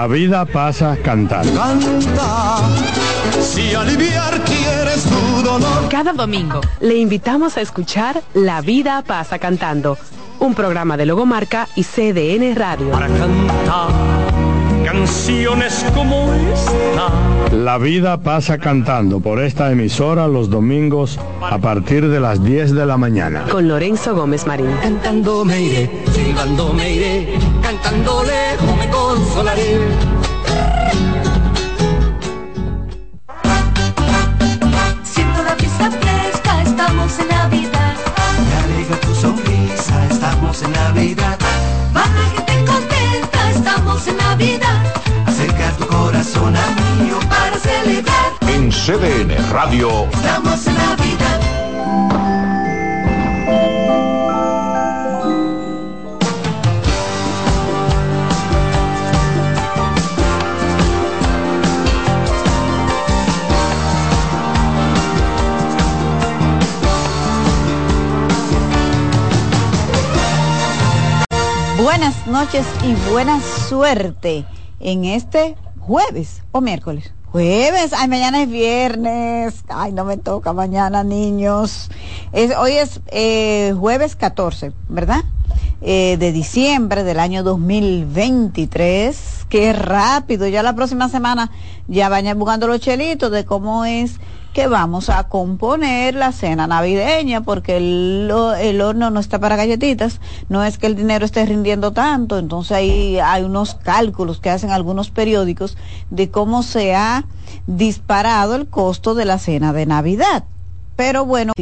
La vida pasa cantando. Canta, si aliviar quieres tu dolor. Cada domingo le invitamos a escuchar La vida pasa cantando, un programa de Logomarca y CDN Radio. Para cantar canciones como esta. La vida pasa cantando por esta emisora los domingos a partir de las 10 de la mañana. Con Lorenzo Gómez Marín. Cantando me iré, silbando me iré, cantando lejos me consolaré. Siento la fiesta fresca, estamos en Navidad. Me alegra tu sonrisa, estamos en Navidad. Baja gente contenta, estamos en Navidad. Corazón a mío para celebrar. En CDN Radio. Estamos en Navidad. Buenas noches y buena suerte en este jueves o miércoles. Jueves, ay, mañana es viernes, ay, no me toca mañana, niños. Es, hoy es eh, jueves 14, ¿verdad? Eh, de diciembre del año 2023. Qué rápido, ya la próxima semana ya vayan buscando los chelitos de cómo es que vamos a componer la cena navideña porque el, el horno no está para galletitas, no es que el dinero esté rindiendo tanto, entonces ahí hay unos cálculos que hacen algunos periódicos de cómo se ha disparado el costo de la cena de Navidad. Pero bueno,